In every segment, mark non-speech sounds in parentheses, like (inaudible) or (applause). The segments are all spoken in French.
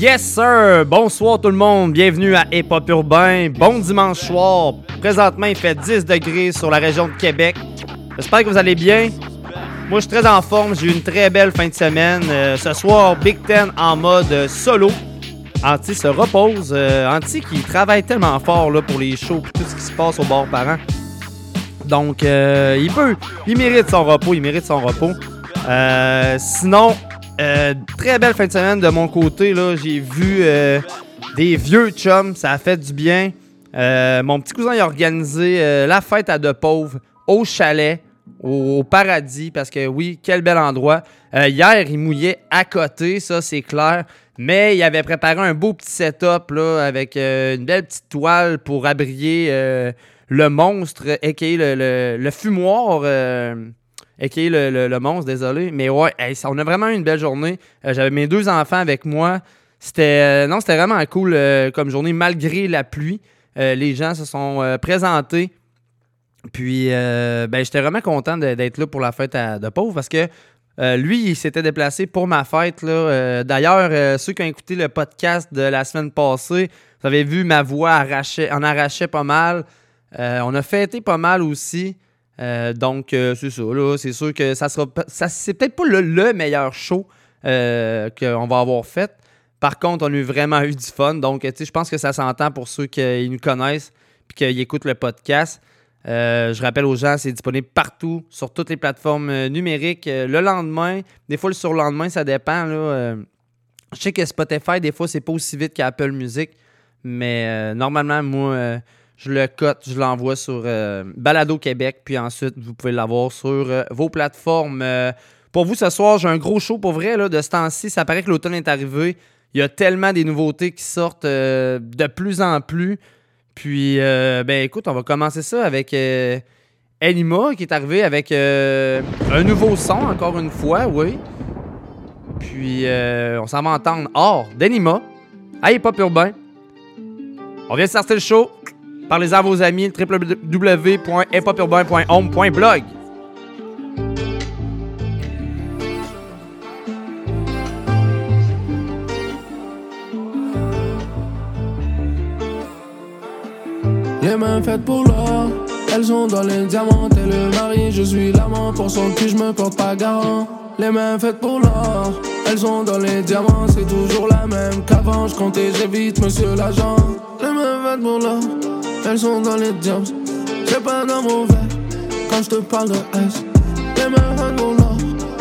Yes sir! Bonsoir tout le monde, bienvenue à Hip Hop Urbain. Bon dimanche soir. Présentement, il fait 10 degrés sur la région de Québec. J'espère que vous allez bien. Moi, je suis très en forme. J'ai eu une très belle fin de semaine. Euh, ce soir, Big Ten en mode solo. Anti se repose. Euh, Anti qui travaille tellement fort là, pour les shows et tout ce qui se passe au bord parent. Donc, euh, il peut. Il mérite son repos. Il mérite son repos. sinon, euh, très belle fin de semaine de mon côté. Là, j'ai vu euh, des vieux chums. Ça a fait du bien. Euh, mon petit cousin a organisé la fête à deux pauvres au chalet, au, paradis, parce que oui, quel bel endroit. hier, il mouillait à côté, ça c'est clair. Mais il avait préparé un beau petit setup là, avec une belle petite toile pour abrier le monstre, et le, le, le fumoir et le, le, monstre, désolé. Mais ouais, on a vraiment eu une belle journée. Euh, j'avais mes deux enfants avec moi. C'était euh, non, c'était vraiment cool euh, comme journée, malgré la pluie. les gens se sont présentés. Puis, ben, j'étais vraiment content d'être là pour la fête de pauvre parce que lui, il s'était déplacé pour ma fête. D'ailleurs, ceux qui ont écouté le podcast de la semaine passée, vous avez vu ma voix arracher, en arrachait pas mal. on a fêté pas mal aussi. Euh, donc, euh, c'est ça. C'est sûr que ça sera. Ça, c'est peut-être pas le, meilleur show euh, qu'on va avoir fait. Par contre, on a eu vraiment (laughs) eu du fun. Donc, je pense que ça s'entend pour ceux qui nous connaissent et qui écoutent le podcast. je rappelle aux gens, c'est disponible partout, sur toutes les plateformes numériques. le lendemain, des fois le surlendemain, ça dépend. Là, je sais que Spotify, des fois, c'est pas aussi vite qu'Apple Music. Mais normalement, moi je le cote, je l'envoie sur euh, Balado Québec, puis ensuite, vous pouvez l'avoir sur euh, vos plateformes. Euh, pour vous, ce soir, j'ai un gros show pour vrai. Là, de ce temps-ci, ça paraît que l'automne est arrivé. Il y a tellement des nouveautés qui sortent de plus en plus. Puis, ben écoute, on va commencer ça avec Anima qui est arrivé avec un nouveau son, encore une fois, oui. Puis, on s'en va entendre hors d'Anima. Hey, Pop Urbain. On vient de starter le show. Parlez-en à vos amis, www.hiphopurbain.home.blog. Les mains faites pour l'or, elles sont dans les diamants. Et le mari, je suis l'amant. Pour son cul, je me porte pas garant. Les mains faites pour l'or, elles sont dans les diamants. C'est toujours la même qu'avant. Je comptais, j'évite, monsieur l'agent. Les mains faites pour l'or. Elles sont dans les diams, c'est pas dans mon verre. Quand je te parle de ice, les mains dans l'or.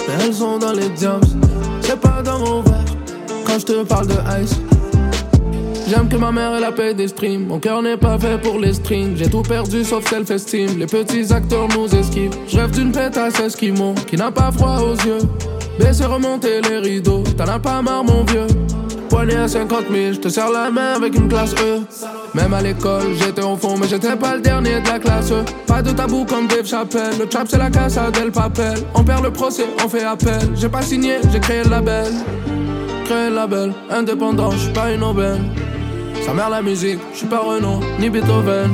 Mais elles sont dans les diams, c'est pas dans mon verre. Quand je te parle de ice. J'aime que ma mère elle a paix des streams. Mon cœur n'est pas fait pour les strings. J'ai tout perdu sauf self-esteem. Les petits acteurs nous esquivent. Je rêve d'une pétasse esquimau qui n'a pas froid aux yeux. Baisser, remonter les rideaux. T'en as pas marre, mon vieux. Poignet à 50 000, je te serre la main avec une classe E. Même à l'école, j'étais au fond, mais j'étais pas le dernier de la classe. Pas de tabou comme Dave Chappelle. Le trap, c'est la casa del papel. On perd le procès, on fait appel. J'ai pas signé, j'ai créé le label. Créé le label, indépendant, j'suis pas une aubaine. Ça mère la musique, j'suis pas Renault, ni Beethoven.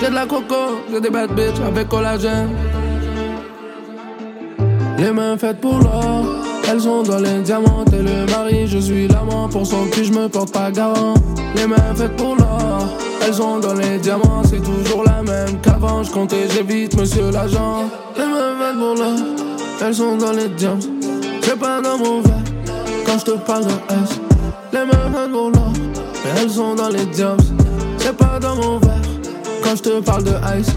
J'ai de la coco, j'ai des bad bitches avec collagène. Les mains faites pour l'or, elles sont dans les diamants. Et le mari, je suis l'amant. Pour son cul, je me porte pas garant. Les mains faites pour l'or, elles sont dans les diamants. C'est toujours la même qu'avant. Je comptais, j'évite, monsieur l'agent. Les mains faites pour l'or, elles sont dans les diamants. C'est pas dans mon verre quand je te parle de S. Les mains faites pour l'or, elles sont dans les diamants. C'est pas dans mon verre quand je te parle de ice.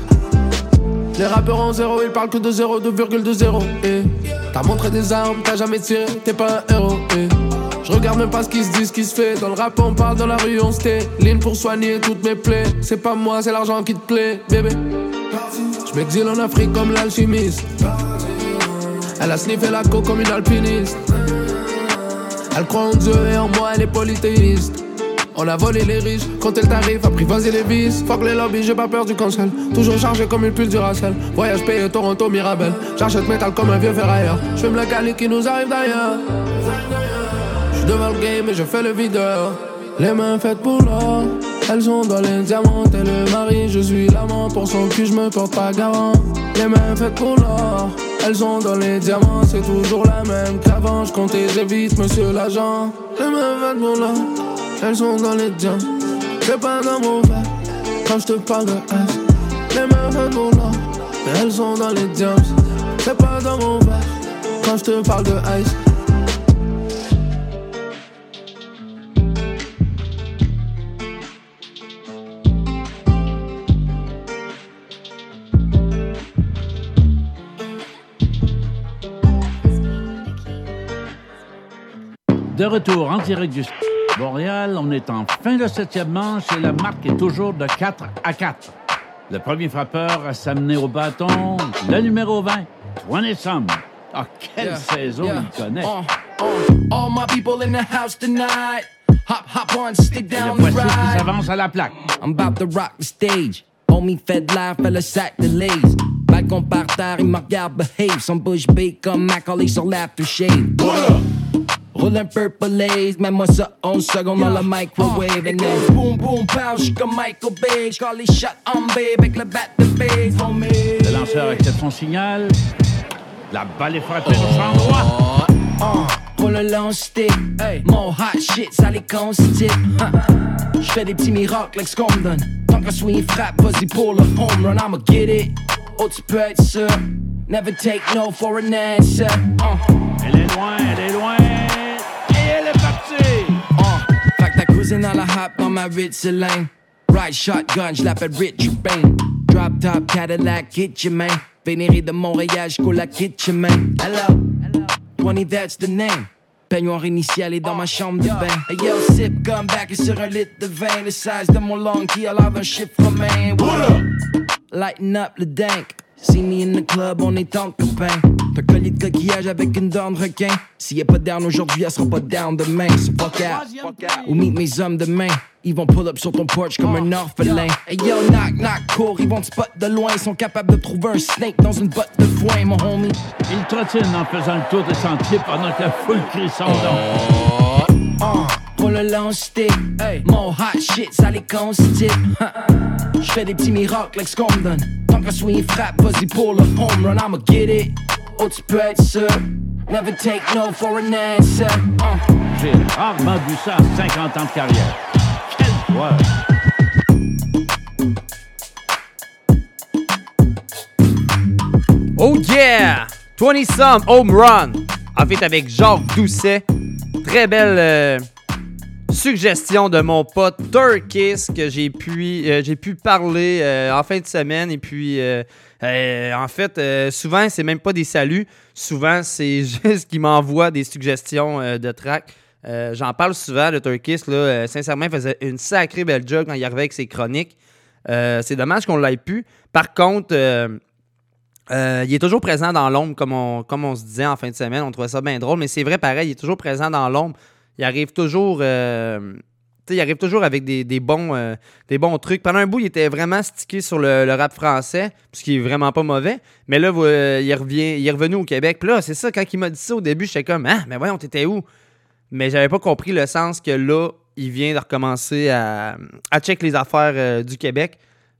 Les rappeurs en zéro, ils parlent que de zéro, de virgule de zéro. Et t'as montré des armes, t'as jamais tiré, t'es pas un héros. Et je regarde même pas ce qui se dit, ce qui se fait. Dans le rap, on parle, dans la rue, on se Ligne pour soigner toutes mes plaies. C'est pas moi, c'est l'argent qui te plaît, bébé. Je m'exile en Afrique comme l'alchimiste. Elle a sniffé la coke comme une alpiniste. Elle croit en Dieu et en moi, elle est polythéiste. On a volé les riches, compté le tarif, apprivoisé les vis. Fuck les lobbies, j'ai pas peur du cancel. Toujours chargé comme une pull du Racel. Voyage payé Toronto, Mirabel. J'achète métal comme un vieux ferrailleur. J'fume le cali qui nous arrive d'ailleurs. J'suis devant le game et je fais le videur. Les mains faites pour l'or, Elles sont dans les diamants, et le mari, je suis l'amant. Pour son cul, je me porte pas garant. Les mains faites pour l'or. Elles sont dans les diamants, c'est toujours la même qu'avant. Je comptais, j'évite, monsieur l'agent. Les mains faites pour l'or. Elles sont dans les diamants. C'est pas mon verre quand je te parle de S. Les mains faites pour l'or. Elles sont dans les diamants. C'est pas dans mon verre quand je te parle de ice. De retour en direct du Montréal, on est en fin de septième manche et la marque est toujours de 4 à 4. Le premier frappeur à s'amener au bâton, le numéro 20, 20 Some. Ah, quelle Yeah, saison yeah. il connaît. Uh, uh, all my people in the house tonight. Hop, hop on, stick Et down le the voici qui ride. s'avance à la plaque. I'm about to rock the stage. Homie fait de l'air, fait le sac de lace. Balcon par terre, il me regarde behave. Son bouche bée comme Macaulay sur l'aftershave. Roule purple lace, mets-moi ça 11 secondes dans le microwave. Then boom, boom, pow, j'suis comme Michael Bay. J'call les shots en babe avec le bat de base, homie. Le lanceur accepte son signal. La balle est frappée au champ droit. Uh, pour le long stick, mon hot shit, ça les constipe. Je fais des petits miracles avec ce qu'on me donne. Tant que swing frappe, vas-y pour le home run, I'ma get it. Oh, tu peux être sûr. Never take no for an answer. Uh, Elle est loin, elle est loin. Fait que ta cousine à la hop dans ma Ritz lane. Right shotgun, je l'appelle Richard Bain. Drop top Cadillac, hit your man. Vénéré de Montréal, j'coule la kitchen man. Hello, hello. 20, that's the name. Peignoir initial est dans ma chambre de bain. Hey yo, sip, come back et sur un litre de vin. Le size de mon long qui a l'air d'un chiffre romain. Lighten up le dank. See me in the club, on est en copain. T'as collier de coquillage avec une dent de requin. S'il est pas down aujourd'hui, elle sera pas down demain. So fuck out. Ou meet mes hommes demain. Ils vont pull up sur ton porch comme un orphelin. Hey yo, knock, knock, cours, ils vont te spot de loin. Ils sont capables de trouver un snake dans une botte de foin, mon homie. Il trottine en faisant le tour des sentiers pendant que la foule crie son nom. Uh, pour le long stick, mon hot shit, ça les constipe. (laughs) Je fais des petits miracles avec ce qu'on me donne. Tant que swing frappe, vas-y pour le home run, I'ma get it. Oh, tu peux être sûr. Never take no for an answer. Uh. J'ai rarement vu ça en 50 ans de carrière. Quel joueur! Oh yeah! 20 some home run! En fait, avec Jacques Doucet. Très belle euh, suggestion de mon pote Turkis que j'ai pu, euh, j'ai pu parler euh, en fin de semaine. Et puis, euh, en fait, euh, souvent, c'est même pas des saluts. Souvent, c'est (laughs) juste qu'il m'envoie des suggestions euh, de tracks. Euh, J'en parle souvent de Turkis. Là, sincèrement, il faisait une sacrée belle job quand il arrivait avec ses chroniques. C'est dommage qu'on l'ait pu. Par contre, il est toujours présent dans l'ombre, comme on, comme on se disait en fin de semaine. On trouvait ça bien drôle, mais c'est vrai pareil, il est toujours présent dans l'ombre. Il arrive toujours. Il arrive toujours avec des, des bons, euh, des bons trucs. Pendant un bout, il était vraiment stické sur le, le rap français, ce qui est vraiment pas mauvais. Mais là, euh, il, revient, il est revenu au Québec. Puis là, c'est ça, quand il m'a dit ça au début, j'étais comme Ah, mais voyons, t'étais où? Mais j'avais pas compris le sens que là, il vient de recommencer à, à check les affaires euh, du Québec.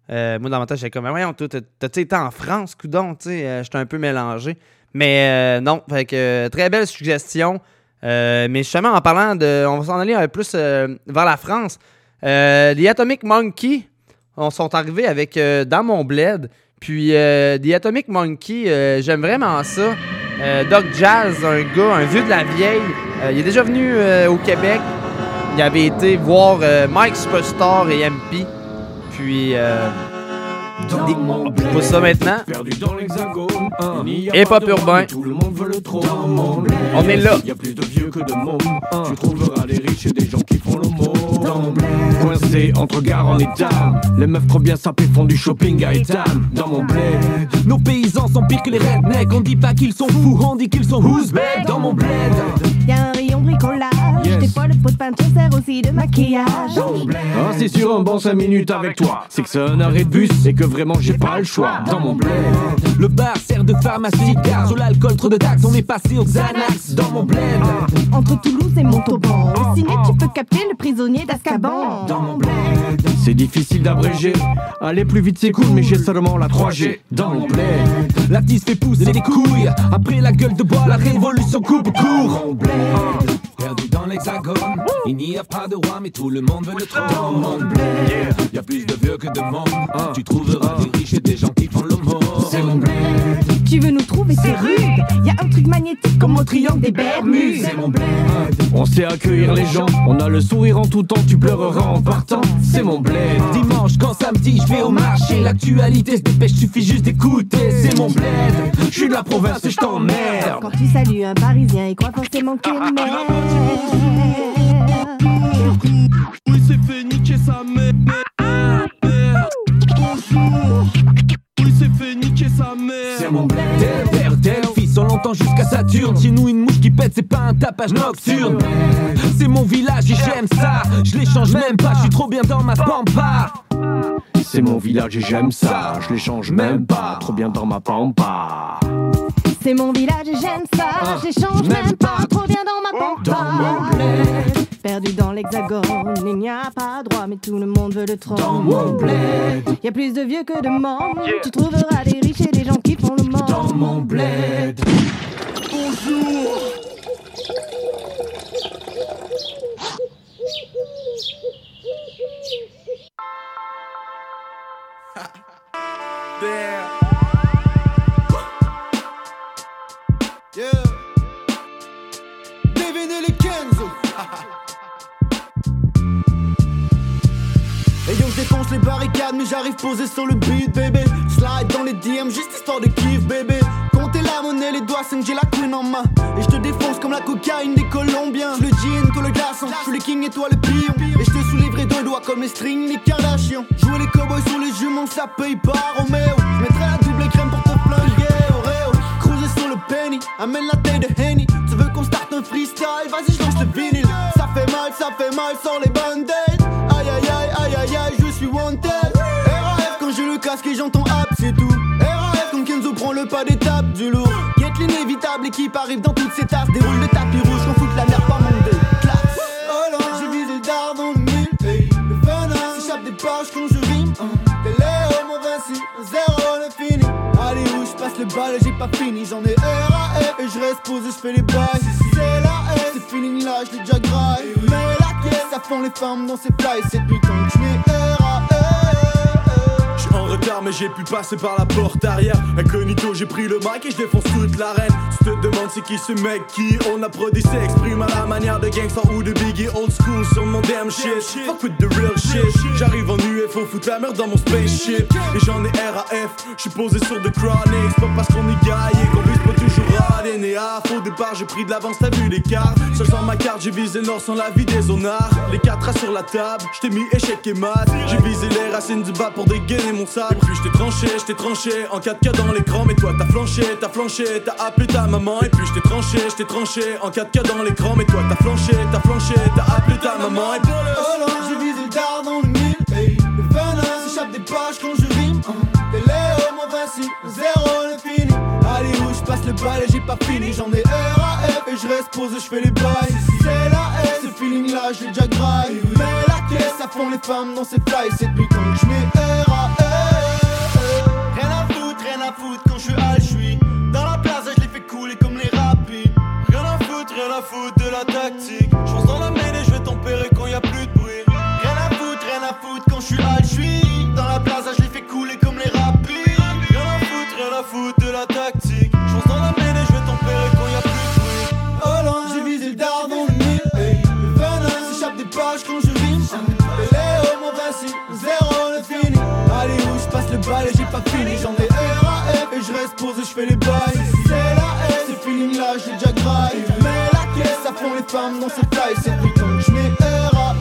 Moi, dans ma tête, j'étais comme, voyons, toi, t'as- t'as-tu été en France, coudon, j'étais un peu mélangé. Mais non, très belle suggestion. Euh, mais justement, en parlant de. On va s'en aller un peu plus euh, vers la France. Euh, les Atomic Monkey on sont arrivés avec euh, Dans mon bled. Puis euh, des Atomic Monkey, euh, j'aime vraiment ça. Euh, Doc Jazz, un gars, un vieux de la vieille. euh, il est déjà venu euh, au Québec. Il avait été voir euh, Mike Superstar et MP. Puis, pour ça maintenant, Perdu dans l'hexagone. Il n'y a Hip pas hop de urbain. roi, mais Tout le monde veut le trône. Dans mon bled, On est là. Il y a plus de vieux que de mômes. Tu trouveras des riches et des gens qui font le mot. Dans mon bled, coincé entre gare en état. Les meufs trop bien sapées font du shopping à Etam. Dans mon bled, Nos paysans sont pires que les rednecks. On dit pas qu'ils sont fous, on dit qu'ils sont ouzbeks. dans mon bled, Y'a un rayon bricolage. Yes. Des fois, le pot de peinture sert aussi de maquillage. dans mon bled. Ah, c'est sur un bon 5 minutes avec toi. C'est que c'est un arrêt de bus et que vraiment j'ai pas le choix. Dans mon bled, Le bar sert de pharmacie. Car sur l'alcool, trop de taxes, on est passé au Xanax. dans mon bled, Entre Toulouse et Montauban. Au ciné, tu peux capter le prisonnier d'Azkaban. dans mon bled. C'est difficile d'abréger. Aller plus vite c'est cool, mais j'ai seulement la 3G dans mon bled. L'artiste fait pousser les couilles. Après la gueule de bois, la révolution coupe court. Mon bled. Perdu dans l'hexagone, il n'y a pas de roi, mais tout le monde veut le trône. Y a plus de vieux que de monde. Tu trouveras des riches et des gens qui font le monde. C'est mon bled. Tu veux nous trouver, c'est rude. Y a un truc magnétique comme au triangle des Bermudes. C'est mon bled. On sait accueillir les gens. On a le sourire en tout temps, tu pleureras en partant. C'est mon bled. Dimanche, quand samedi, je vais au marché. L'actualité se dépêche, suffit juste d'écouter. C'est mon bled. Je suis de la province et je t'emmerde. Quand tu salues un Parisien, il croit forcément que t'es mère. Oui, c'est fait niquer sa mère. Bonjour. Oui, c'est fait niquer sa mère. C'est mon bled. Tel père, tel fils, on l'entend jusqu'à Saturne. Chez nous, une mouche qui pète, c'est pas un tapage nocturne. C'est mon village et j'aime ça. Je l'échange même pas, je suis trop bien dans ma pampa. C'est mon village et j'aime ça. Je les change même pas. Trop bien dans ma pampa. C'est mon village et j'aime ça. J'échange même pas, trop bien dans ma pampa. Dans mon bled. Perdu dans l'hexagone, il n'y a pas droit, mais tout le monde veut le trône. Dans mon bled. Y a plus de vieux que de membres. Tu trouveras des riches et des gens qui font le monde. Dans mon bled. Bonjour. There. Les barricades, mais j'arrive posé sur le beat, bébé. Slide dans les DM, juste histoire de kiff, bébé. Comptez la monnaie, les doigts, c'est j'ai la queen en main. Et je te défonce comme la cocaïne des Colombiens. Le jean, que le glaçon, je le king et toi le pion. Et je te soulèverai deux doigts comme les strings, les Kardashians. Jouer les cowboys sur les juments, ça paye pas, Roméo. Je mettrai la double crème pour te flinguer, Oreo. Cruiser sur le penny, amène la taille de Henny. Tu veux qu'on starte un freestyle, vas-y, je lance le vinyle. Ça fait mal, ça fait mal, sans les band-aids. Quand le et j'entends app, c'est tout. RAF quand Kenzo prend le pas d'étape du lourd. Guette l'inévitable, équipe arrive dans toutes ses tasses. Déroule le tapis rouge, qu'on fout la merde par mon dé. Classe. Oh là, j'ai visé le dard dans le mille. Hey. Le venin s'échappe des poches quand je rime. T'es Léo, mon Vinci, zéro, est fini. Allez où je passe le bal, j'ai pas fini. J'en ai RAF et je reste posé, je fais les bails. C'est la S, c'est feeling là, je l'ai déjà graille. Mais la caisse, ça fond les femmes dans ces fly. C'est putain que je en retard mais j'ai pu passer par la porte arrière. Incognito j'ai pris le mic et je défonce toute l'arène. Tu te demandes c'est qui ce mec qui on a produit s'exprime à la manière de gangster ou de Biggie. Old school sur mon damn shit. Fuck with the real shit. J'arrive en UFO foutre la merde dans mon spaceship. Et j'en ai RAF J'suis posé sur de chronic C'est pas parce qu'on est gaillé qu'on à au départ j'ai pris de l'avance t'as vu l'écart. Seul sans ma carte j'ai visé le nord sans la vie des zonards. Les quatre as sur la table J't'ai mis échec et mat. J'ai visé les racines du bas pour dégainer mon sable. Et puis j't'ai tranché, j't'ai tranché En 4K dans l'écran. Mais toi t'as flanché, t'as flanché T'as appelé ta maman. Et puis j't'ai tranché, j't'ai tranché En 4K dans l'écran. Mais toi t'as flanché, t'as flanché T'as appelé ta maman. Et puis Oh j'ai visé le dard dans le mille. Hey. Le venin s'échappe des poches quand je rime. T'es Léo, mon Vinci, zéro, est fini. Allez où je passe le bal et j'ai pas fini. J'en ai RAF et je reste posé, je fais les bails. C'est la S, ce feeling là, j'ai déjà graille. Mais la caisse, ça fond les femmes dans ces fly. C'est putain que je mets RAF. Rien à foutre, rien à foutre quand je suis où je passe le bal et j'ai pas fini. J'en ai RAF et je reste posé, je fais les bails. C'est la S, ce feeling là, j'ai déjà graille. Mais la caisse, ça fond les femmes dans ces tailles. C'est putain que je mets RAF.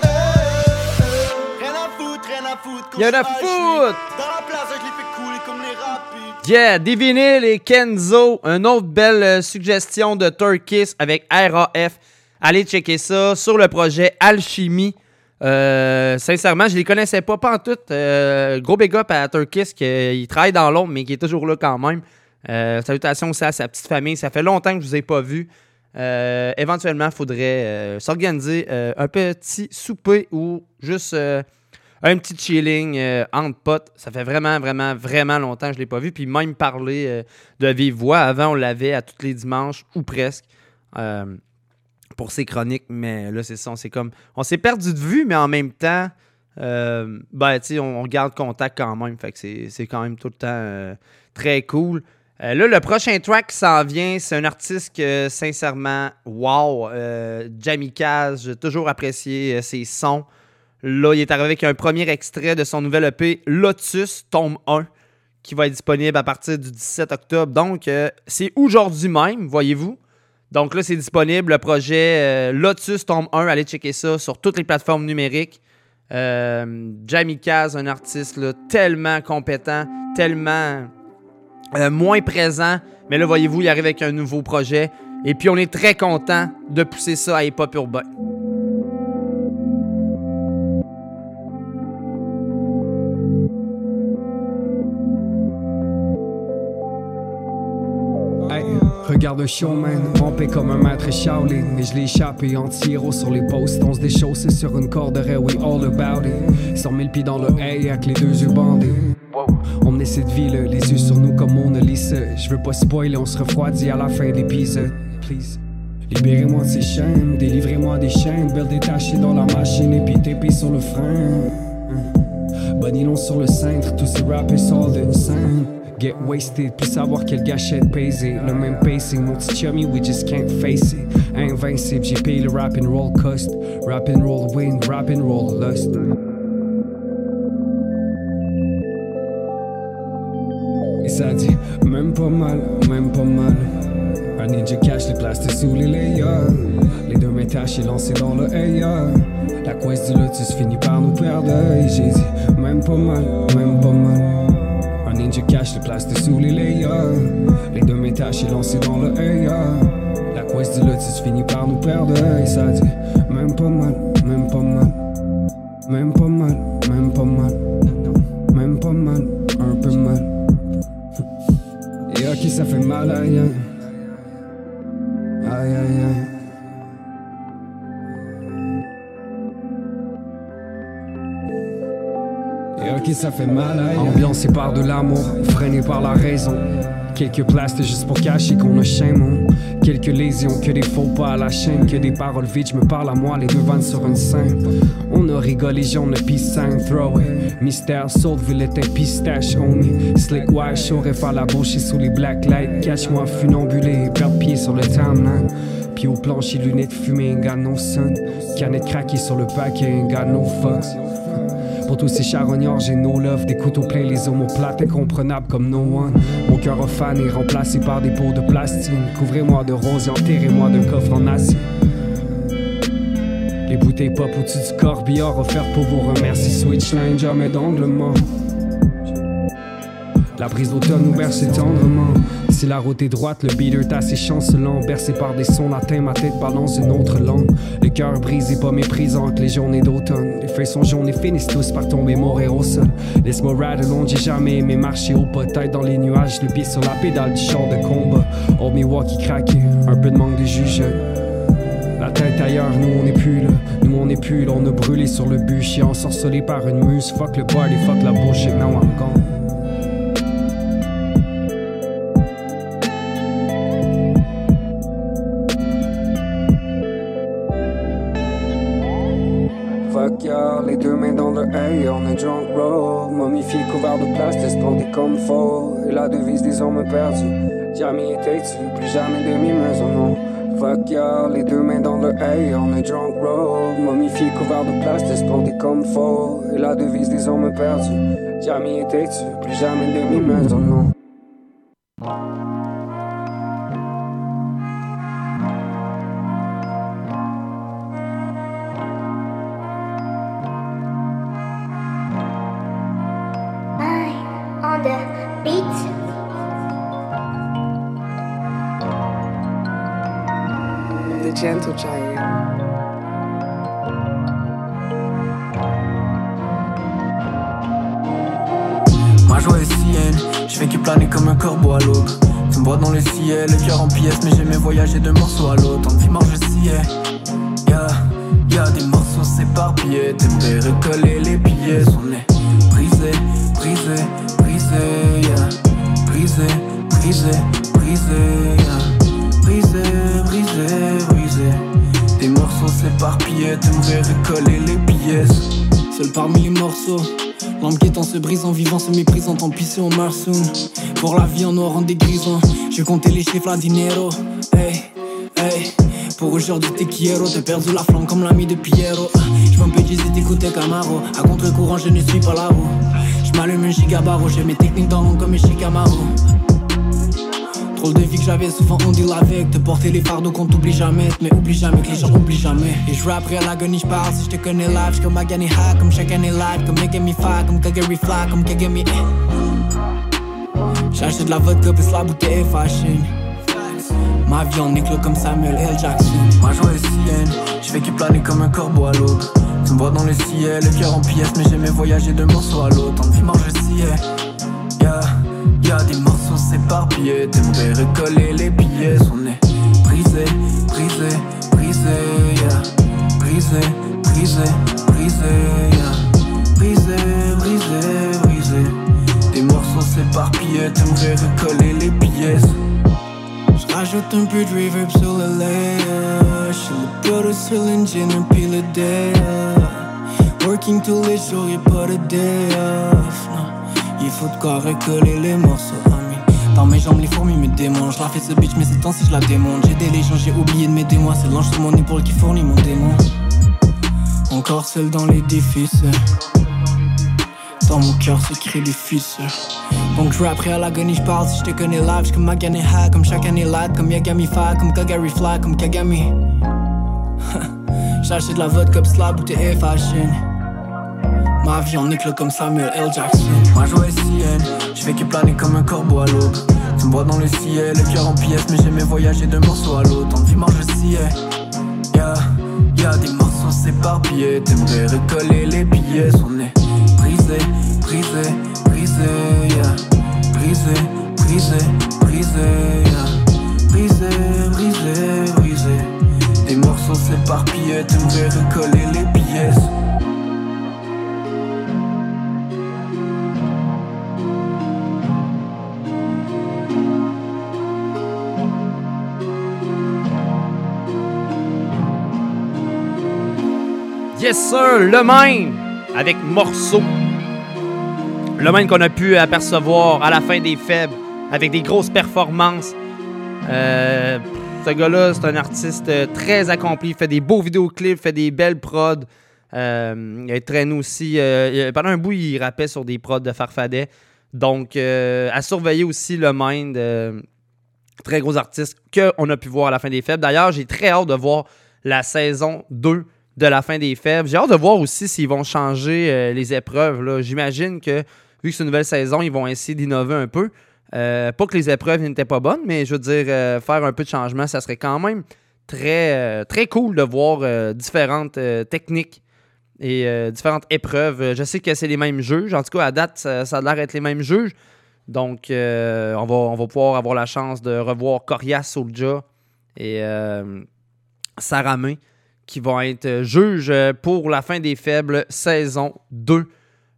Rien à foutre, rien à foutre. quand Y'en a foutre. Dans la place, je les fais couler comme les rapides. Yeah, des vinyles et Kenzo. Une autre belle euh, suggestion de Turkis avec RAF. Allez checker ça sur le projet Alchimie. Euh, sincèrement, je les connaissais pas, pas en tout. Euh, gros big up à Turkis qui travaille dans l'ombre, mais qui est toujours là quand même. Euh, salutations aussi à sa petite famille. Ça fait longtemps que je vous ai pas vu. Euh, éventuellement, il faudrait euh, s'organiser euh, un petit souper ou juste euh, un petit chilling euh, entre potes. Ça fait vraiment, vraiment, vraiment longtemps que je ne l'ai pas vu. Puis même parler euh, de vive voix. Avant, on l'avait à tous les dimanches, ou presque, euh, pour ses chroniques. Mais là, c'est ça. On s'est comme. On s'est perdu de vue, mais en même temps, euh, ben, tu on, on garde contact quand même. Fait que c'est quand même tout le temps euh, très cool. Euh, là, le prochain track qui s'en vient, c'est un artiste que, sincèrement, wow, Jamie j'ai toujours apprécié ses sons. Là, il est arrivé avec un premier extrait de son nouvel EP, Lotus, tome 1, qui va être disponible à partir du 17 octobre. Donc, c'est aujourd'hui même, voyez-vous. Donc là, c'est disponible, le projet euh, Lotus, tome 1. Allez checker ça sur toutes les plateformes numériques. Euh, Jamie Kaz, un artiste tellement compétent, tellement euh, moins présent. Mais là, voyez-vous, il arrive avec un nouveau projet. Et puis, on est très content de pousser ça à hip-hop urbain. Regarde le showman, rampé comme un maître. Mais je l'ai échappé anti-héros sur les posts. On se déchaussé sur une corde we all about it. 100 000 pieds dans le hay avec les deux yeux bandés. On menait cette vie, là, les yeux sur nous comme Mona Lisa. Je veux pas spoiler, on se refroidit à la fin de l'épisode. Please. Libérez-moi de ces chaînes, délivrez-moi des chaînes, belle détachée dans la machine et puis TP sur le frein. Bonilon sur le cintre, tous ces rappers sortent d'une scène. Get wasted, plus savoir quelle gâchette paiser. Le même pacing, mon petit chummy, we just can't face it. Invincible, j'ai payé le rap and roll cost. Rap and roll win, rap and roll lust. Et ça dit, même pas mal, même pas mal. Un ninja cache les plastes sous les layers. Les deux mains tachées lancées dans le air. La quest du lotus finit par nous perdre. Et j'ai dit, même pas mal, même pas mal. Ninja cache les plastes sous les layers. Les deux mains tachées lancées dans le air. La quest du lotus finit par nous perdre. Et ça dit, même pas mal, même pas mal. Même pas mal, même pas mal. Même pas mal, un peu mal. Et ok, ça fait mal, aïe aïe. Aïe aïe aïe. Et ok, ça fait mal. Ambiancé par de l'amour, freiné par la raison. Quelques plastes juste pour cacher qu'on a chien, Quelques lésions, que des faux pas à la chaîne, que des paroles vides, je me parle à moi, les deux vannes sur une scène. On a rigolé, j'en ai peace throw it. Mystère, Sauteville était pistache, homie. Slick white, j'aurais faire la bouche sous les black lights. Catch-moi funambulé, perdre pied sur le timeline. Puis au plancher, lunettes fumées, got no sun. Canette craquée sur le paquet, got no fucks. Pour tous ces charognards, j'ai no love, des couteaux pleins, les omoplates incomprenables comme no one. Mon cœur a fané, remplacé par des pots de plastique. Couvrez-moi de roses et enterrez-moi d'un coffre en acier. Les bouteilles pop au-dessus du corbillard offertes pour vous remercier. Switchline, jamais d'angle mort. La brise d'automne nous berce tendrement. Si la route est droite, le beater est assez chancelant. Bercé par des sons latins, ma tête balance une autre langue. Le cœur brisé, pas méprisant que les journées d'automne. Les feuilles sont et finissent tous par tomber mourir au sol. Laisse-moi ride along, j'ai jamais aimé marcher au tête dans les nuages. Le pied sur la pédale du char de combat. Old Milwaukee craqué, un peu de manque de juge. La tête ailleurs, nous on n'est plus là. Nous on n'est plus on a brûlé sur le bûcher, ensorcelé par une muse. Fuck le party, fuck la bullshit, now I'm gone. Yeah, les deux mains dans le hay, on est drunk roll. Momifié, couvert de plastique, espanté comme faux. Et la devise des hommes perdus. Jamais était-tu, plus jamais demi-mesure, non. Fuck yeah, les deux mains dans le hay, on est drunk roll. Momifié, couvert de plastique, espanté comme faux. Et la devise des hommes perdus. Jamais était-tu, plus jamais demi-mesure, non. En mais j'aimais voyager d'un morceau à l'autre. En dimanche je sciais, yeah, yeah, des morceaux s'éparpillent, t'aimerais recoller les pièces. On est brisé, brisé, brisé, yeah. Brisé, brisé, brisé, yeah. Brisé, brisé, brisé. Tes morceaux s'éparpillent, t'aimerais recoller les pièces. Seul parmi les morceaux. L'âme guettant se brise en vivant, se méprisant, tant pis on meurt. Pour la vie en noir, en dégrisant. Je comptais les chiffres, la dinero. Hey, hey. Pour aujourd'hui, t'es quiero. T'as perdu la flamme comme l'ami de Piero. Je m'en peux dire d'écouter Camaro. À contre-courant, je ne suis pas la roue. Je m'allume un gigabaro. J'ai mes techniques dans l'ombre comme un Chicamaro. Trop de vie que j'avais souvent on deal avec Te porter les fardeaux qu'on t'oublie jamais Mais oublie jamais que les gens oublient jamais Et je après à l'agonie je parle si je te connais live J'suis comme Agani High comme chaque année live Comme Megami Fire comme Kagari Fly comme Kagami J'achète la vodka puis la bouteille fashion Ma vie en éclat comme Samuel L. Jackson Ma joie est sienne, je fais qui planer comme un corbeau à l'aube Tu me vois dans le ciel, le cœur en pièces Mais j'aimais voyager d'un morceau à l'autre En mange je yeah Y'a des morceaux s'éparpillent, t'aimerais recoller les pièces. On est brisé, brisé, brisé, yeah. Brisé, brisé, brisé, yeah. Brisé, brisé, brisé. Des morceaux s'éparpillent, t'aimerais recoller les pièces. J'rajoute un peu de reverb sur le layer. J'suis le butter sur l'engine, pile le day. Working tous les jours, y'a pas de day off. Il faut de quoi recoller les morceaux. Dans mes jambes, les fourmis me démangent. Je la fais ce bitch, mais c'est temps si je la démonte. J'ai des légions, j'ai oublié de m'aider moi. C'est l'ange sur mon épaule qui fournit mon démon. Encore seul dans l'édifice. Dans mon cœur s'écrit des fils. Donc je après à l'agonie, je parle si je te connais live. J'suis comme Magani High, comme chaque année light, comme Yagami Fire, comme Kagari Fly, comme Kagami. (laughs) J'achète de la vodka, pis la bouteille fashion. Ma vie en éclat comme Samuel L. Jackson. Ma joie est sienne, je fais que planer comme un corbeau à l'aube. Tu me vois dans le ciel, le cœur en pièces, mais j'aimais voyager d'un morceau à l'autre. En vie mange je yeah. Y'a des morceaux s'éparpillent, t'aimerais recoller les pièces. On est brisé, brisé, yeah. Brisé, brisé, brisé, yeah. Brisé, brisé, brisé. Des morceaux s'éparpillent, t'aimerais recoller les pièces. Yes sir, le même avec morceau. Le même qu'on a pu apercevoir à la fin des faibles avec des grosses performances. Euh, ce gars-là, c'est un artiste très accompli, fait des beaux vidéoclips, fait des belles prods. Euh, il traîné aussi. Euh, pendant un bout, il rappait sur des prods de Farfadet. Donc, euh, à surveiller aussi le Mind. euh, très gros artiste qu'on a pu voir à la fin des faibles. D'ailleurs, j'ai très hâte de voir la saison 2 de la fin des faibles. J'ai hâte de voir aussi s'ils vont changer euh, les épreuves. J'imagine que, vu que c'est une nouvelle saison, ils vont essayer d'innover un peu. Euh, pas que les épreuves n'étaient pas bonnes, mais je veux dire, euh, faire un peu de changement, ça serait quand même très, euh, très cool de voir différentes techniques et différentes épreuves. Je sais que c'est les mêmes juges. En tout cas, à date, ça, a l'air d'être les mêmes juges. Donc, on, va, on va pouvoir avoir la chance de revoir Corias Soulja et May qui vont être juges pour la fin des faibles saison 2.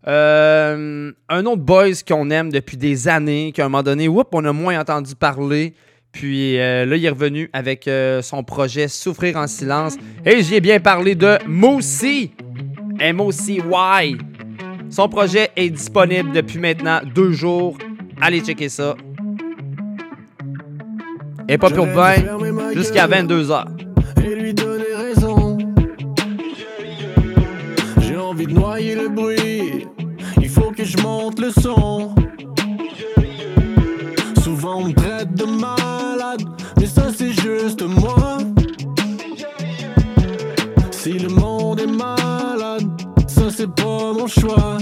Euh, un autre boys qu'on aime depuis des années, qu'à un moment donné, whoop, on a moins entendu parler. Puis euh, là, il est revenu avec euh, son projet Souffrir en silence. Et j'y ai bien parlé de Moosey. M-O-C-Y. Son projet est disponible depuis maintenant deux jours. Allez checker ça. Et pas pour bain jusqu'à 22h. Noyer le bruit, il faut que je monte le son. Souvent on me traite de malade, mais ça c'est juste moi. Si le monde est malade, ça c'est pas mon choix.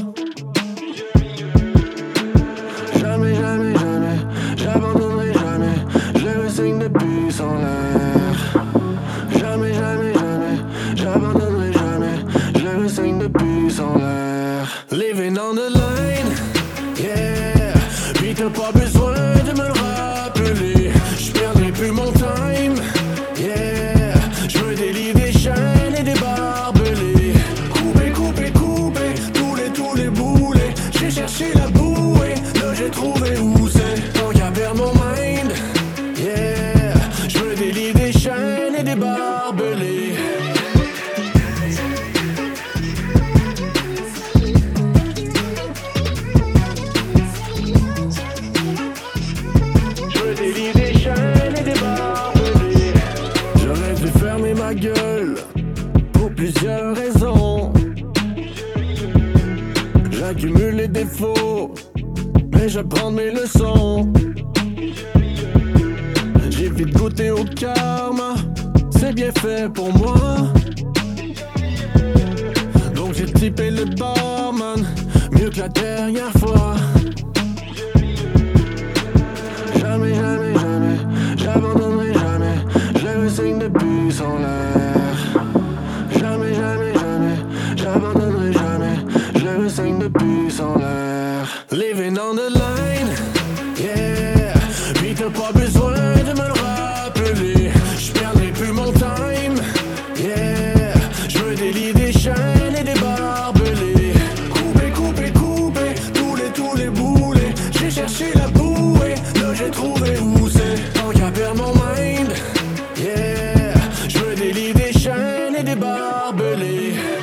Mais j'apprends mes leçons. J'ai vite goûté au karma, c'est bien fait pour moi. Donc j'ai typé le barman, mieux que la dernière fois. Barbelés.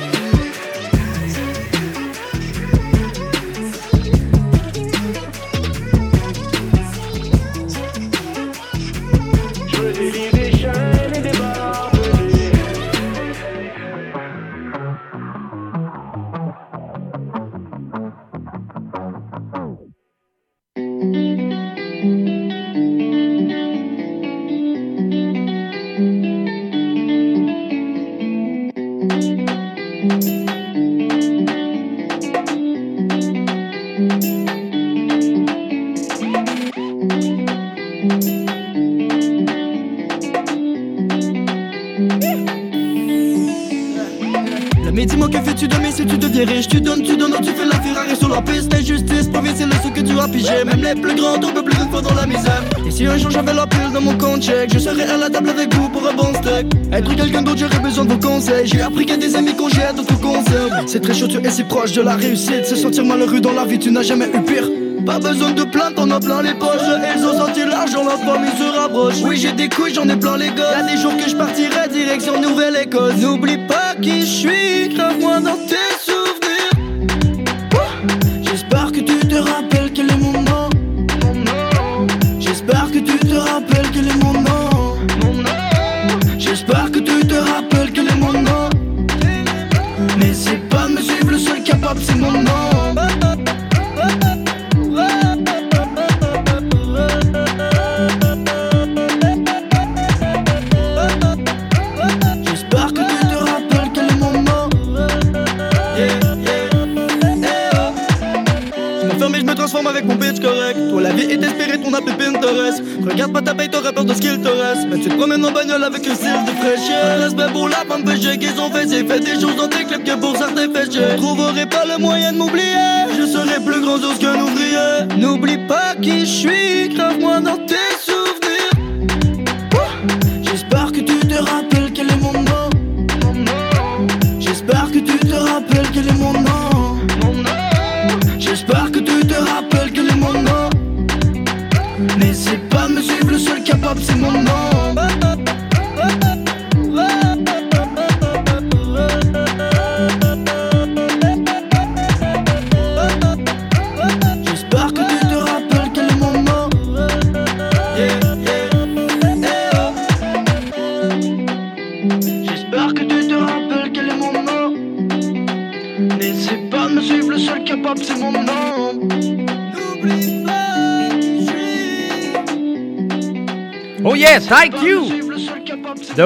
Même les plus grands tombent plus d'une fois dans la misère. Et si un jour j'avais la pile dans mon compte chèque Je serais à la table avec vous pour un bon steak. Être quelqu'un d'autre, j'aurais besoin de vos conseils. J'ai appris qu'il y a des amis qu'on jette, d'autres qu'on conserve C'est très chaud, tu es si proche de la réussite. Se sentir malheureux dans la vie, tu n'as jamais eu pire. Pas besoin de plainte, on a plein les poches. Elles ont senti l'argent, la famille se rapproche Oui j'ai des couilles, j'en ai plein les gosses. Y'a des jours que je partirai direction Nouvelle-Écosse N'oublie pas qui je suis, grave-moi dans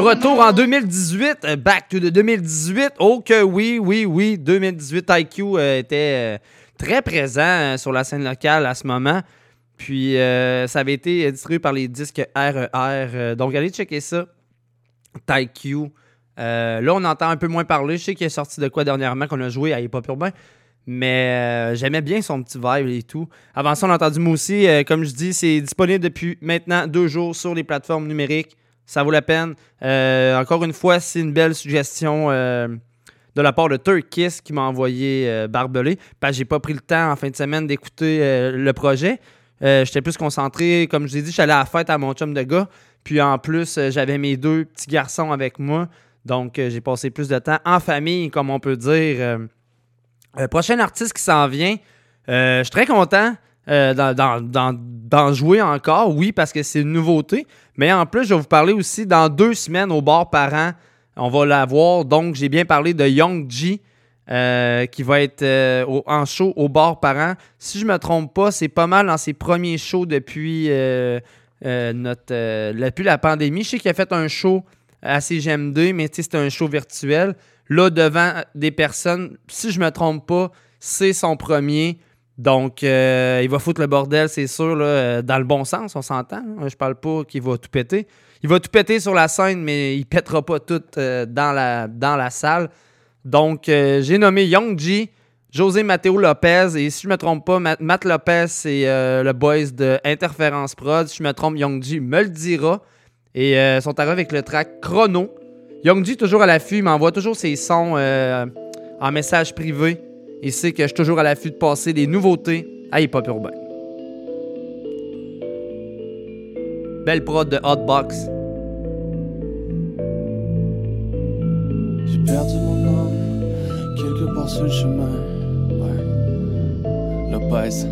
retour en 2018, euh, back to the 2018. Oh que oui, oui, oui, 2018 IQ euh, était euh, très présent sur la scène locale à ce moment. Puis ça avait été distribué par les disques RER. euh, donc allez checker ça. TyQ. Euh, là, on entend un peu moins parler. Je sais qu'il est sorti de quoi dernièrement qu'on a joué à Hip Hop Urbain. Mais j'aimais bien son petit vibe et tout. Avant ça, on a entendu Moussi. comme je dis, c'est disponible depuis maintenant deux jours sur les plateformes numériques. Ça vaut la peine. Euh, encore une fois, c'est une belle suggestion euh, de la part de Turkis qui m'a envoyé euh, Barbelé. Parce que j'ai pas pris le temps en fin de semaine d'écouter le projet. J'étais plus concentré. Comme je vous ai dit, allé à la fête à mon chum de gars. Puis en plus, j'avais mes deux petits garçons avec moi. Donc, j'ai passé plus de temps en famille, comme on peut dire. Prochain artiste qui s'en vient, je suis très content euh, d'en- jouer encore, oui, parce que c'est une nouveauté. Mais en plus, je vais vous parler aussi dans deux semaines au bar parent On va la voir. Donc, j'ai bien parlé de Young G. euh, qui va être euh, en show au bar parent. Si je me trompe pas, c'est pas mal dans ses premiers shows depuis, euh, euh, notre, depuis la pandémie. Je sais qu'il a fait un show à CGM2, mais c'était un show virtuel. Là, devant des personnes, si je me trompe pas, c'est son premier. Donc, euh, il va foutre le bordel, c'est sûr, là, euh, dans le bon sens, on s'entend. hein. Je parle pas qu'il va tout péter. Il va tout péter sur la scène, mais il pètera pas tout euh, dans, la, dans la salle. Donc, j'ai nommé Young G, José Mateo Lopez, et si je me trompe pas, Matt, Lopez, c'est le boys de Interference Prod. Si je me trompe, Young G me le dira. Et sont arrivés avec le track Chrono. Young G, toujours à l'affût, il m'envoie toujours ses sons en message privé. Il sait que je suis toujours à l'affût de passer des nouveautés à Hip Hop Urbain. Belle prod de Hotbox. J'ai perdu mon âme quelque part sur le chemin. Ouais. Lopez,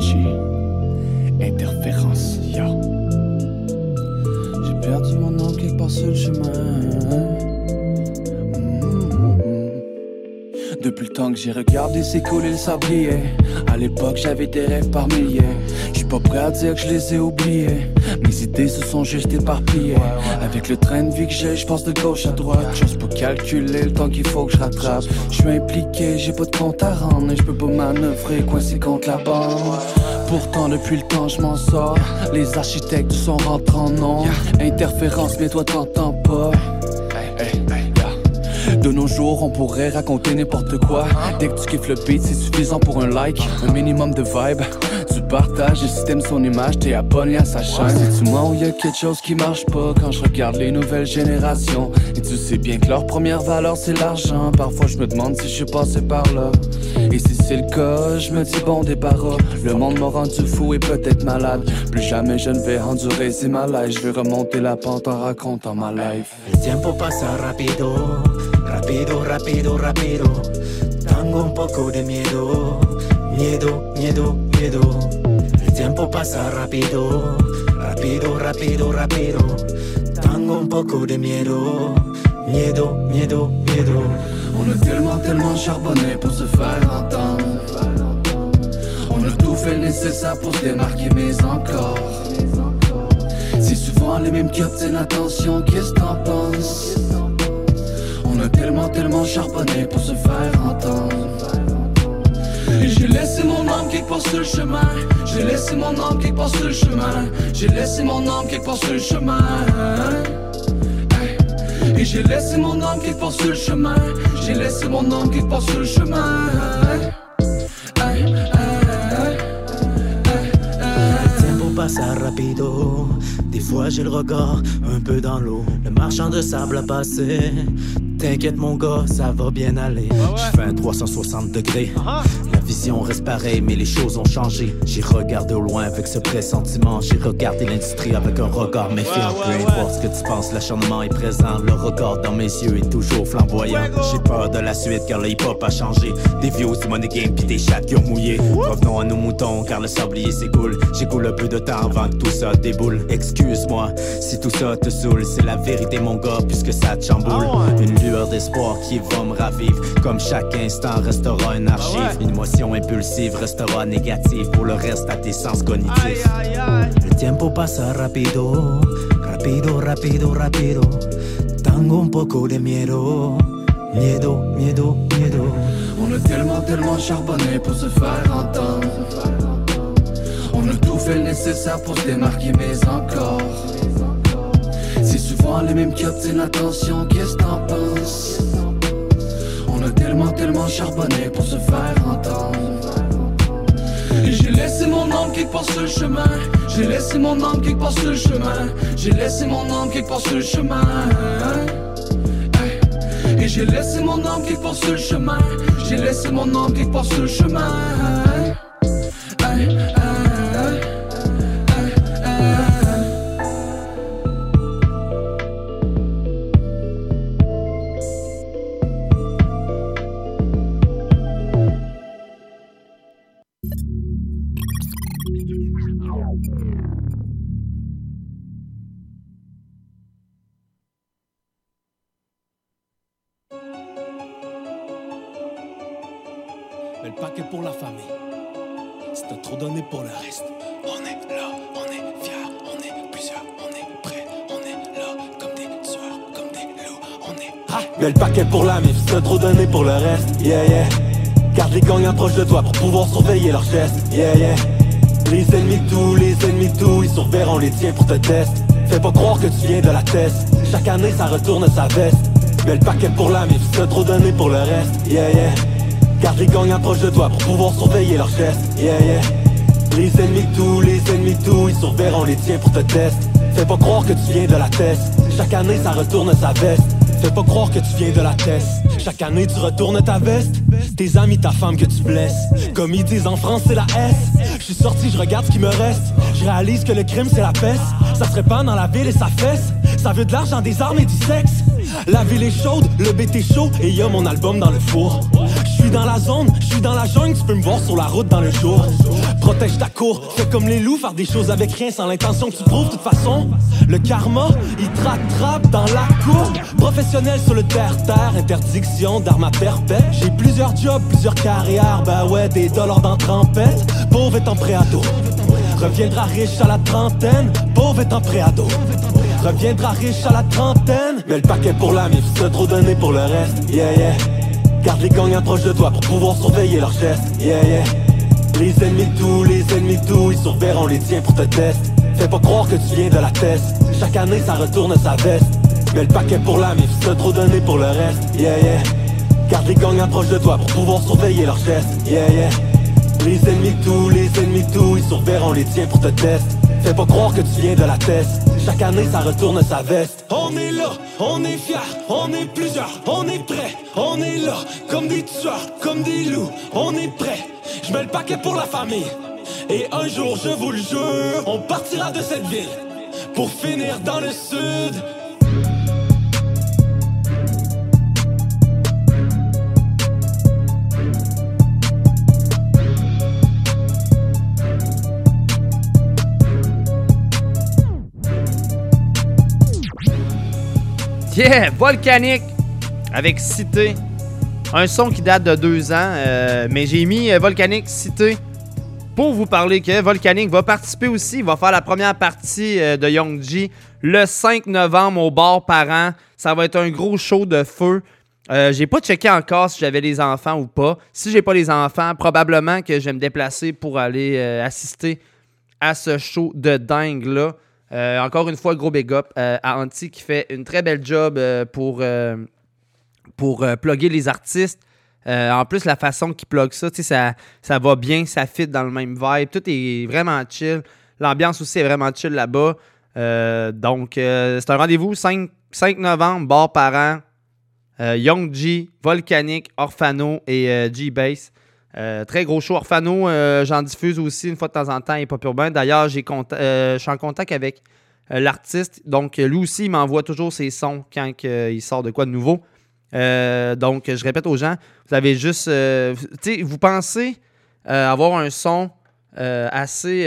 G, interférence, yo. J'ai perdu mon âme quelque part sur le chemin. Depuis le temps que j'ai regardé s'écouler le sablier À l'époque j'avais des rêves par milliers Je suis pas prêt à dire que je les ai oubliés. Mes idées se sont juste éparpillées. Avec le train de vie que j'ai, je pense de gauche à droite. J'ose pas calculer le temps qu'il faut que je rattrape. Je suis impliqué, j'ai pas de compte à rendre Et je peux pas manœuvrer, coincé contre la bande. Pourtant depuis le temps je m'en sors. Les architectes sont rentrés en nom Interférence mais toi t'entends pas. De nos jours, on pourrait raconter n'importe quoi. Dès que tu kiffes le beat, c'est suffisant pour un like, un minimum de vibe. Tu partages, le système son image, t'es abonné à sa chaîne. C'est-tu moi ou y a quelque chose qui marche pas quand je regarde les nouvelles générations? Et tu sais bien que leur première valeur c'est l'argent. Parfois je me demande si je suis passé par là. Et si c'est le cas, je me dis bon débarras. Le monde m'a rendu fou et peut-être malade. Plus jamais je ne vais endurer ces malaises. Je vais remonter la pente en racontant ma life. El tiempo pasa rápido, rápido, rápido, rápido. Tengo un poco de miedo, miedo, miedo, miedo. El tiempo pasa rápido, rápido, rápido, rápido. Tengo un poco de miedo, miedo, miedo, miedo. On a tellement, tellement charbonné pour se faire entendre. On a tout fait nécessaire pour se démarquer, mais encore. C'est souvent les mêmes qui obtiennent l'attention, qu'est-ce que t'en penses? On a tellement, tellement charbonné pour se faire entendre. Et j'ai laissé mon âme quelque part sur le chemin. J'ai laissé mon âme quelque part sur le chemin. J'ai laissé mon âme quelque part sur le chemin. Et j'ai laissé mon âme quelque part sur le chemin. J'ai laissé mon âme quelque part sur le chemin. Pasa rápido. Des fois j'ai le regard un peu dans l'eau. Le marchand de sable a passé. T'inquiète mon gars, ça va bien aller. Je fais un 360 degrés. La vision reste pareille, mais les choses ont changé. J'ai regardé au loin avec ce pressentiment. J'ai regardé l'industrie avec un regard méfiant. Peu importe ce que tu penses, l'acharnement est présent. Le regard dans mes yeux est toujours flamboyant. J'ai peur de la suite car le hip-hop a changé. Des views, du money game, pis des chattes qui ont mouillé. Revenons à nos moutons car le sablier s'écoule. J'écoule un peu de temps avant que tout ça déboule. Excuse-moi si tout ça te saoule. C'est la vérité, mon gars, puisque ça te chamboule. Une lueur d'espoir qui va me ravivre. Comme chaque instant restera une archive. Une impulsive restera négative. Pour le reste, à tes sens. El tiempo pasa rápido, rápido, rápido, rápido. Tengo un poco de miedo, miedo, miedo, miedo. On a tellement, tellement charbonné pour se faire entendre. On a tout fait le nécessaire pour se démarquer, mais encore. C'est souvent les mêmes qui obtiennent l'attention, qu'est-ce que t'en penses? Tellement, tellement charbonné pour se faire entendre. Et j'ai laissé mon âme part sur le chemin. J'ai laissé mon âme part sur le chemin. J'ai laissé mon âme part sur le chemin. Et j'ai laissé mon âme sur le chemin. J'ai laissé mon âme part sur le chemin. Chaque année, ça retourne sa veste. Mais le paquet pour la mif, t'as trop donné pour le reste. Yeah, yeah. Garde les gangs approche de toi pour pouvoir surveiller leurs gestes. Yeah, yeah. Les ennemis de tout, les ennemis de tout, ils surveilleront les tiens pour te test. Fais pas croire que tu viens de la test. Chaque année, ça retourne sa veste. Fais pas croire que tu viens de la test. Chaque année, tu retournes ta veste. Tes amis, ta femme que tu blesses. Comme ils disent en France, c'est la S. Je suis sorti, je regarde ce qui me reste. Je réalise que le crime, c'est la peste. Ça se répand dans la ville et ça fesse. Ça veut de l'argent, des armes et du sexe. La ville est chaude, le BT chaud et y a mon album dans le four. Je suis dans la zone, je suis dans la jungle, tu peux me voir sur la route dans le jour. Protège ta cour, fais comme les loups, faire des choses avec rien sans l'intention que tu prouves. De toute façon, le karma, il te rattrape dans la cour. Professionnel sur le terre-terre, interdiction d'armes à perpète. J'ai plusieurs jobs, plusieurs carrières, bah ouais, des dollars dans trempette. Pauvre étant préado, reviendra riche à la trentaine. Pauvre étant préado. Reviendra riche à la trentaine. Mais le paquet pour la mif, c'est trop donné pour le reste. Yeah yeah. Garde les gangs approche de toi pour pouvoir surveiller leurs gestes Yeah yeah. Les ennemis de tout, les ennemis de tout Ils surveilleront les tiens pour te test. Fais pas croire que tu viens de la test. Chaque année ça retourne sa veste. Mais le paquet pour la mif, c'est trop donné pour le reste. Yeah yeah. Garde les gangs approche de toi pour pouvoir surveiller leurs gestes Yeah yeah. Les ennemis de tout, les ennemis de tout Ils surveilleront les tiens pour te test. Fais pas croire que tu viens de la test chaque année ça retourne sa veste On est là, on est fiers, on est plusieurs, on est prêts, on est là, comme des tueurs, comme des loups, on est prêts. Je mets le paquet pour la famille. Et un jour, je vous le jure, on partira de cette ville pour finir dans le sud. Yeah, Volcanique avec Cité. Un son qui date de deux ans, euh, mais j'ai mis euh, Volcanique Cité pour vous parler que Volcanique va participer aussi. Il va faire la première partie euh, de Young G le 5 novembre au bar parent. Ça va être un gros show de feu. Euh, j'ai pas checké encore si j'avais les enfants ou pas. Si j'ai pas les enfants, probablement que je vais me déplacer pour aller assister à ce show de dingue là. Euh, encore une fois, gros big up euh, à Anti qui fait une très belle job euh, pour, pour plugger les artistes. En plus, la façon qu'il plug ça, ça, ça va bien, ça fit dans le même vibe. Tout est vraiment chill. L'ambiance aussi est vraiment chill là-bas. Donc, c'est un rendez-vous 5, 5 novembre, bar parent. Euh, Young G, Volcanic, Orphano et G-Bass. Euh, très gros show. Orphano, euh, j'en diffuse aussi une fois de temps en temps et pas urbain. D'ailleurs, euh, je suis en contact avec l'artiste. Donc, lui aussi, il m'envoie toujours ses sons quand il sort de quoi de nouveau. Donc, je répète aux gens, vous avez juste. tu sais, vous pensez avoir un son assez.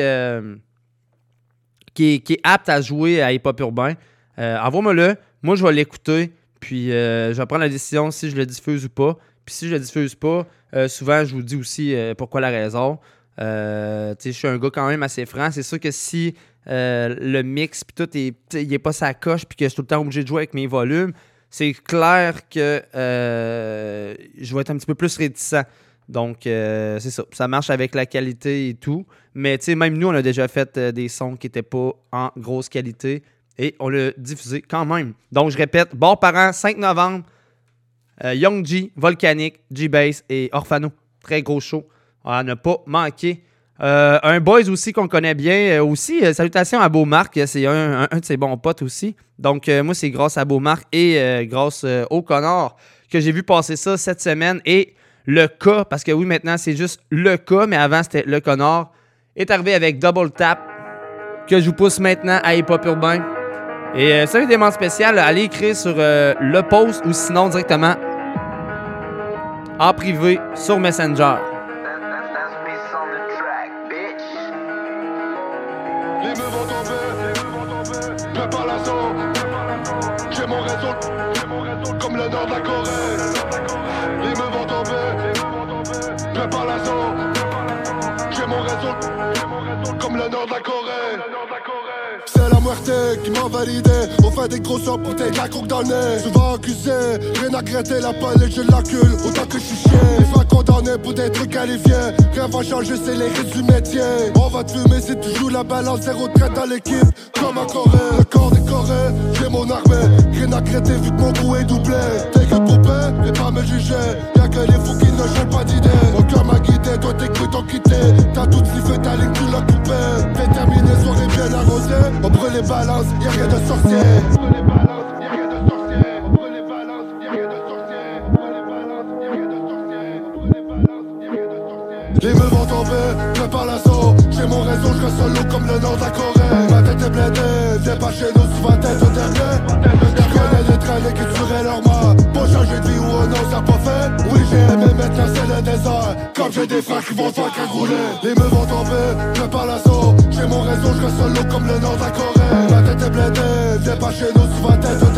qui, est, qui est apte à jouer à hip-hop urbain. Envoie-moi-le. Moi, je vais l'écouter. Puis, je vais prendre la décision si je le diffuse ou pas. Puis, si je le diffuse pas, euh, souvent, je vous dis aussi euh, pourquoi la raison. Euh, je suis un gars quand même assez franc. C'est sûr que si le mix puis tout est, il est pas sa coche puis que je suis tout le temps obligé de jouer avec mes volumes, c'est clair que je vais être un petit peu plus réticent. Donc, c'est ça. Ça marche avec la qualité et tout. Mais, tu sais, même nous, on a déjà fait des sons qui n'étaient pas en grosse qualité et on l'a diffusé quand même. Donc, je répète, Bord Parent, 5 novembre, euh, Young G, Volcanic, G-Bass et Orphano. Très gros show. À ne pas manquer. Euh, un boys aussi qu'on connaît bien. euh, aussi, salutations à Beaumarc. C'est un, un- un de ses bons potes aussi. Donc, moi, c'est grâce à Beaumarc et grâce au Connor que j'ai vu passer ça cette semaine. Et le cas, parce que oui, maintenant, c'est juste le cas, mais avant, c'était le Connor, est arrivé avec Double Tap que je vous pousse maintenant à Hip Hop Urbain. Et euh, ça, une demande spéciale, allez écrire sur le post ou sinon directement en privé sur Messenger. Validé. On fait des grosses bouteilles la croque dans le nez. Souvent accusé, rien à regretter, la palette, je l'accule. Autant que je suis chien. Les condamné pour des trucs qualifiés. Rien va changer, c'est les risques du métier. On va te fumer si tu joues la balance, zéro traite dans l'équipe. Comme un Corée, le corps décoré, j'ai mon armée. À regretter vu que mon est doublé. T'es que poupée, mais pas me juger. Y'a que les fous qui ne changent pas d'idée. Mon cœur m'a guidé, toi tes couilles t'ont quitté. T'as tout sniffé, ta ligne, tu l'as coupé. Déterminé, soirée bien arrosée. On brûle les balances, y'a rien de sorcier. Les meufs vont tomber, prépare l'assaut J'ai mon réseau, je reste solo comme le nord de Corée Ma tête est blindée, viens pas chez nous, souvent tête au dernier Je des qui tueraient leur mort. Pour changer de vie ou oh non, ça pas fait. Oui j'ai aimé, maintenant c'est le désert Comme j'ai des frères qui vont faire qu'à rouler. Les meufs vont tomber, prépare l'assaut J'ai mon réseau, je reste solo comme le nord de la Corée. Ma tête est blindée, viens pas chez nous, souvent tête au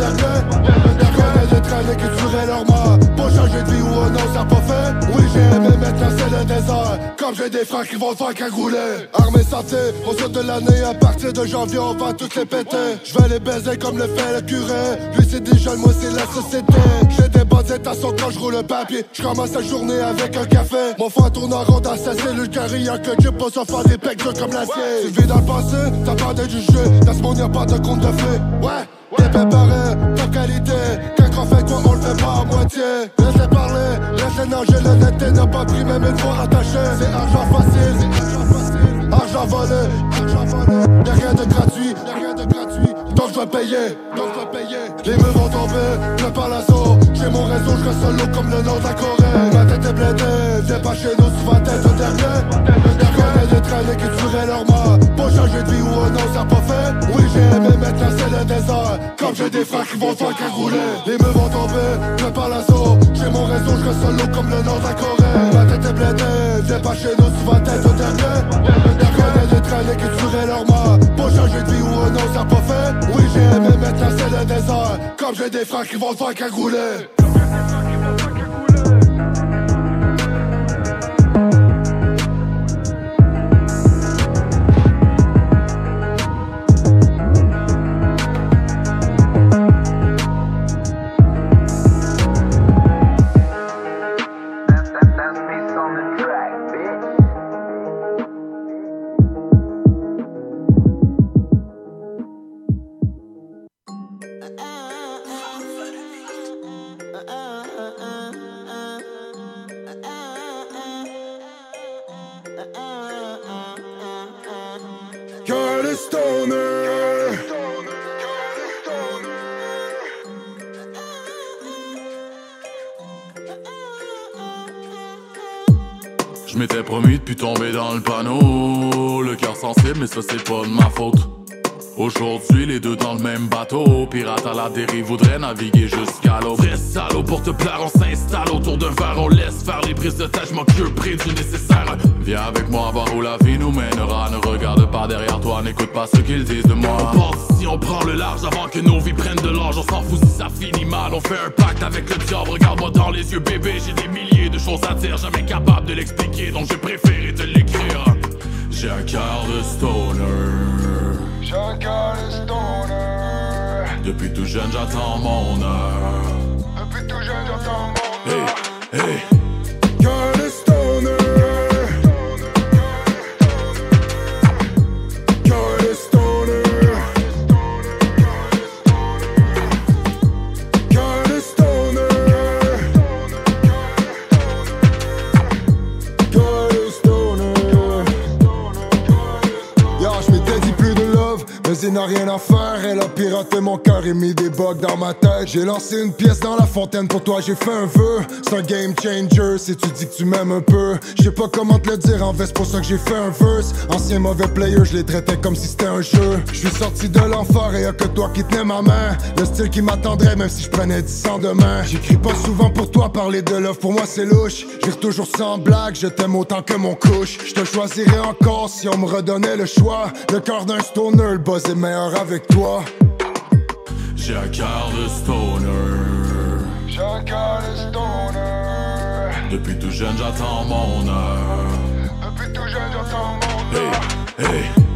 comme j'ai des frères qui vont faire qu'à rouler Armée santé, au saut de l'année À partir de janvier on va tous les péter. Je vais les baiser comme le fait le curé. Lui c'est des jeunes, moi c'est la société. J'ai des bonnes étations quand je roule le papier. Je commence la journée avec un café. Mon frère tourne en rond dans sa cellule Car il y a que Dieu pour s'en faire des pecs comme l'acier. Tu vis dans le passé, t'as parlé du jeu Dans ce monde y'a pas de compte de fait. Ouais. T'es préparé, ta qualité Fait quoi on le fait pas à moitié. Laissez parler, laissez nager l'honnêteté n'a pas pris même une fois attaché C'est argent facile, c'est argent facile Argent volé, argent volé. Y'a rien de gratuit, y'a rien de gratuit. Donc je dois payer, donc je dois payer. Les meufs vont tomber, prépare l'assaut J'ai mon réseau, je reste solo comme le nord de Corée. Ma tête est blindée, viens pas chez nous, souvent tête au dernier. Je connais des traînées qui tueraient leur mort Pour changer de vie ou oh non, ça pas fait. Oui j'ai aimé, maintenant c'est le désert. Comme j'ai des frères qui vont faire qu'à rouler. Les meufs vont tomber, prépare l'assaut J'ai mon réseau, je reste solo comme le nord de la Corée. Ma tête est blindée, viens pas chez nous, souvent tête au dernier. Connais des traînées qui tueraient leur mort Pour changer de vie ou oh non, ça pas fait. Oui j'ai aimé, maintenant c'est le désert Comme j'ai des frères qui vont faire qu'à le panneau. Le cœur sensible, mais ça c'est pas de ma faute. Aujourd'hui, les deux dans le même bateau. Pirate à la dérive, voudrait naviguer jusqu'à l'eau. Vrai salaud, pour te plaire, on s'installe autour d'un verre. On laisse faire les prises de je m'occupe près du nécessaire. Viens avec moi voir où la vie nous mènera. Ne regarde pas derrière toi, n'écoute pas ce qu'ils disent de moi. On pense si on prend le large avant que nos vies prennent de l'âge. On s'en fout si ça finit mal. On fait un pacte avec le diable. Regarde-moi dans les yeux, bébé. J'ai des milliers de choses à dire, jamais capable de l'expliquer. Donc j'ai préféré te l'écrire. J'ai un cœur de stoner. Depuis tout jeune, j'attends mon heure. Depuis tout jeune, j'attends mon Hey, hey. Rien à faire. Elle a piraté mon cœur et mis des bugs dans ma tête. J'ai lancé une pièce dans la fontaine pour toi, j'ai fait un vœu. C'est un game changer si tu dis que tu m'aimes un peu. Je sais pas comment te le dire en c'est pour ça que j'ai fait un verse. Ancien mauvais player, je les traitais comme si c'était un jeu. Je suis sorti de l'enfer et y'a que toi qui tenais ma main. Le style qui m'attendrait même si je prenais 10 ans demain. J'écris pas souvent pour toi, parler de love pour moi c'est louche. Je toujours sans blague, je t'aime autant que mon couche. Je te choisirais encore si on me redonnait le choix. Le cœur d'un stoner, le buzz est meilleur avec toi. J'ai un cœur de stoner. J'ai un cœur de stoner Depuis tout jeune, j'attends mon heure. Depuis tout jeune, j'entends mon Hey, hey.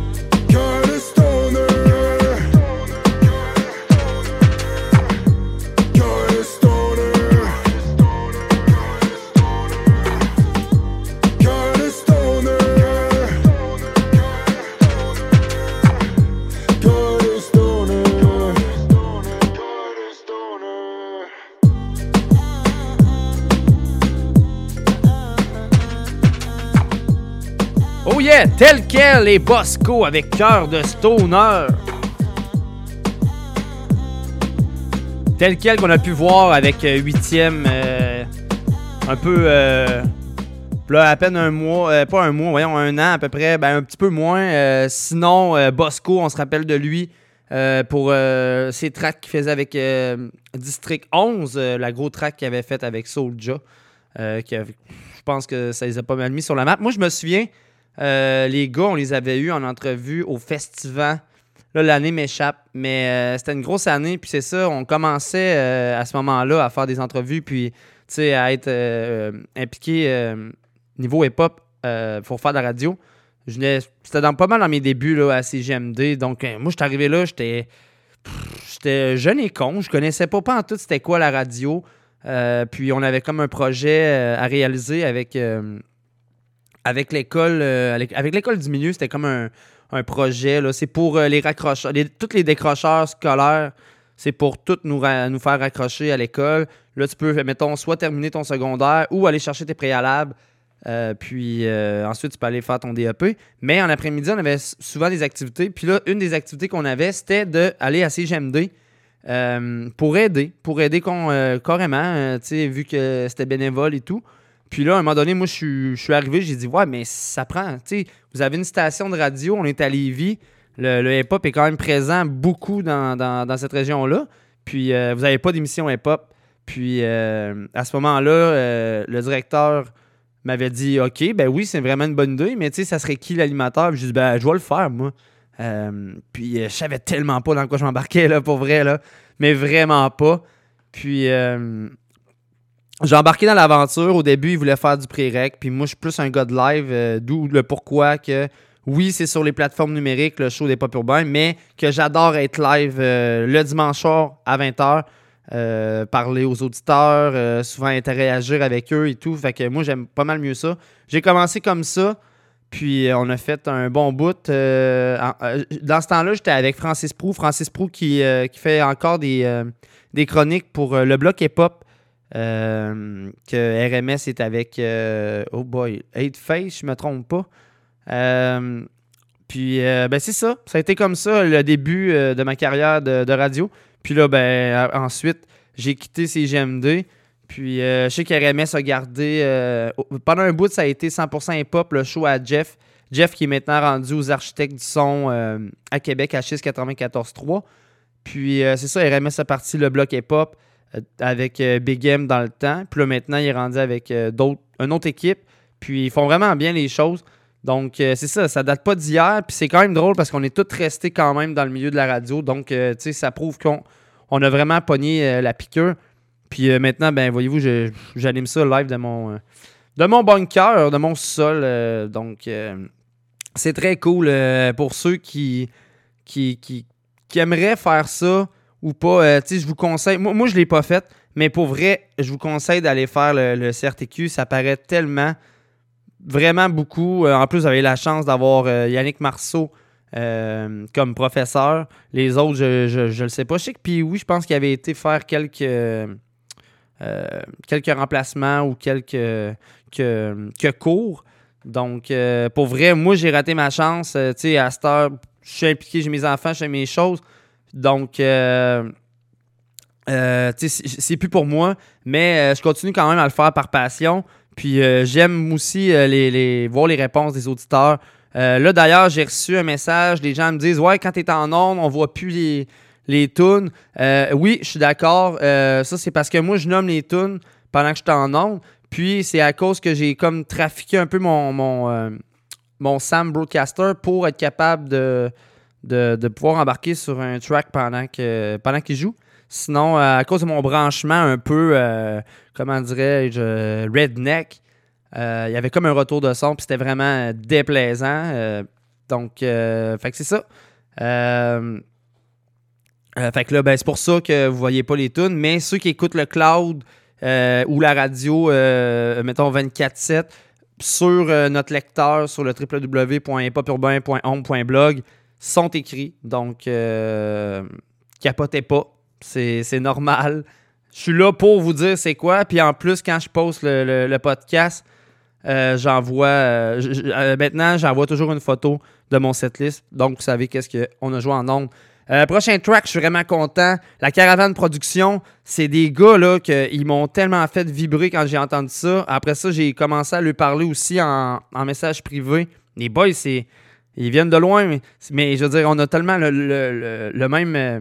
Tel quel les Bosco avec cœur de stoner. Tel quel qu'on a pu voir avec 8ème, un peu, euh, là, à peine un mois, euh, pas un mois, voyons, un an à peu près, ben un petit peu moins. Euh, sinon, euh, Bosco, on se rappelle de lui euh, pour euh, ses tracks qu'il faisait avec euh, District 11, euh, la gros track qu'il avait fait avec Soulja. euh, je pense que ça les a pas mal mis sur la map. Moi, je me souviens, euh, les gars, on les avait eus en entrevue au festival. Là, l'année m'échappe, mais euh, c'était une grosse année. Puis c'est ça, on commençait euh, à ce moment-là à faire des entrevues, puis à être impliqué niveau hip-hop pour faire de la radio. C'était dans, pas mal dans mes débuts à CGMD. Donc, moi, je suis arrivé là, j'étais. J'étais jeune et con. Je connaissais pas, en tout c'était quoi la radio. Puis on avait comme un projet à réaliser avec, avec l'école euh, avec l'école du milieu. C'était comme un, un projet. C'est pour euh, les raccrocheurs, tous les décrocheurs scolaires. C'est pour toutes nous, faire raccrocher à l'école. Là, tu peux, mettons, soit terminer ton secondaire ou aller chercher tes préalables. Euh, puis ensuite, tu peux aller faire ton DEP. Mais en après-midi, on avait souvent des activités. Puis là, une des activités qu'on avait, c'était d'aller à CGMD pour aider. Pour aider carrément, vu que c'était bénévole et tout. Puis là, à un moment donné, moi, je suis- arrivé, j'ai dit, ouais, mais ça prend. Vous avez une station de radio, on est à Lévis. Le, hip-hop est quand même présent beaucoup dans, cette région-là. Puis euh, vous n'avez pas d'émission hip-hop. Puis euh, à ce moment-là, euh, le directeur m'avait dit OK, ben oui, c'est vraiment une bonne idée, mais tu sais, ça serait qui l'animateur? Puis J'ai dit ben je vais le faire, moi. Puis je savais tellement pas dans quoi je m'embarquais là, pour vrai, là. Mais vraiment pas. Puis j'ai embarqué dans l'aventure. Au début, il voulait faire du pré-rec. Puis moi, je suis plus un gars de live, euh, d'où le pourquoi que oui, c'est sur les plateformes numériques, le show des pop urbains, mais que j'adore être live euh, le dimanche soir à 20h. euh, parler aux auditeurs, souvent interagir avec eux et tout. Fait que moi, j'aime pas mal mieux ça. J'ai commencé comme ça, puis on a fait un bon bout. dans ce temps-là, j'étais avec Francis Prou. Francis Prou qui, qui fait encore des, des chroniques pour le bloc hip-hop. Euh, que RMS est avec, euh, oh boy, 8 Face, je me trompe pas. Euh, puis, ben, c'est ça. Ça a été comme ça le début de ma carrière de, radio. Puis là, ben, ensuite, j'ai quitté CGMD. Puis, je sais qu'RMS a gardé. pendant un bout, ça a été 100% hip-hop, le show à Jeff. Jeff qui est maintenant rendu aux architectes du son à Québec, à 694.3. Puis, c'est ça, RMS a parti le bloc hip-hop avec euh, Big M dans le temps. Puis là, maintenant, il est rendu avec euh, d'autres, une autre équipe. Puis, ils font vraiment bien les choses. Donc, euh, c'est ça, ça date pas d'hier. Puis, c'est quand même drôle parce qu'on est tous restés quand même dans le milieu de la radio. Donc, euh, tu sais, ça prouve qu'on on a vraiment pogné euh, la piqûre. Puis euh, maintenant, ben voyez-vous, j'anime ça live de mon, euh, de mon bunker, de mon sol. euh, donc, euh, c'est très cool euh, pour ceux qui, qui, qui, qui aimeraient faire ça ou pas. euh, je vous conseille. Moi, moi je ne l'ai pas fait, mais pour vrai, je vous conseille d'aller faire le, CRTQ. Ça paraît tellement, vraiment beaucoup. Euh, en plus, vous avez la chance d'avoir euh, Yannick Marceau comme professeur. Les autres, je ne le sais pas. Je sais que puis oui, je pense qu'il avait été faire quelques, quelques remplacements ou quelques que, que cours. Donc, pour vrai, moi, j'ai raté ma chance. À cette heure, je suis impliqué, j'ai mes enfants, je fais mes choses. Donc, euh, euh, c'est plus pour moi, mais euh, je continue quand même à le faire par passion. Puis j'aime aussi les, voir les réponses des auditeurs. Là, d'ailleurs, j'ai reçu un message. Les gens me disent Ouais, quand tu es en onde, on voit plus les, les tunes. Oui, je suis d'accord. Ça, c'est parce que moi, je nomme les tunes pendant que je suis en onde. Puis c'est à cause que j'ai comme trafiqué un peu mon, mon, mon Sam Broadcaster pour être capable de, de, pouvoir embarquer sur un track pendant que pendant qu'il joue. Sinon, euh, à cause de mon branchement un peu, euh, comment dirais-je, redneck, euh, il y avait comme un retour de son, puis c'était vraiment déplaisant. donc, fait que c'est ça. Fait que là, ben, c'est pour ça que vous voyez pas les tunes, mais ceux qui écoutent le cloud ou la radio, mettons 24-7, sur notre lecteur sur le www.hipopurbain.home.blog sont écrits. Donc, euh, capotez pas. C'est normal. Je suis là pour vous dire c'est quoi. Puis en plus, quand je poste le, le- podcast, euh, j'envoie. euh, maintenant, j'envoie toujours une photo de mon setlist. Donc, vous savez qu'est-ce qu'on a joué en ondes. Prochain track, je suis vraiment content. La Caravane Production, c'est des gars là que ils m'ont tellement fait vibrer quand j'ai entendu ça. Après ça, j'ai commencé à lui parler aussi en, en message privé. Les boys, c'est ils viennent de loin, mais, je veux dire, on a tellement le, euh,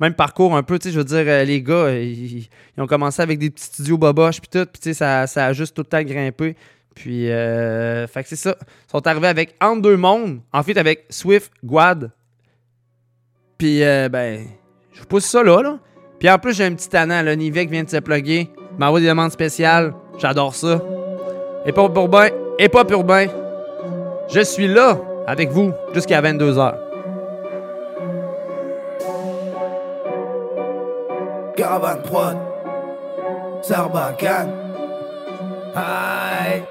même parcours un peu. Tu sais, je veux dire, euh, les gars, ils, ont commencé avec des petits studios boboches puis tout, puis tu sais, ça, ça a juste tout le temps grimpé. Puis, euh, fait que c'est ça. Ils sont arrivés avec Entre deux mondes, en fait avec Swift, Guad. Puis, euh, ben, je vous pousse ça là, là. Puis en plus, j'ai un petit tannant, là, Nivek vient de se plugger. M'envoie des demandes spéciales. J'adore ça. Et pas urbain, et pas urbain. Je suis là avec vous jusqu'à 22h. Caravane prod, Sarbacane. Aïe.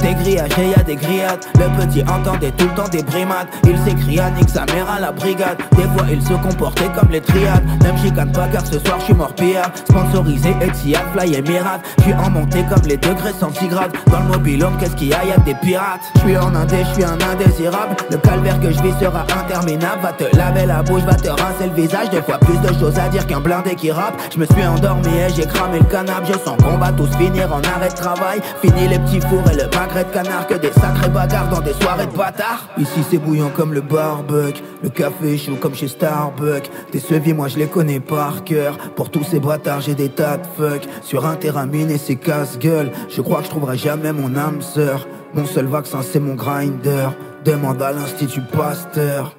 Tout est grillagé, y a des grillades. Le petit entendait tout le temps des brimades. Il s'écria, nique sa mère à la brigade. Des fois, il se comportait comme les triades. Ne me chicane pas car ce soir, je suis mort. Sponsorisé Etihad, Fly Emirates. Je suis en montée comme les degrés centigrades. Dans le mobilhome, qu'est-ce qu'il y a, y a des pirates. Je suis en indé, je suis un indésirable. Le calvaire que je vis sera interminable. Va te laver la bouche, va te rincer le visage. Deux fois plus de choses à dire qu'un blindé qui rappe. Je me suis endormi et j'ai cramé le canapé. Je sens qu'on va tous finir en arrêt de travail. Fini les petits fours et le canard. Que des sacrés bagarres dans des soirées de bâtards. Ici c'est bouillant comme le barbecue. Le café chaud comme chez Starbucks. Tes sevis, moi je les connais par cœur. Pour tous ces bâtards, j'ai des tas de fuck. Sur un terrain miné, c'est casse-gueule. Je crois que je trouverai jamais mon âme sœur. Mon seul vaccin, c'est mon grinder. Demande à l'Institut Pasteur.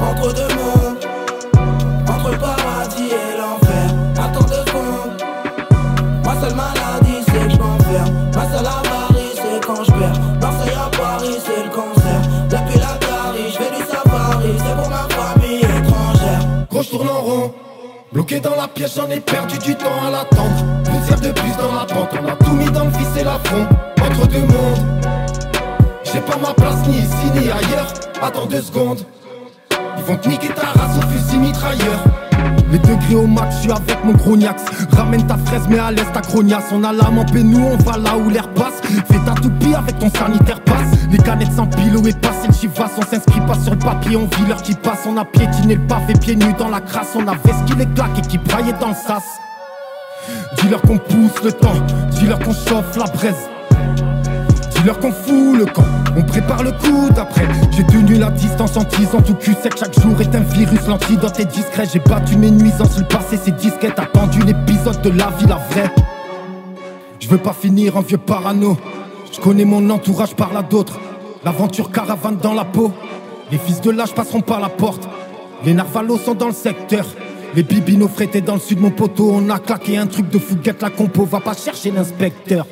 Entre deux mondes, Bloqué dans la pièce, j'en ai perdu du temps à l'attendre. Poussière de plus dans la pente, on a tout mis dans le fils et la front. Entre deux mondes. J'ai pas ma place ni ici ni ailleurs. Attends deux secondes. Ils vont te niquer ta race au fusil mitrailleur. Les degrés au max, je suis avec mon grognax. Ramène ta fraise, mais à l'est ta grognasse. On a l'âme en paix, nous on va là où l'air passe. Fais ta toupie avec ton sanitaire passe. Les canettes s'empilent, où est passé le chivas. On s'inscrit pas sur le papier, on vit l'heure qui passe. On a piétiné le pavé, pieds nus dans la crasse. On a vesti les claques et qui braillait dans le sas. Dis-leur qu'on pousse le temps, dis-leur qu'on chauffe la braise. Dis-leur qu'on fout le camp, on prépare le coup d'après. J'ai tenu la distance en tout cul. Chaque jour est un virus, l'antidote est discret. J'ai battu mes nuisances, le passé c'est disquette. Attendu l'épisode de la vie, la vraie. Je veux pas finir en vieux parano. Je connais mon entourage par là d'autres. L'aventure caravane dans la peau. Les fils de l'âge passeront par la porte. Les narvalos sont dans le secteur. Les bibinos frétés dans le sud, mon poteau. On a claqué un truc de fouguette, la compo. Va pas chercher l'inspecteur.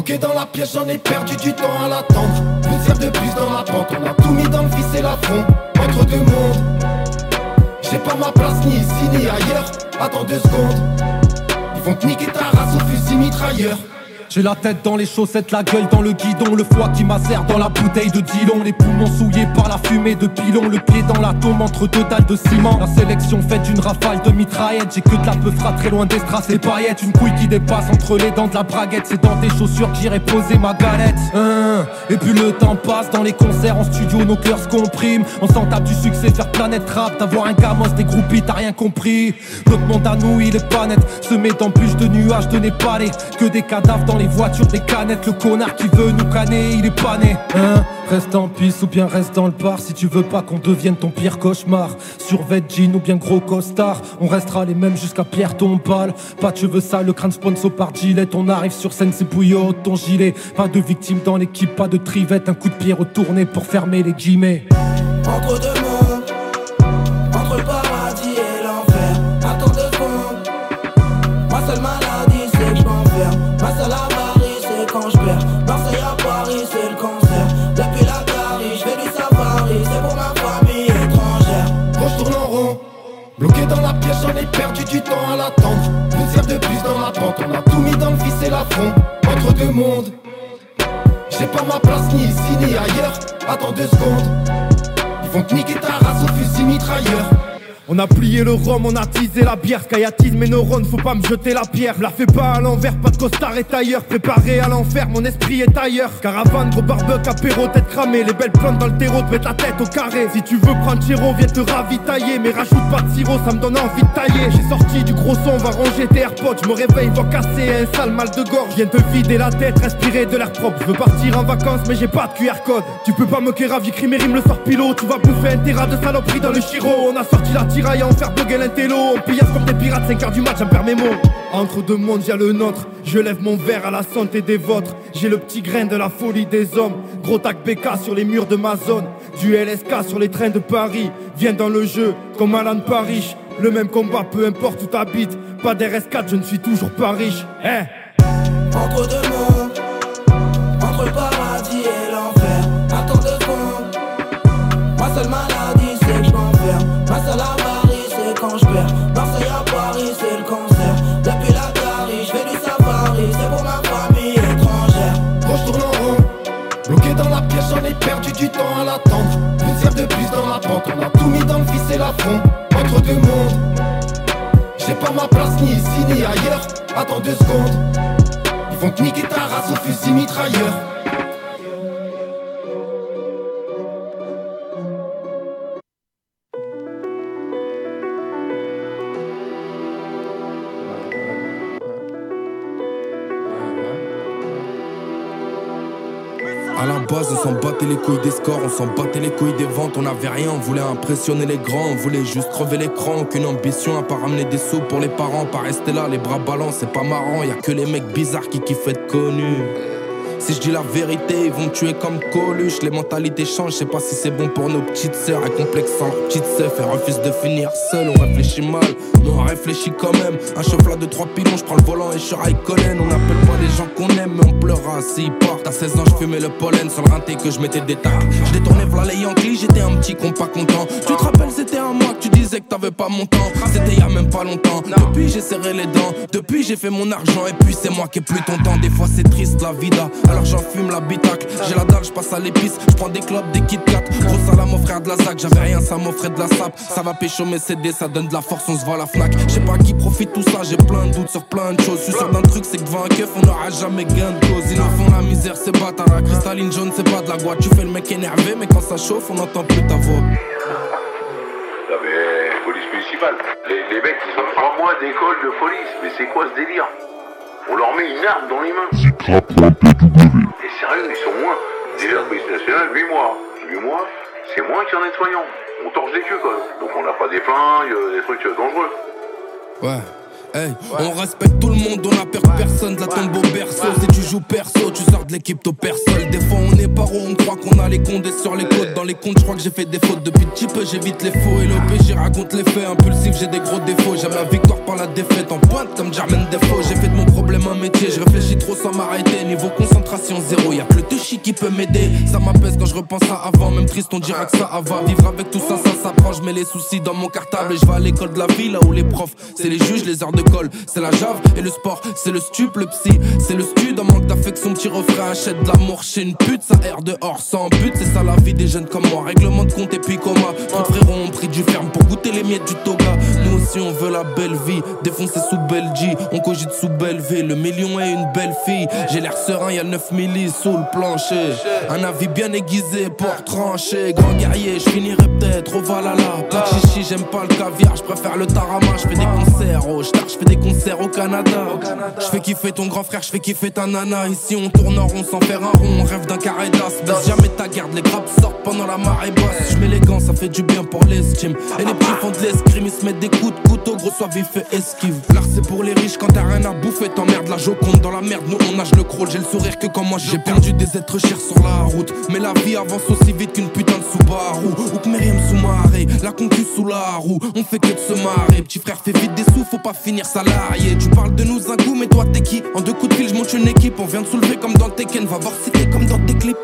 Bloqué dans la pièce, j'en ai perdu du temps à l'attendre. Poussière de plus dans la pente, on a tout mis dans le fils et la front. Entre deux mondes. J'ai pas ma place ni ici ni ailleurs. Attends deux secondes. Ils vont te niquer ta race au fusil mitrailleur. J'ai la tête dans les chaussettes, la gueule dans le guidon, le foie qui macère dans la bouteille de Dillon, les poumons souillés par la fumée de pilon, le pied dans la tombe entre deux dalles de ciment. La sélection faite d'une rafale de mitraillette, j'ai que de la peufra très loin des strass et paillettes, une couille qui dépasse entre les dents de la braguette, c'est dans tes chaussures que j'irai poser ma galette. Hein. Et puis le temps passe dans les concerts en studio, nos cœurs se compriment, on s'en tape du succès, faire planète rap, d'avoir un gamos dégroupé, t'as rien compris. Notre monde à nous, il est pas net, semé d'embûches de nuages de népalais, que des cadavres dans les voitures des canettes. Le connard qui veut nous canner, il est pas né. Hein Reste en piste ou bien reste dans le bar si tu veux pas qu'on devienne ton pire cauchemar. Survêt jean ou bien gros costard, on restera les mêmes jusqu'à Pierre Tombal. Pas de cheveux sales, le crâne sponsor par Gillette. On arrive sur scène, c'est bouillot, ton gilet. Pas de victimes dans l'équipe, pas de trivette. Un coup de pied retourné pour fermer les guillemets. Entre deux mondes, j'en ai perdu du temps à l'attendre. Une de plus dans la pente, on a tout mis dans le vis et la front. Entre deux mondes, j'ai pas ma place ni ici ni ailleurs. Attends deux secondes, ils vont te niquer ta race au fusil mitrailleur. On a plié le rhum, on a teasé la bière, Skyatise mes neurones, faut pas me jeter la pierre. La fais pas à l'envers, pas de costard et tailleur. Préparé à l'enfer, mon esprit est ailleurs. Caravane, gros barbecue, apéro, tête cramée. Les belles plantes dans le terreau, te mettent la tête au carré. Si tu veux prendre Chiro, viens te ravitailler. Mais rajoute pas de sirop, ça me donne envie de tailler. J'ai sorti du gros son, on va ranger tes AirPods. Je me réveille, voix cassée, un sale mal de gorge. Viens te vider la tête, respirer de l'air propre. Je veux partir en vacances, mais j'ai pas de QR code. Tu peux pas me kéra, j'écris mes le sort pilot. Tu vas bouffer un terrain de saloperie dans le chiro. On a sorti la tiraille à en faire l'intello. On pillasse comme des pirates, 5 heures du match, j'en perds mes mots. Entre deux mondes, y'a le nôtre. Je lève mon verre à la santé des vôtres. J'ai le petit grain de la folie des hommes. Gros tac BK sur les murs de ma zone. Du LSK sur les trains de Paris. Viens dans le jeu, comme Alan Paris. Le même combat, peu importe où t'habites. Pas d'RS4, je ne suis toujours pas riche. Eh Entre deux mondes, temps à l'attendre. Une de plus dans la pente, on a tout mis dans le vis et la front. Entre deux mondes, j'ai pas ma place ni ici ni ailleurs. Attends deux secondes, ils vont te niquer ta race au fusil mitrailleur. On s'en battait les couilles des scores, on s'en battait les couilles des ventes, on avait rien, on voulait impressionner les grands, on voulait juste crever l'écran, qu'une ambition à pas ramener des sous pour les parents, pas rester là, les bras ballants, c'est pas marrant, y a que les mecs bizarres qui kiffent être connus. Si je dis la vérité, ils vont me tuer comme Coluche. Les mentalités changent, je sais pas si c'est bon pour nos petites sœurs. Elles complexent sans petite sœur, elles refusent de finir seul. On réfléchit mal, mais on réfléchit quand même. Un chauffeur de trois pilons, je prends le volant et je suis Raikkonen. On appelle pas les gens qu'on aime, mais on pleura s'ils partent. À 16 ans, je fumais le pollen sur le rinté que je mettais des tacs. Je détournais v'là les Yankees, j'étais un petit con pas content. Tu te rappelles, c'était un mois que tu disais que t'avais pas mon temps. C'était y a même pas longtemps. Depuis, j'ai serré les dents. Depuis, j'ai fait mon argent et puis c'est moi qui ai plus ton temps. Des fois, c'est triste la vida. Alors j'en fume la. J'ai la dalle, je passe à l'épice. Je prends des clopes, des Kit Kat. Gros salam au frère de la ZAC. J'avais rien, ça m'offrait de la sape. Ça va pécho mes CD, ça donne de la force, on se voit la Fnac. Je sais pas qui profite tout ça, j'ai plein de doutes sur plein de choses. Je suis sûr d'un truc, c'est que devant un keuf, on n'aura jamais gain de cause. Ils nous font la misère, c'est bâtard. La cristalline jaune, c'est pas de la boîte. Tu fais le mec énervé, mais quand ça chauffe, on n'entend plus ta voix. Police. Les, mecs, ils ont un mois d'école de police. Mais c'est quoi ce délire? On leur met une arme dans les mains. Et sérieux, ils sont moins. Déjà, police nationale, 8 mois. 8 mois, c'est moins qu'un nettoyant. On torche des queues, quoi. Donc on n'a pas des flingues, euh, des trucs euh, dangereux. Ouais. On respecte tout le monde, on a peur de personne, de la tombe au berceau. Si tu joues perso, tu sors de l'équipe au perso. Des fois on est paro, on croit qu'on a les condés sur les côtes. Dans les comptes, je crois que j'ai fait des fautes depuis petit peu, j'évite les faux et le j'y raconte les faits. Impulsif, j'ai des gros défauts. J'aime la victoire par la défaite en pointe comme Jermaine Defoe. J'ai fait de mon problème un métier, je réfléchis trop sans m'arrêter. Niveau concentration zéro, y'a que le touchy qui peut m'aider. Ça m'apaise quand je repense à avant, même triste, on dira que ça va. Vivre avec tout ça, ça s'apprend. Je mets les soucis dans mon cartable et je vais à l'école de la ville, là où les profs, c'est les juges, les heures de c'est la jave et le sport, c'est le stup, le psy, c'est le stud. En manque d'affection, petit refrain, achète de l'amour chez une pute, ça erre dehors sans but. C'est ça la vie des jeunes comme moi, règlement de compte et puis coma. Trop de frérots ont pris du ferme pour goûter les miettes du toga. Nous aussi on veut la belle vie, défoncer sous Belgie, on cogite sous Belleville. Le million est une belle fille, j'ai l'air serein, y'a 9 millis sous le plancher. Un avis bien aiguisé pour trancher, grand guerrier, je finirai peut-être au Valhalla. Pas de chichi, j'aime pas le caviar, je préfère le tarama, je fais des concerts, oh, je fais des concerts au Canada. Je fais kiffer ton grand frère, je fais kiffer ta nana. Ici on tourne en rond sans faire un rond, on rêve d'un carré d'as. Baisse jamais ta garde, les grappes sortent pendant la marée basse. Je mets les gants, ça fait du bien pour l'estime. Et les petits font de l'escrime, ils se mettent des coups de couteau, gros soit vif et esquive. L'art c'est pour les riches quand t'as rien à bouffer, t'emmerdes la joconde dans la merde. Nous on nage le crawl, j'ai le sourire que quand moi j'ai perdu des êtres chers sur la route. Mais la vie avance aussi vite qu'une putain de Subaru. Ou que Myriam sous marée, la concu sous la roue. On fait que de se marrer. Petit frère fait vite des sous, faut pas finir salarié. Tu parles de nous un coup, mais toi t'es qui En deux coups de fil, je monte une équipe. On vient de soulever comme dans Tekken, va voir si t'es comme dans tes clips.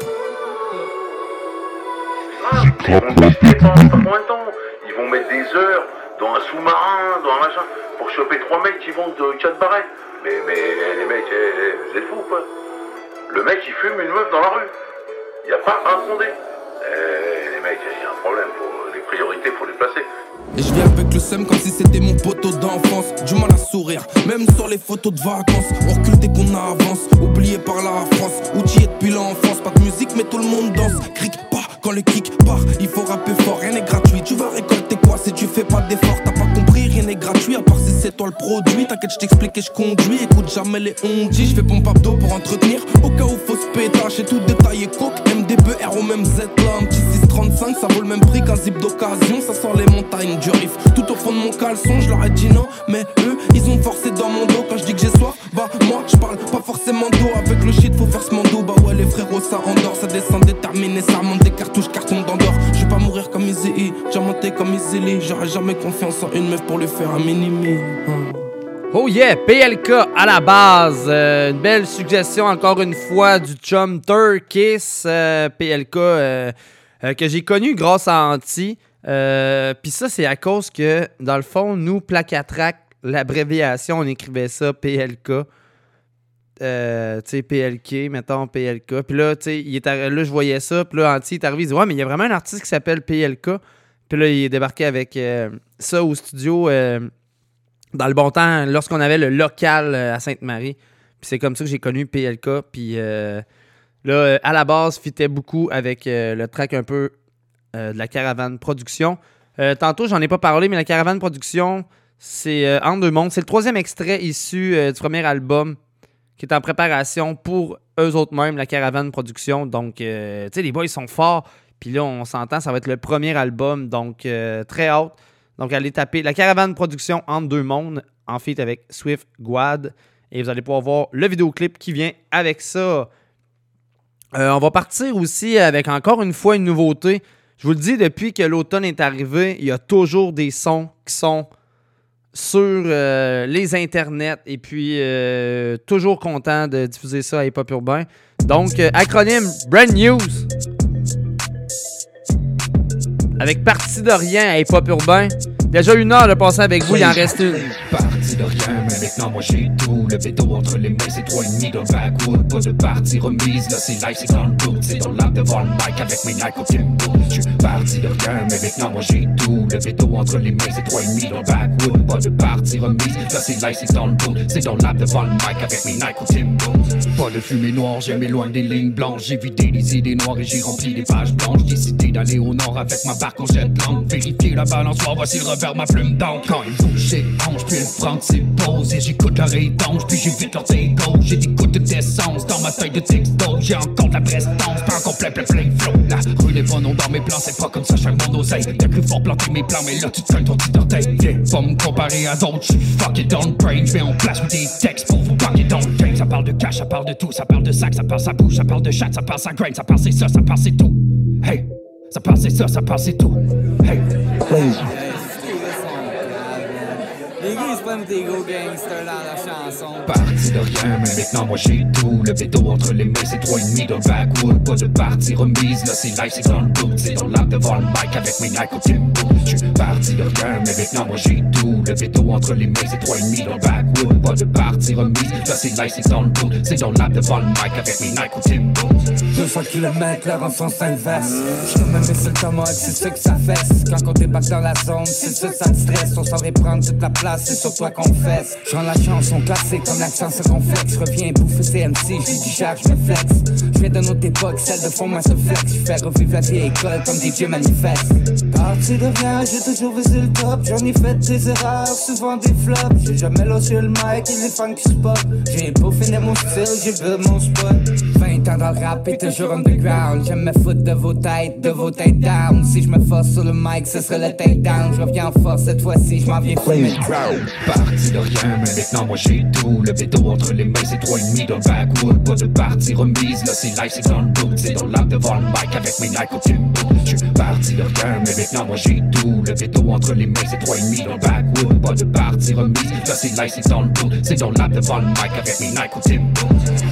Ils vont tester pendant combien de temps Ils vont mettre des heures dans un sous-marin, dans un machin, pour choper trois mecs qui vont de 4 barrettes. Mais, mais les mecs, eh, eh, vous êtes fous ou pas Le mec il fume une meuf dans la rue. Il a pas un fondé. Eh, les mecs, il y a un problème. Faut, les priorités, faut les placer. Et je viens avec le seum comme si c'était mon poteau d'enfance. Du mal à sourire, même sur les photos de vacances. On recule dès qu'on avance, oublié par la France. Outillé depuis l'enfance, pas de musique, mais tout le monde danse. Cric pas quand le kick part, il faut rapper fort, rien n'est gratuit. Tu vas récolter quoi si tu fais pas d'effort T'as pas compris, rien n'est gratuit, à part si c'est toi le produit. T'inquiète, je t'explique et je conduis. Écoute jamais les on dit, je fais pompe abdo pour entretenir. Au cas où faut se pétache et tout détaillé coke. MDB, R au même Z là, un petit 635, ça vaut le même prix qu'un zip d'occasion. Ça sort les montagnes du riff. Tout au fond de mon caleçon, je leur ai dit non, mais eux, ils ont forcé dans mon dos. Quand je dis que j'ai soif, bah moi, je parle pas forcément d'eau. Avec le shit, faut faire ce mando. Bah ouais, les frérots, ça endort, ça descend déterminé, ça remonte des cartouches, carton d'endort. Je vais pas mourir comme j'ai monté comme Easy J'aurais jamais confiance en une meuf pour lui faire un mini-mi. Oh yeah, PLK à la base. Euh, une belle suggestion encore une fois du chum Turkish euh, PLK euh, euh, que j'ai connu grâce à Anti. Euh, Puis ça, c'est à cause que, dans le fond, nous, Placatrac, l'abréviation, on écrivait ça PLK. Euh, tu sais, PLK, mettons PLK. Puis là, tu sais, là, je voyais ça. Puis là, Anti est arrivé, il dit Ouais, mais il y a vraiment un artiste qui s'appelle PLK. Puis là, il est débarqué avec ça au studio dans le bon temps, lorsqu'on avait le local à Sainte-Marie. Puis c'est comme ça que j'ai connu PLK. Puis là, euh, à la base, fitait beaucoup avec euh, le track un peu euh, de la Caravane Production. Tantôt, j'en ai pas parlé, mais la Caravane Production, c'est En deux mondes. C'est le troisième extrait issu du premier album qui est en préparation pour eux autres mêmes, la Caravane Production. Donc, tu sais, les boys ils sont forts. Puis là, on s'entend, ça va être le premier album. Donc, très hâte. Donc, allez taper la Caravane Production entre deux mondes en feat avec Swift Guad. Et vous allez pouvoir voir le vidéoclip qui vient avec ça. Euh, on va partir aussi avec encore une fois une nouveauté. Je vous le dis, depuis que l'automne est arrivé, il y a toujours des sons qui sont sur euh, les internets et puis euh, toujours content de diffuser ça à Hip Urbain. Donc, acronyme Brand News. Avec rien à Hip Hop Urbain. Déjà une heure de passer avec vous, il en reste une. Parti de rien, mais maintenant moi j'ai tout. Le béton entre les mains, c'est trois et demi d'un backwood. Pas de partie remise, là c'est live, c'est dans le doute. C'est dans l'âme devant le mic avec mes Nike au Timbo. Je suis parti de rien, mais maintenant moi j'ai tout. Le béton entre les mains, c'est trois et demi d'un backwood. Pas de partie remise, là c'est live, c'est dans le doute. C'est dans l'âme devant le mic avec mes Nike au Timbo. Pas de fumée noire, j'ai m'éloigne des lignes blanches. J'ai vidé les idées noires et j'ai rempli les pages blanches. Décidé d'aller au nord avec ma barque en jet langue. Vérifier la balançoire, voici le revers, ma plume d'encre. Quand ils bouge, j'ai hanche, puis elle prend ses poses. Et j'écoute leur étanche, puis j'évite leurs égaux. J'ai des gouttes d'essence dans ma feuille de texto. J'ai encore de la prestance, pas encore plein, plein, plein flow. La rue n'est pas non dans mes plans, c'est pas comme ça, fais mon oseille. T'as cru fort planter mes plans, mais là tu te cognes ton petit orteil. Viens pas me comparer à d'autres, j'suis fucking le brain. J'mets en place des textes pour vous pogner dans le game. Ça parle de cash, ça parle de tout, ça parle de sac, ça parle sa bouche, ça parle de chat, ça parle sa grain, ça parle c'est ça, ça parle c'est tout. Hey, ça parle c'est ça, ça parle c'est tout. Hey, hey. Les gars, ils se prennent des gros gangsters dans la chanson. Parti de rien, mais maintenant moi j'ai tout. Le béton entre les mains, c'est trois et demi d'un backwood. Pas de partie remise, là c'est live, c'est dans le doute. C'est dans l'âme devant le mic avec mes Nike au Timbo. Je suis parti de rien, mais maintenant moi j'ai tout. Le béton entre les mains, c'est trois et demi d'un backwood. Pas de partie remise, là c'est live, c'est dans le doute. C'est dans l'âme devant le mic avec mes Nike au Timbo. 200 km l'heure en sens inverse. Je peux même laisser le tomahawk, c'est ça que ça fesse. Quand on débarque dans la zone, c'est ça, ça te stresse. On s'en prendre toute la place, c'est sur toi qu'on fesse. Je rends la chanson classée comme l'accent circonflexe. Je reviens bouffer CMC, j'ai du charge, je me flex. Je viens d'une autre époque, celle de fond, moi se flex. Je fais revivre la vieille école comme DJ Manifeste. Parti de rien, j'ai toujours visé le top. J'en ai fait des erreurs, souvent des flops. J'ai jamais lâché le mic et les fans qui spot. J'ai peaufiné mon style, j'ai vu mon spot. 20 ans dans le rap et toujours underground. J'aime me foutre de vos têtes, de vos têtes down. Si je me force sur le mic, ce serait le take down. Je reviens en force cette fois-ci, je m'en viens. Parti de rien, mais maintenant moi j'ai tout. Le béton entre les mains, c'est trois et demi d'un backwood. Pas de partie remise, là c'est live, c'est dans le boot. C'est dans l'âme devant le mic avec mes Nike au Timbo. Je parti de rien, mais maintenant moi j'ai tout. Le béton entre les mains, c'est trois et demi d'un backwood. Pas de partie remise, là c'est live, c'est dans le boot. C'est dans l'âme devant le mic avec mes Nike au.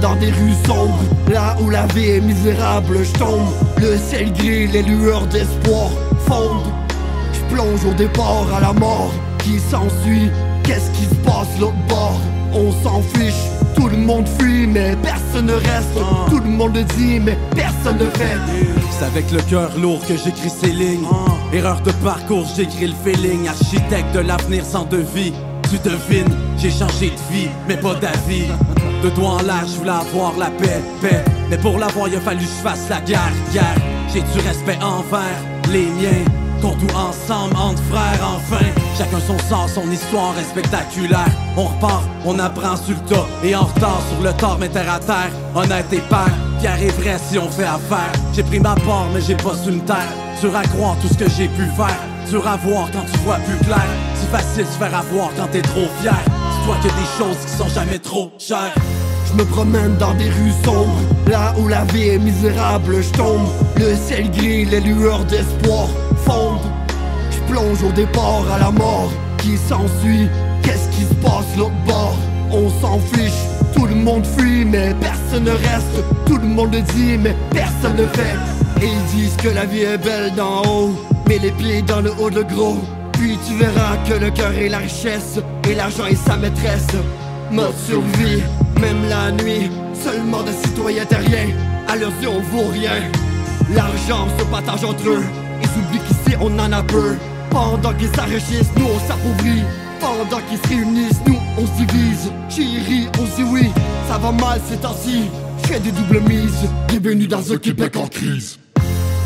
Dans des rues sombres, là où la vie est misérable, je tombe. Le ciel gris, les lueurs d'espoir fondent. Je plonge au départ à la mort qui s'ensuit? Qu'est-ce qui se passe l'autre bord? On s'en fiche, tout le monde fuit, mais personne ne reste. Tout le monde dit, mais personne ne fait. C'est avec le cœur lourd que j'écris ces lignes. Erreur de parcours, j'écris le feeling. Architecte de l'avenir sans devis. Tu devines, j'ai changé de vie, mais pas d'avis. De doigts en l'air, je voulais avoir la paix, paix. Mais pour l'avoir, il a fallu que je fasse la guerre, guerre. J'ai du respect envers les miens. Qu'on ensemble, entre frères, enfin. Chacun son sort, son histoire est spectaculaire. On repart, on apprend sur le tas. Et en retard sur le tort, mais terre à terre. Honnête et père, Pierre est vrai si on fait affaire. J'ai pris ma part, mais j'ai pas su une terre. Dur à croire tout ce que j'ai pu faire. Dur à quand tu vois plus clair. C'est facile de se faire avoir quand t'es trop fier. Des choses qui sont jamais trop chères. Je me promène dans des rues sombres, là où la vie est misérable, je tombe. Le ciel gris, les lueurs d'espoir fondent. Je plonge au départ à la mort qui s'ensuit. Qu'est-ce qui se passe l'autre bord? On s'en fiche, tout le monde fuit, mais personne ne reste. Tout le monde dit, mais personne ne fait. Ils disent que la vie est belle d'en haut, mais les pieds dans le haut de gros. Puis tu verras que le cœur est la richesse, et l'argent est sa maîtresse. Mode survie, même la nuit, seulement des citoyens terriens. À leurs yeux, on vaut rien. L'argent se partage entre eux, ils oublient qu'ici on en a peu. Pendant qu'ils s'enrichissent, nous on s'appauvrit. Pendant qu'ils se réunissent, nous on se divise. Chérie, on se dit oui, ça va mal ces temps-ci. J'fais des doubles mises, bienvenue dans un Québec en crise.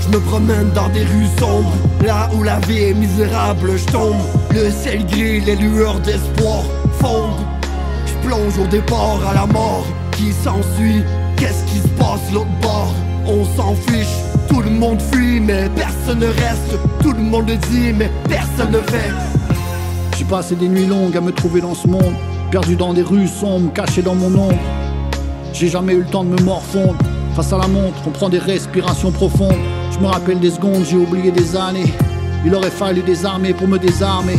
Je me promène dans des rues sombres, là où la vie est misérable, je tombe. Le ciel gris, les lueurs d'espoir fondent. Je plonge au départ à la mort qui s'ensuit. Qu'est-ce qui se passe l'autre bord? On s'en fiche, tout le monde fuit, mais personne ne reste. Tout le monde dit, mais personne ne fait. J'ai passé des nuits longues à me trouver dans ce monde, perdu dans des rues sombres, caché dans mon ombre. J'ai jamais eu le temps de me morfondre. Face à la montre, on prend des respirations profondes. Je me rappelle des secondes, j'ai oublié des années. Il aurait fallu des armées pour me désarmer.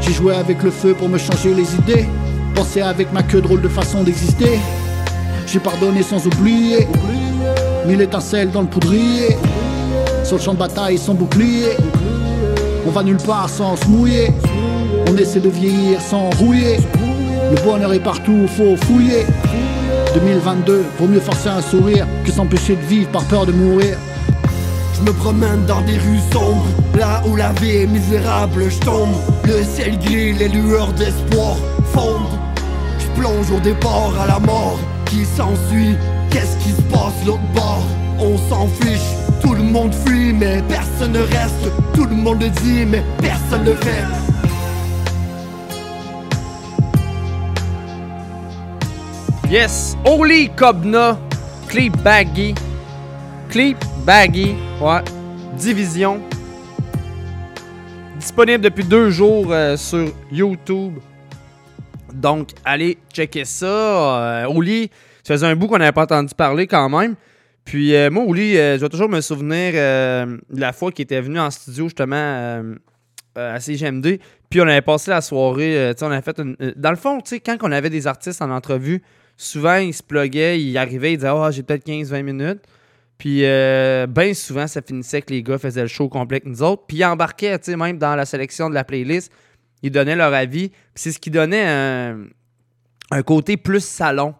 J'ai joué avec le feu pour me changer les idées. Pensé avec ma queue drôle de façon d'exister. J'ai pardonné sans oublier. Mille étincelles dans le poudrier. Sur le champ de bataille sans bouclier. On va nulle part sans se mouiller. On essaie de vieillir sans rouiller. Le bonheur est partout, faut fouiller. 2022, vaut mieux forcer un sourire que s'empêcher de vivre par peur de mourir. Je me promène dans des rues sombres, là où la vie est misérable, je tombe. Le ciel gris, les lueurs d'espoir fondent. Je plonge au départ à la mort qui s'ensuit? Qu'est-ce qui se passe l'autre bord? On s'en fiche, tout le monde fuit, mais personne ne reste. Tout le monde dit, mais personne ne fait. Yes, Holy Cobna, Clip Baggy, Clip Baggy, ouais, Division. Disponible depuis deux jours euh, sur YouTube. Donc, allez checker ça. Euh, Oli, ça faisait un bout qu'on n'avait pas entendu parler quand même. Puis euh, moi, Oli, euh, je vais toujours me souvenir de la fois qu'il était venu en studio justement à CGMD. Puis on avait passé la soirée, on fait Dans le fond, quand on avait des artistes en entrevue, souvent ils se pluguaient, ils arrivaient, ils disaient « Ah, j'ai peut-être 15-20 minutes ». Puis euh, bien souvent, ça finissait que les gars faisaient le show complet avec nous autres. Puis ils embarquaient, tu sais, même dans la sélection de la playlist, ils donnaient leur avis. Puis c'est ce qui donnait un, côté plus salon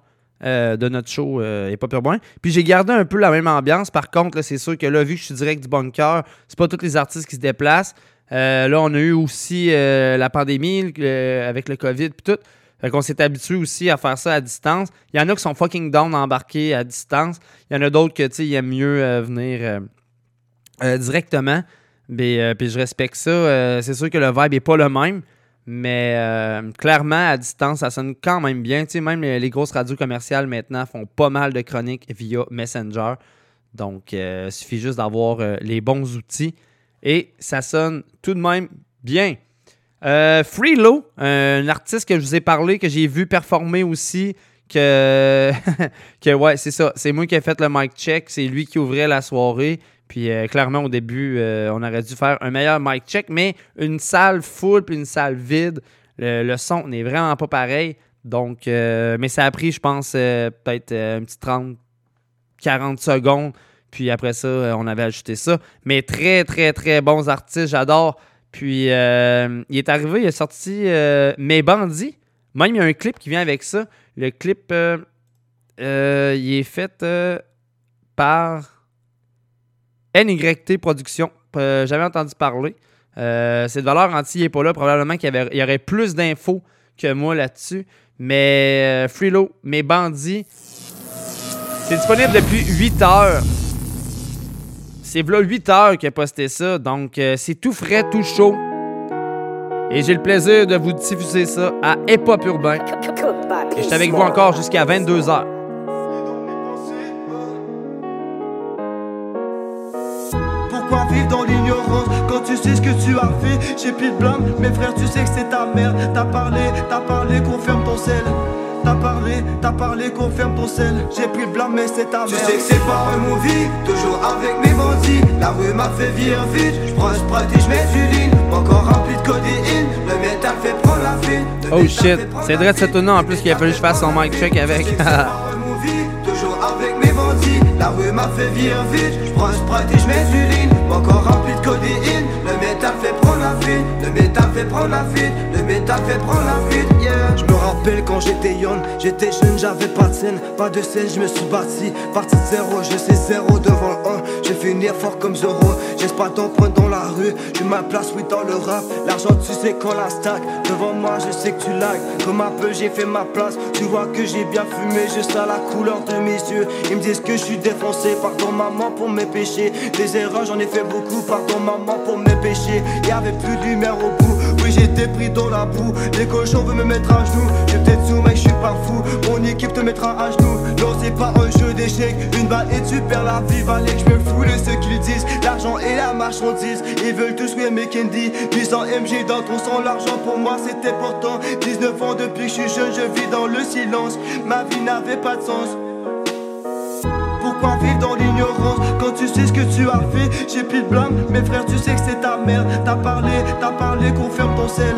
euh, de notre show et pas pur moins. Puis j'ai gardé un peu la même ambiance. Par contre, c'est sûr que là, vu que je suis direct du bunker, c'est pas tous les artistes qui se déplacent. Euh, là, on a eu aussi la pandémie avec le COVID puis tout. Fait qu'on s'est habitué aussi à faire ça à distance. Il y en a qui sont fucking down embarqués à distance. Il y en a d'autres que, tu sais, aiment mieux euh, venir euh, euh, directement. Puis je respecte ça. C'est sûr que le vibe est pas le même. Mais clairement, à distance, ça sonne quand même bien. Tu sais, même les, les grosses radios commerciales maintenant font pas mal de chroniques via Messenger. Donc, il suffit juste d'avoir les bons outils. Et ça sonne tout de même bien. Euh, Freelo, un artiste que je vous ai parlé, que j'ai vu performer aussi, que, (laughs) que ouais, c'est ça. C'est moi qui ai fait le mic check. C'est lui qui ouvrait la soirée. Puis euh, clairement, au début, euh, on aurait dû faire un meilleur mic check, mais une salle full puis une salle vide, le, son n'est vraiment pas pareil. Donc, euh, mais ça a pris, je pense, peut-être un petit 30, 40 secondes. Puis après ça, on avait ajouté ça. Mais très, très, très bons artistes, j'adore. Puis euh, il est arrivé, il a sorti euh, Mes Bandits. Même il y a un clip qui vient avec ça. Le clip, euh, il est fait par NYT Productions. J'avais entendu parler. C'est de valeur anti, n'est pas là. Probablement qu'il y, avait- il y aurait plus d'infos que moi là-dessus. Mais Freelo, Mes Bandits, c'est disponible depuis 8 heures. C'est v'là 8 heures qu'il a posté ça. Donc, euh, c'est tout frais, tout chaud. Et j'ai le plaisir de vous diffuser ça à Hip Hop Urbain. Et je suis avec vous encore jusqu'à 22h. Pourquoi vivre dans l'ignorance? Quand tu sais ce que tu as fait J'ai plus de blâme, mes frères tu sais que c'est ta merde T'as parlé, t'as parlé, confirme ton sel T'as parlé, t'as parlé, confirme ton sel. J'ai plus de blâme mais c'est ta merde Tu sais que c'est pas un movie, toujours avec mes bandits. La rue m'a fait vivre vite, j'prends un sprite et j'mets du lean Encore rempli de codéine, le métal fait prendre la file Oh shit, c'est vrai de ce tournant en plus qu'il a fallu que je fasse son mic check avec. Toujours avec mes bandits, la rue m'a fait vivre vite J'prends un sprite et j'mets du lean Encore rempli de codéine Le métal fait prendre la fuite. Le métal fait prendre la fuite Le métal fait prendre la fuite. Yeah Je me rappelle quand j'étais young, j'étais jeune, j'avais pas de scène, pas de scène, je me suis bâti, parti de zéro, je sais zéro devant le 1, je vais finir fort comme zéro, j'ai pas d'empreinte dans la rue, j'ai ma place oui dans le rap, l'argent tu sais quand la stack, devant moi je sais que tu lags, comme un peu j'ai fait ma place, tu vois que j'ai bien fumé, juste à la couleur de mes yeux, ils me disent que je suis défoncé, pardon maman pour mes péchés, des erreurs j'en ai fait beaucoup, pardon maman pour mes péchés, y'avait plus de lumière au bout, oui j'étais pris dans la boue, les cochons veulent me mettre à genoux, j'ai peut-être sous mec je suis pas fou, mon équipe te mettra à genoux, non c'est pas un jeu d'échecs, une balle et tu perds la vie, valait que je me fous de ce qu'ils disent, l'argent et la marchandise, ils veulent tous mes candy, 800 MG dans ton sang, l'argent pour moi c'était important, 19 ans depuis que je suis jeune, je vis dans le silence, ma vie n'avait pas de sens. Pourquoi vivre dans l'ignorance. Quand tu sais ce que tu as fait J'ai plus de blâme, mes frères tu sais que c'est ta merde T'as parlé, t'as parlé, confirme ton sel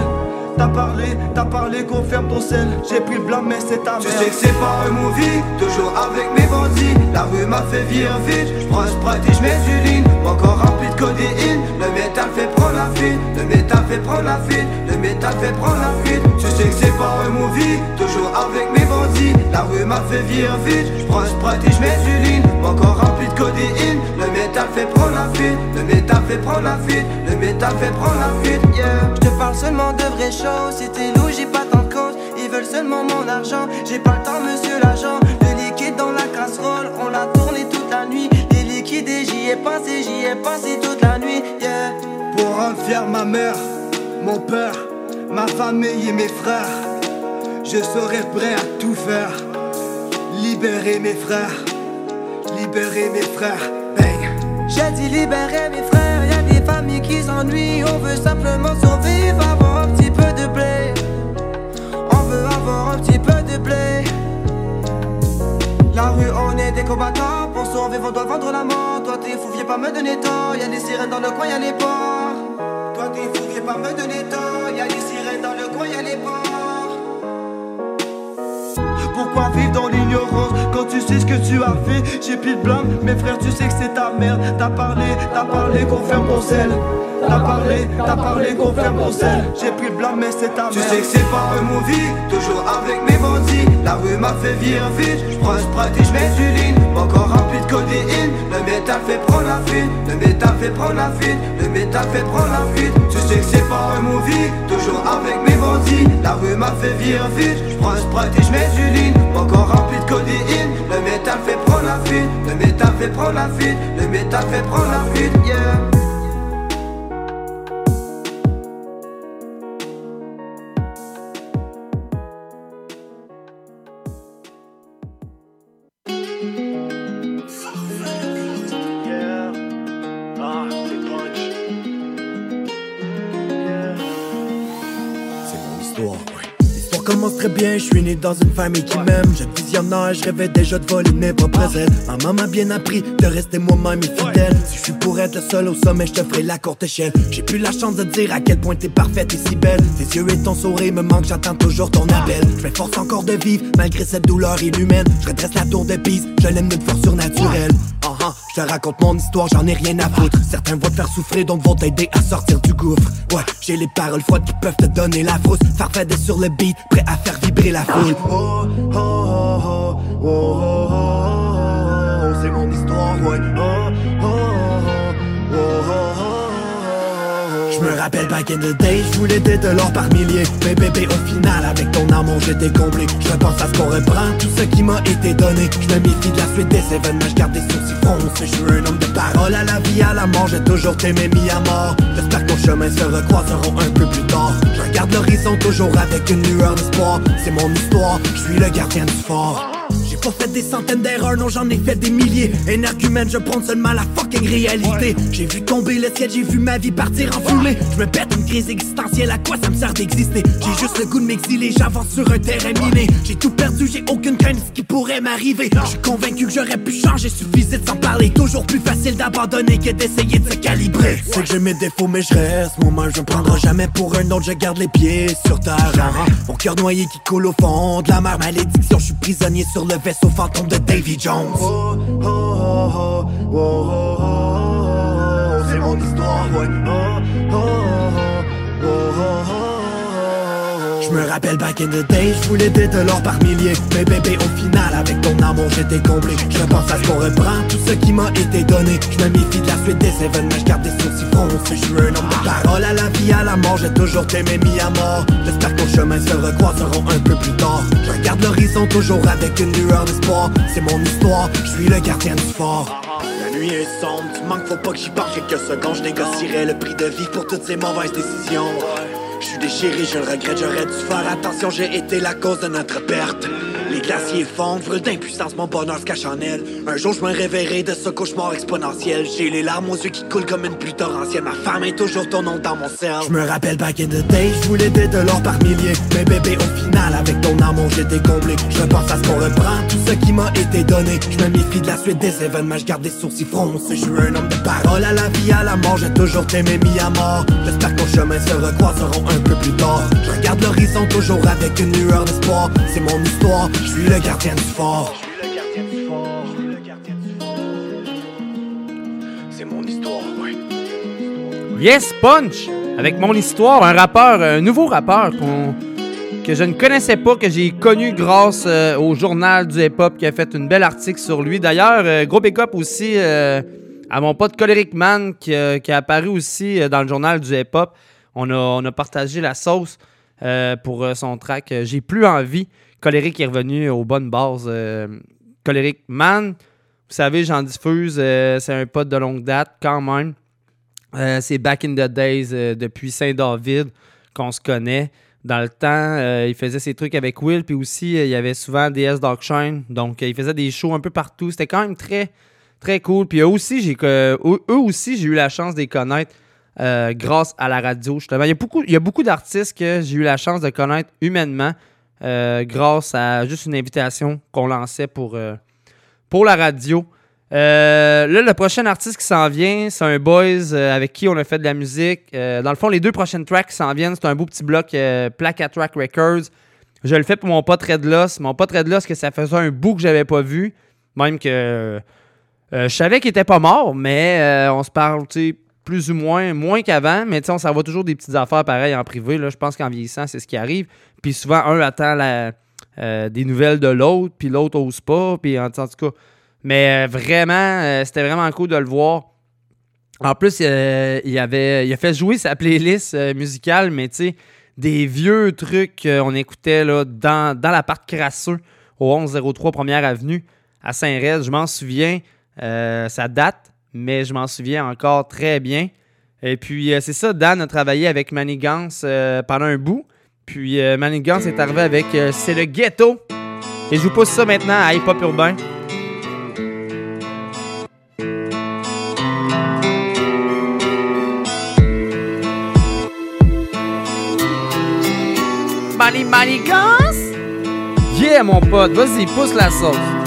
T'as parlé, t'as parlé, confirme ton sel. J'ai plus de blâme mais c'est ta merde Tu sais que c'est pas un movie, toujours avec mes bandits. La rue m'a fait vivre vite, j'prends un sprite et j'mets du lean Encore rempli de codéine, le métal fait prendre la fuite. Le métal fait prendre la fuite, le métal fait prendre la fuite. Tu sais que c'est pas un movie, toujours avec mes bandits. La rue m'a fait vivre vite, j'prends un sprite et j'mets du lean Encore rempli de codéine, le métal fait prendre la fuite. Le métal fait prendre la fuite, le métal fait prendre la fuite Yeah. Je te parle seulement de vraies choses. T'es loup, j'ai pas tant de cause. Ils veulent seulement mon argent. J'ai pas le temps, monsieur l'agent. Le liquide dans la casserole, on l'a tourné toute la nuit. Les liquides, et j'y ai pensé, j'y ai pensé toute la nuit. Yeah. Pour rendre fier ma mère, mon père, ma famille et mes frères, je serai prêt à tout faire. Libérer mes frères, libérer mes frères, bang. J'ai dit libérer mes frères, y a des familles qui s'ennuient. On veut simplement survivre, avoir un petit peu On veut avoir un petit peu de blé. La rue, on est des combattants. Pour survivre, on doit vendre la mort. Toi, t'es fou, viens pas me donner tort. Y'a des sirènes dans le coin, y'a les ports. Toi, t'es fou, viens pas me donner tort. Y'a des sirènes dans le coin, y'a les ports. Pourquoi vivre dans l'ignorance? Quand tu sais ce que tu as fait. J'ai plus de blanc, mes frères, tu sais que c'est ta merde. T'as parlé, t'as parlé, confirme ton sel. T'as parlé, t'as parlé, confirme mon sel. J'ai pris le blanc, mais c'est ta merde. Tu sais que c'est pas un movie, toujours avec mes bandits. La rue m'a fait virer vite. J'prends un sprite et j'mets lean. Encore rempli de codéine. Le métal fait prendre la fuite. Le métal fait prendre la fuite. Le métal fait prendre la fuite. Tu sais que c'est pas un movie, toujours avec mes bandits. La rue m'a fait virer vite. J'prends un sprite et j'mets lean. Encore rempli Le métal fait prendre la fuite. Le métal fait prendre la fuite. Le métal fait prendre la fuite. Yeah. Très bien, je suis né dans une famille qui m'aime. Jeune visionnaire, je rêvais déjà de voler mes propres ailes. Ma maman m'a bien appris de rester moi-même et fidèle. Si je suis pour être le seul au sommet, je te ferai la courte échelle. J'ai plus la chance de dire à quel point t'es parfaite et si belle. Tes yeux et ton sourire me manquent, j'attends toujours ton appel. Je force encore de vivre malgré cette douleur inhumaine. Je redresse la tour de Pise, je l'aime de force surnaturelle. Uh te raconte mon histoire, j'en ai rien à foutre. Certains vont te faire souffrir, donc vont t'aider à sortir du gouffre. Ouais, j'ai les paroles froides qui peuvent te donner la frousse. Farfadet sur le beat, prêt à faire vibrer la foule. Oh, oh, oh, oh, oh, oh, c'est mon histoire. Oh, oh, oh, Je me rappelle back in the day, je voulais de l'or par milliers Mais bébé au final avec ton amour j'étais comblé Je pense à ce qu'on reprend, tout ce qui m'a été donné. Je me méfie de la suite des événements, je garde des sourcils froncés Je suis un homme de parole à la vie, à la mort. J'ai toujours t'aimé mis à mort J'espère que nos chemins se recroiseront un peu plus tard. Je regarde l'horizon toujours avec une lueur d'espoir. C'est mon histoire, je suis le gardien du fort pas fait des centaines d'erreurs, non j'en ai fait des milliers. Énergumène, je prends seulement la fucking réalité. J'ai vu tomber le ciel, j'ai vu ma vie partir en fumée Je me pète une crise existentielle, à quoi ça me sert d'exister? J'ai juste le goût de m'exiler, j'avance sur un terrain miné. J'ai tout perdu, j'ai aucune crainte de ce qui pourrait m'arriver. Je suis convaincu que j'aurais pu changer, suffisait de s'en parler. Toujours plus facile d'abandonner que d'essayer de se calibrer. C'est que j'ai mes défauts mais je reste. Mon mal je me prendrai jamais pour un autre, je garde les pieds sur terre. Mon cœur noyé qui coule au fond de la mer. Malédiction, je suis prisonnier sur le vaisseau fantôme de Davy Jones. Oh, oh, oh, oh, oh, oh. Oh, oh, oh, oh, oh, je me rappelle back in the day, je voulais de l'or par milliers Mais bébé au final avec ton amour j'étais comblé. Je pense à ce qu'on reprend, tout ce qui m'a été donné. Je me méfie de la suite des événements, je garde des sourcils froncés Je suis un homme de parole à la vie, à la mort. J'ai toujours t'aimé mis à mort J'espère que nos chemins se recroiseront un peu plus tard. Je regarde l'horizon toujours avec une lueur d'espoir. C'est mon histoire, je suis le gardien du fort la nuit est sombre, tu manques, faut pas que j'y parle. Quelques secondes Je négocierai le prix de vie pour toutes ces mauvaises décisions je suis déchiré, je le regrette, j'aurais dû faire attention, j'ai été la cause de notre perte. Les glaciers fondent, d'impuissance, mon bonheur se cache en elle. Un jour, je me réveillerai de ce cauchemar exponentiel. J'ai les larmes aux yeux qui coulent comme une pluie torrentielle. Ma femme est toujours ton nom dans mon cerveau. Je me rappelle back in the day, je voulais de l'or par milliers. Mais bébé, au final, avec ton amour, j'étais comblé. Je pense à ce qu'on reprend, tout ce qui m'a été donné. Je me méfie de la suite des événements, je garde des sourcils froncés. Je suis un homme de parole à la vie, à la mort. J'ai toujours t'aimé mis à mort. J'espère que nos chemins se recroiseront un peu plus tard. Je regarde l'horizon toujours avec une lueur d'espoir. C'est mon histoire, je suis le gardien du fort. C'est mon histoire, oui. Yes, Punch! Avec mon histoire, un rappeur, un nouveau rappeur que je ne connaissais pas, que j'ai connu grâce euh, au journal du hip-hop qui a fait une belle article sur lui. D'ailleurs, euh, gros pick-up aussi euh, à mon pote Coleric Man qui, qui, a apparu aussi dans le journal du hip-hop. On a, partagé la sauce pour son track J'ai plus envie. Colérique est revenu aux bonnes bases. Euh, Colérique Man, vous savez, j'en diffuse. Euh, c'est un pote de longue date quand même. Euh, c'est back in the days depuis Saint-David qu'on se connaît. Dans le temps, il faisait ses trucs avec Will, puis aussi, il y avait souvent DS Darkshine. Donc, il faisait des shows un peu partout. C'était quand même très, très cool. Puis eux aussi, j'ai eux aussi, j'ai eu la chance de les connaître grâce à la radio, justement. Il y a beaucoup, d'artistes que j'ai eu la chance de connaître humainement. Euh, grâce à juste une invitation qu'on lançait pour, euh, la radio. Euh, là, le prochain artiste qui s'en vient, c'est un boys avec qui on a fait de la musique. dans le fond, les deux prochaines tracks qui s'en viennent, c'est un beau petit bloc Placa Track Records. Je le fais pour mon pote Redloss. Mon pote Redloss, que ça faisait un bout que j'avais pas vu. Même que euh, je savais qu'il était pas mort, mais euh, on se parle, tu plus ou moins, moins qu'avant. Mais on s'envoie toujours des petites affaires pareilles en privé. Là. Je pense qu'en vieillissant, c'est ce qui arrive. Puis souvent, un attend la, euh, des nouvelles de l'autre, puis l'autre ose pas. Mais vraiment, c'était vraiment cool de le voir. En plus, il, avait, il a fait jouer sa playlist musicale, mais tu sais, des vieux trucs qu'on écoutait dans, dans l'appart crasseux au 1103 Première Avenue à Saint-Rez. Je m'en souviens, euh, ça date, mais je m'en souviens encore très bien. Et puis, euh, c'est ça, Dan a travaillé avec Manigance euh, pendant un bout. Puis, Manigance est arrivé avec C'est le ghetto. Et je vous pose ça maintenant à Hip Hop Urbain. Money, money, Yeah, mon pote, vas-y, pousse la sauce.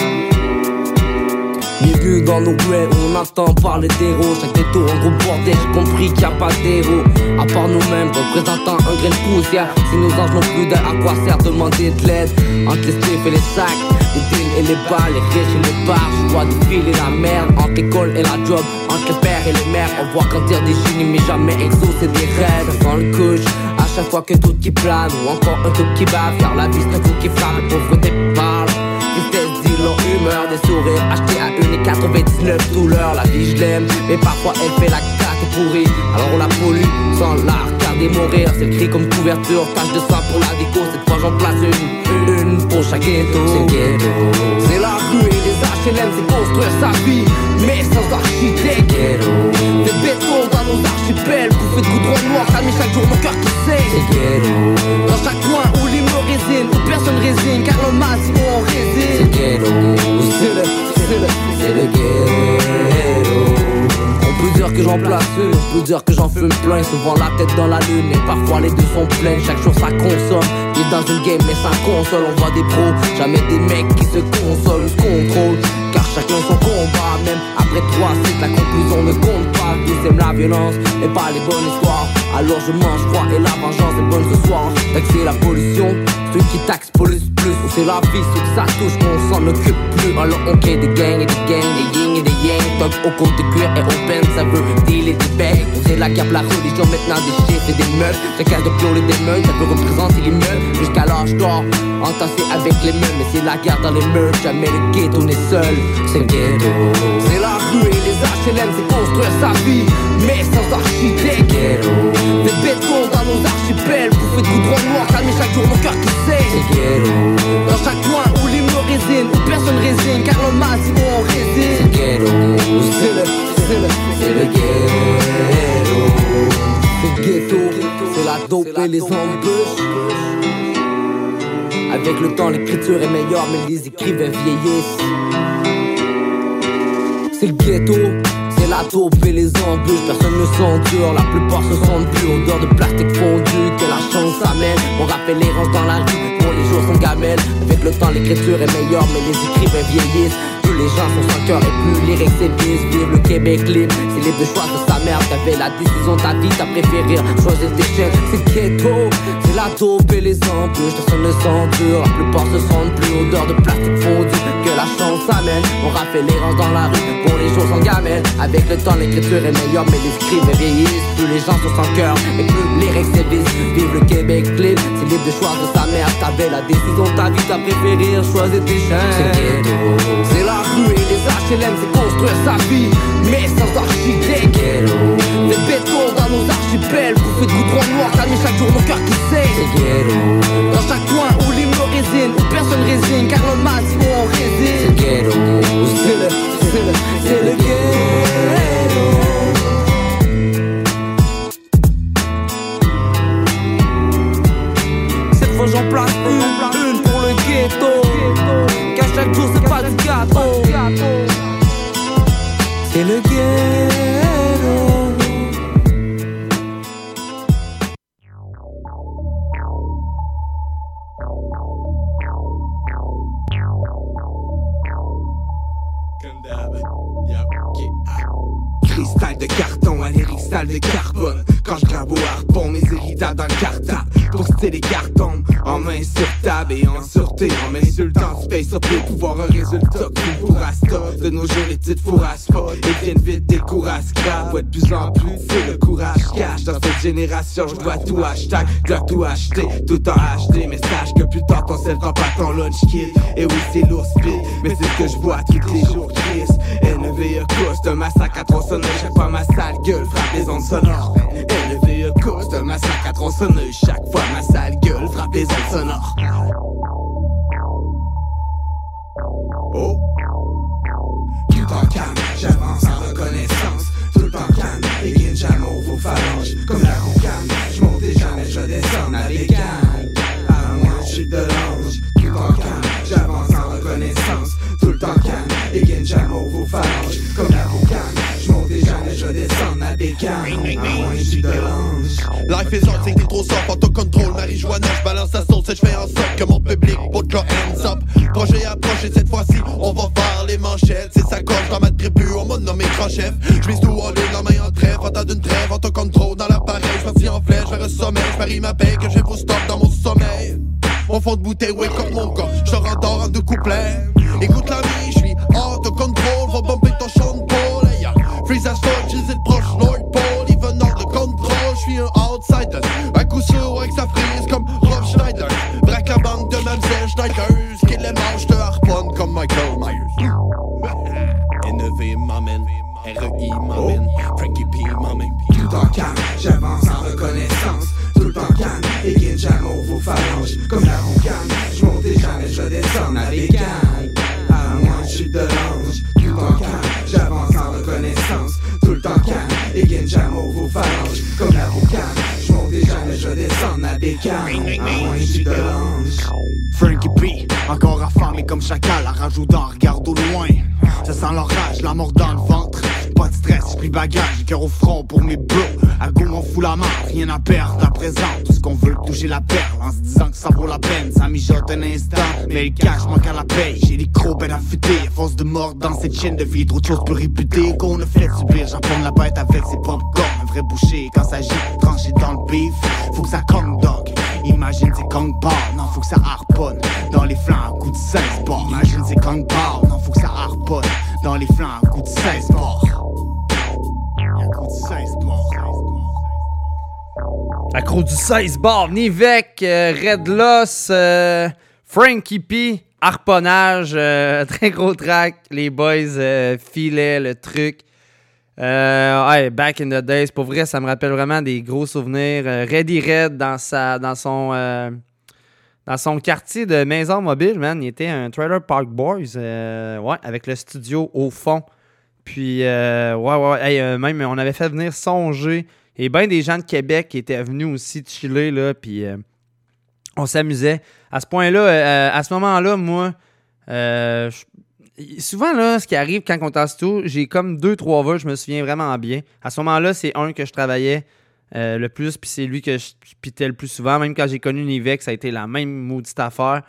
Dans nos ruelles on entend parler d'héros Chaque détour un gros bordel, j'ai compris qu'il n'y a pas d'héros. À part nous-mêmes, représentant un grain de poussière. Si nos anges n'ont plus d'air, à quoi sert de demander de l'aide? Entre les spliffs et les sacs, les deals et les balles, les riches et les bars Je vois défiler la merde, entre l'école et la job Entre les pères et les mères, on voit dire des génies mais jamais exaucer des rêves. Dans le couche, à chaque fois que tout qui plane Ou encore un tout qui bave, car la vie c'est un coup qui frappe Et pauvreté parle dit leur humeur, des sourires achetés 1,99 douleurs. La vie je l'aime, mais parfois elle fait la carte pourrie. Alors on la pollue sans la regarder mourir. C'est le cri comme couverture, tache de sang pour la déco. Cette fois j'en place une, une pour chaque ghetto. C'est la rue et les HLM, c'est construire sa vie, mais sans architecte. Des bétons dans nos archipels, bouffées de goudron noir, calmer chaque jour mon cœur qui sait. Dans chaque coin où l'hymne résine, où personne résine, car le masse on résine. C'est le, c'est le, ghetto. On peut dire que j'en place une, on que j'en fume plein. Souvent la tête dans la lune et parfois les deux sont pleins. Chaque jour ça consomme, et dans une game mais ça console. On voit des pros, jamais des mecs qui se consolent, se contrôlent Car chacun son combat, même après trois c'est la conclusion ne compte pas. Ils aiment la violence, mais pas les bonnes histoires Alors je mange froid et la vengeance est bonne ce soir. Taxer la pollution, ceux qui taxent polluent plus. C'est la vie, ceux que ça touche, qu'on s'en occupe plus. Alors on crée des gangs et des gangs, des yin et des yang. Top au côté de cuir et open, ça veut dealer des becs On sait la cape, la religion, maintenant des chiffres et des meufs. Chacun de clore des meufs, ça peut représenter les meufs Jusqu'à l'âge d'or, entassé avec les meufs Mais c'est la guerre dans les meufs, jamais le ghetto n'est seul. C'est le ghetto. C'est la rue et les HLM, c'est construire sa vie. Mais sans architecte Des bétons dans nos archipels Bouffées de goudron noir, calmer chaque jour mon cœur qui sait Dans chaque coin où l'hymne résine Où personne résine, car le masse où on résine. C'est le, c'est le, c'est le ghetto. C'est le ghetto, c'est la dope et les embûches. Avec le temps, l'écriture est meilleure, mais les écrivains vieillissent. C'est le ghetto, la les embûches, personne ne s'endure, la plupart se sentent plus odeur de plastique fondu, que la chance amène. On rappelle les rangs dans la rue, pour les jours sont gamelles. Avec le temps, l'écriture est meilleure, mais les écrivains vieillissent. Les gens sont sans cœur et plus lyrique c'est bis. Vive le Québec libre, c'est libre de choix de sa mère. T'avais la décision de ta vie, t'as préféré choisir tes chaînes. C'est le ghetto, c'est la taupe et les embûches, personne ne s'endure. La plupart se sentent plus odeur de plastique fondu, que la chance amène. On rappelle les rangs dans la rue, pour les jours sont gamelles. Avec le temps, l'écriture est meilleure, mais les écrivains vieillissent. Plus les gens sont sans cœur et plus lyrique c'est bis. Vive le Québec libre, c'est libre de choix de sa mère. T'avais la décision de ta vie, t'as préféré choisir tes chaînes. C'est ghetto, c'est la et les HLM, c'est construire sa vie, mais sans architecte. Des bétons dans nos archipels, bouffées de goudron noir, calmer chaque jour mon cœur qui sait. Dans chaque coin où l'hymne résine, où personne résine, car le masse où on résine. C'est le, c'est le, c'est le ghetto. Cette fois j'en place une, une pour le ghetto Qu'à chaque jour c'est C'est le ghetto Cristal de carton, alérixal de carbone. Quand je grave au harpon, mes héritages le cartable. Pour les cartons, En main sur table et en sûreté En m'insultant, payes sur tes pouvoirs Un résultat. Que tu pourras stop De nos jours, les titres fourragent pas Et viennent vite, décourage grave Ouais, de plus en plus, c'est le courage cache Dans cette génération, je dois tout hashtag Dois tout acheter, tout en acheter Mais sache que plus tard, ton sel prend pas ton lunch kit. Et oui, c'est lourd speed Mais c'est ce que je vois tous les jours, Chris NVE coste un massacre à tronçonneuse Chaque fois ma sale gueule frappe les ondes sonores. NVE coste un massacre à tronçonneuse Chaque fois ma sale gueule frappe les ondes sonores Oh. Tout en calme, j'avance en reconnaissance. Tout le temps calme, et guine j'amour vos phalanges. Comme la roucane, je monte et jamais je descends des gangs, à moi je suis de l'ange. Tout en calme, j'avance en reconnaissance. Tout le temps calme, et guine j'amour vos phalanges descends À des de l'ange Life is hard, c'est que t'es trop soft, autocontrôle, marijuana, je balance la sauce et je fais en sorte que mon public put your hands up. Projet approche et cette fois-ci, on va faire les manchettes. C'est sa gorge dans ma tribu, on m'a nommé grand chef. Je mise tout en ligne, la main en trêve, en d'une trêve, autocontrôle dans l'appareil. Je en flèche vers le sommet, je parie ma paix, que je vais vous stop dans mon sommeil. Mon fond de bouteille, wake up mon gars, je rendors en deux couplets. Écoute la vie, suis un coup sûr avec sa frise comme Rob Schneider. Braque la banque de Mamselle Schneider. Kill les manches de harponne comme Michael Myers. (laughs) NEV m'amène, REI m'amène, Frankie P m'amène. Tout en calme, j'avance en reconnaissance. Tout le temps calme, et guide j'amour vos phalanges. Comme la roucane, je monte et jamais je descends à des des. Frankie P, encore affamé comme chacal, la rage regarde au loin. Ça sent l'orage, la mort dans le ventre. Pas de stress, j'ai pris bagage, cœur au front pour mes bros. À go, on fout la main, rien à perdre à présent. Qu'on veut, toucher la perle, en se disant que ça vaut la peine. Ça mijote un instant, mais le cash manque à la paye. J'ai les crocs ben affûtés, force de mort dans cette chaîne de vie. Trop de choses peu réputées qu'on ne fait subir. J'apprends la bête avec ses popcorn, un vrai boucher. Quand s'agit de trancher dans le beef, faut que ça kong dog. Imagine c'est Kong Bar, non faut que ça harponne Dans les flancs à coup de 16 bords Imagine c'est Kong Bar, non faut que ça harponne Dans les flancs à coup de 16 bords de 16 bords Accro du 16 bar, Nivek, euh, Red Loss, euh, Frankie P, harponnage, euh, (laughs) très gros track. Les boys euh, filaient le truc. Euh, back in the days, pour vrai, ça me rappelle vraiment des gros souvenirs. Ready Red dans, sa, dans, son, dans son quartier de maison mobile, man. Il était un Trailer Park Boys, ouais, avec le studio au fond. Puis, ouais, ouais, même, on avait fait venir songer. Et bien des gens de Québec qui étaient venus aussi chiller, là, puis euh, on s'amusait. À ce point-là, euh, à ce moment-là, moi, euh, souvent, là, ce qui arrive quand on tasse tout, j'ai comme deux, trois vols, je me souviens vraiment bien. À ce moment-là, c'est un que je travaillais euh, le plus, puis c'est lui que je pitais le plus souvent. Même quand j'ai connu Nivek, ça a été la même maudite affaire.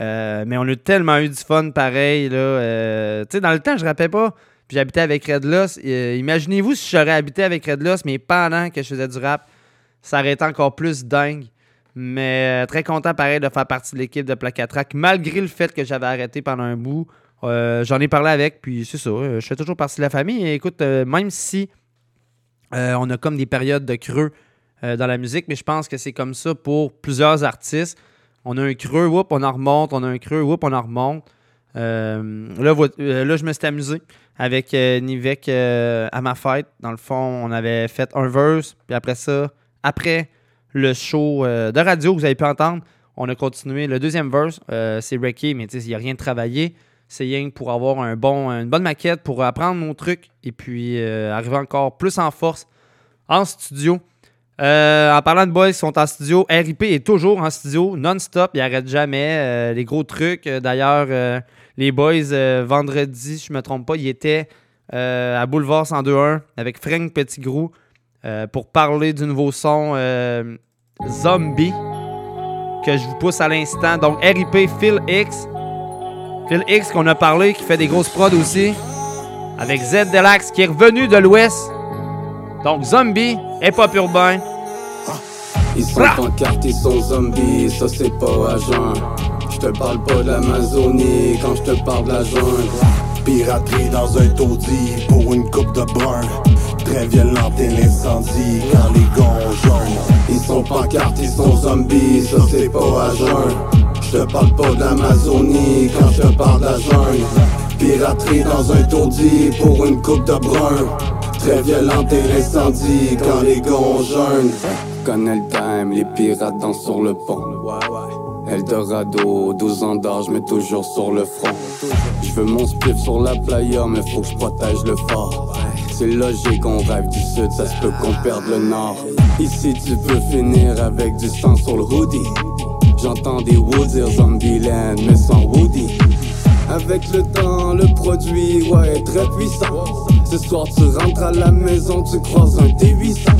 Euh, mais on a tellement eu du fun pareil. Là, euh, tu sais, dans le temps, je ne rappelle pas. Puis j'habitais avec Red Loss. Euh, Imaginez-vous si j'aurais habité avec Red Loss, mais pendant que je faisais du rap, ça aurait été encore plus dingue. Mais euh, très content pareil de faire partie de l'équipe de Placatrack, malgré le fait que j'avais arrêté pendant un bout. Euh, J'en ai parlé avec, puis c'est ça. euh, je fais toujours partie de la famille. Écoute, même si on a comme des périodes de creux dans la musique, mais je pense que c'est comme ça pour plusieurs artistes. On a un creux, whoop, on en remonte, on a un creux, whoop, on en remonte. Euh, là, euh, là, je me suis amusé avec euh, Nivek à ma fête. Dans le fond, on avait fait un verse, puis après ça, après le show de radio que vous avez pu entendre, on a continué. Le deuxième verse, c'est Reiki, mais il n'y a rien de travaillé. C'est rien pour avoir une bonne maquette, pour apprendre mon truc et puis arriver encore plus en force en studio. En parlant de boys qui sont en studio, RIP est toujours en studio, non-stop, il arrête jamais. les gros trucs. D'ailleurs, les boys, euh, vendredi, je me trompe pas, ils étaient euh, à Boulevard 1021 avec Frank Petitgrou euh, pour parler du nouveau son Zombie que je vous pousse à l'instant. Donc, RIP Phil X. Phil X qu'on a parlé, qui fait des grosses prods aussi. Avec Z Delax qui est revenu de l'Ouest. Donc, Zombie, hip-hop urbain. Ils sont pancartes, ils sont zombies, ça c'est pas jeun. Je te parle pas de l'Amazonie quand je te parle de la jungle. Piraterie dans un taudis pour une coupe de brun. Très violente et l'incendie quand les gonjons. Ils sont pancartes, ils sont zombies, ça c'est pas à jeun. Je te parle pas de l'Amazonie quand je te parle de la jungle. Piraterie dans un taudis pour une coupe de brun. Très violente et l'incendie quand les gonjons. Connais le time, les pirates dansent sur le pont. Eldorado, 12 ans d'âge, mais toujours sur le front. Je veux mon spliff sur la playa, mais faut que je protège le fort. C'est logique, on rêve du sud, ça se peut qu'on perde le nord. Ici, tu peux finir avec du sang sur le hoodie. J'entends des woods dire Zombieland, mais sans Woody. Avec le temps, le produit, ouais, est très puissant. Ce soir, tu rentres à la maison, tu croises un T800.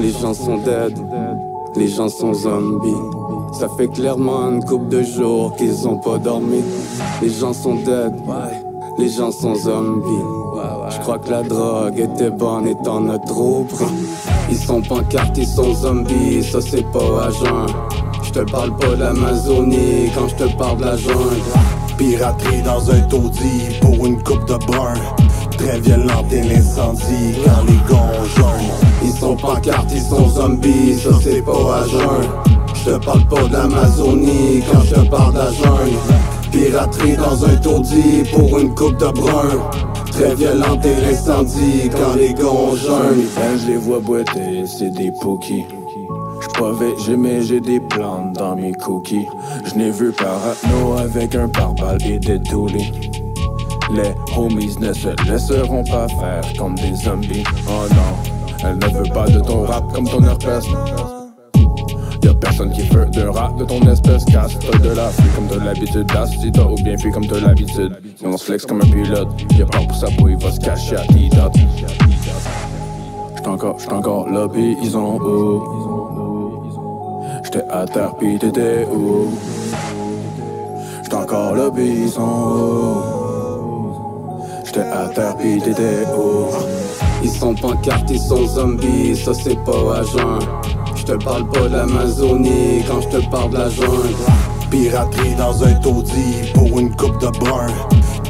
Les gens sont dead, les gens sont zombies. Ça fait clairement une couple de jours qu'ils ont pas dormi. Les gens sont dead, les gens sont zombies. Je crois que la drogue était bonne et t'en as trop pris. Ils sont pancartes, ils sont zombies, ça c'est pas à jeun. Je te parle pas d'Amazonie quand je te parle de la jungle. Piraterie dans un taudis pour une coupe de brun. Très violente et l'incendie quand les gonjons. Ils sont pancartes, ils sont zombies, ça c'est pas à jeun. Je te parle pas d'Amazonie quand je te parle jungle. Piraterie dans un taudis pour une coupe de brun. Très violente et l'incendie quand les gonjons. Quand je les vois boiter, c'est des pookies. J'suis pas VG mais j'ai des plantes dans mes cookies. J'n'ai vu parano avec un pare-balles et des toulis. Les homies ne se laisseront pas faire comme des zombies. Oh non, elle ne veut pas de ton rap comme ton herpès. Y'a personne qui veut de rap de ton espèce Casse-toi de la fuite comme de l'habitude Assis-toi ou bien fuis comme de l'habitude. On se flex comme un pilote Y'a pas pour peau, il va se cacher à T-Dot. J'suis encore, j'suis encore là pis ils ont où? J'étais à terre pis t'étais ils sont où? J'étais Ils sont pancartes, ils sont zombies, ça c'est pas. Je te parle pas d'Amazonie quand je te parle de la jungle. Piraterie dans un taudis pour une coupe de brun.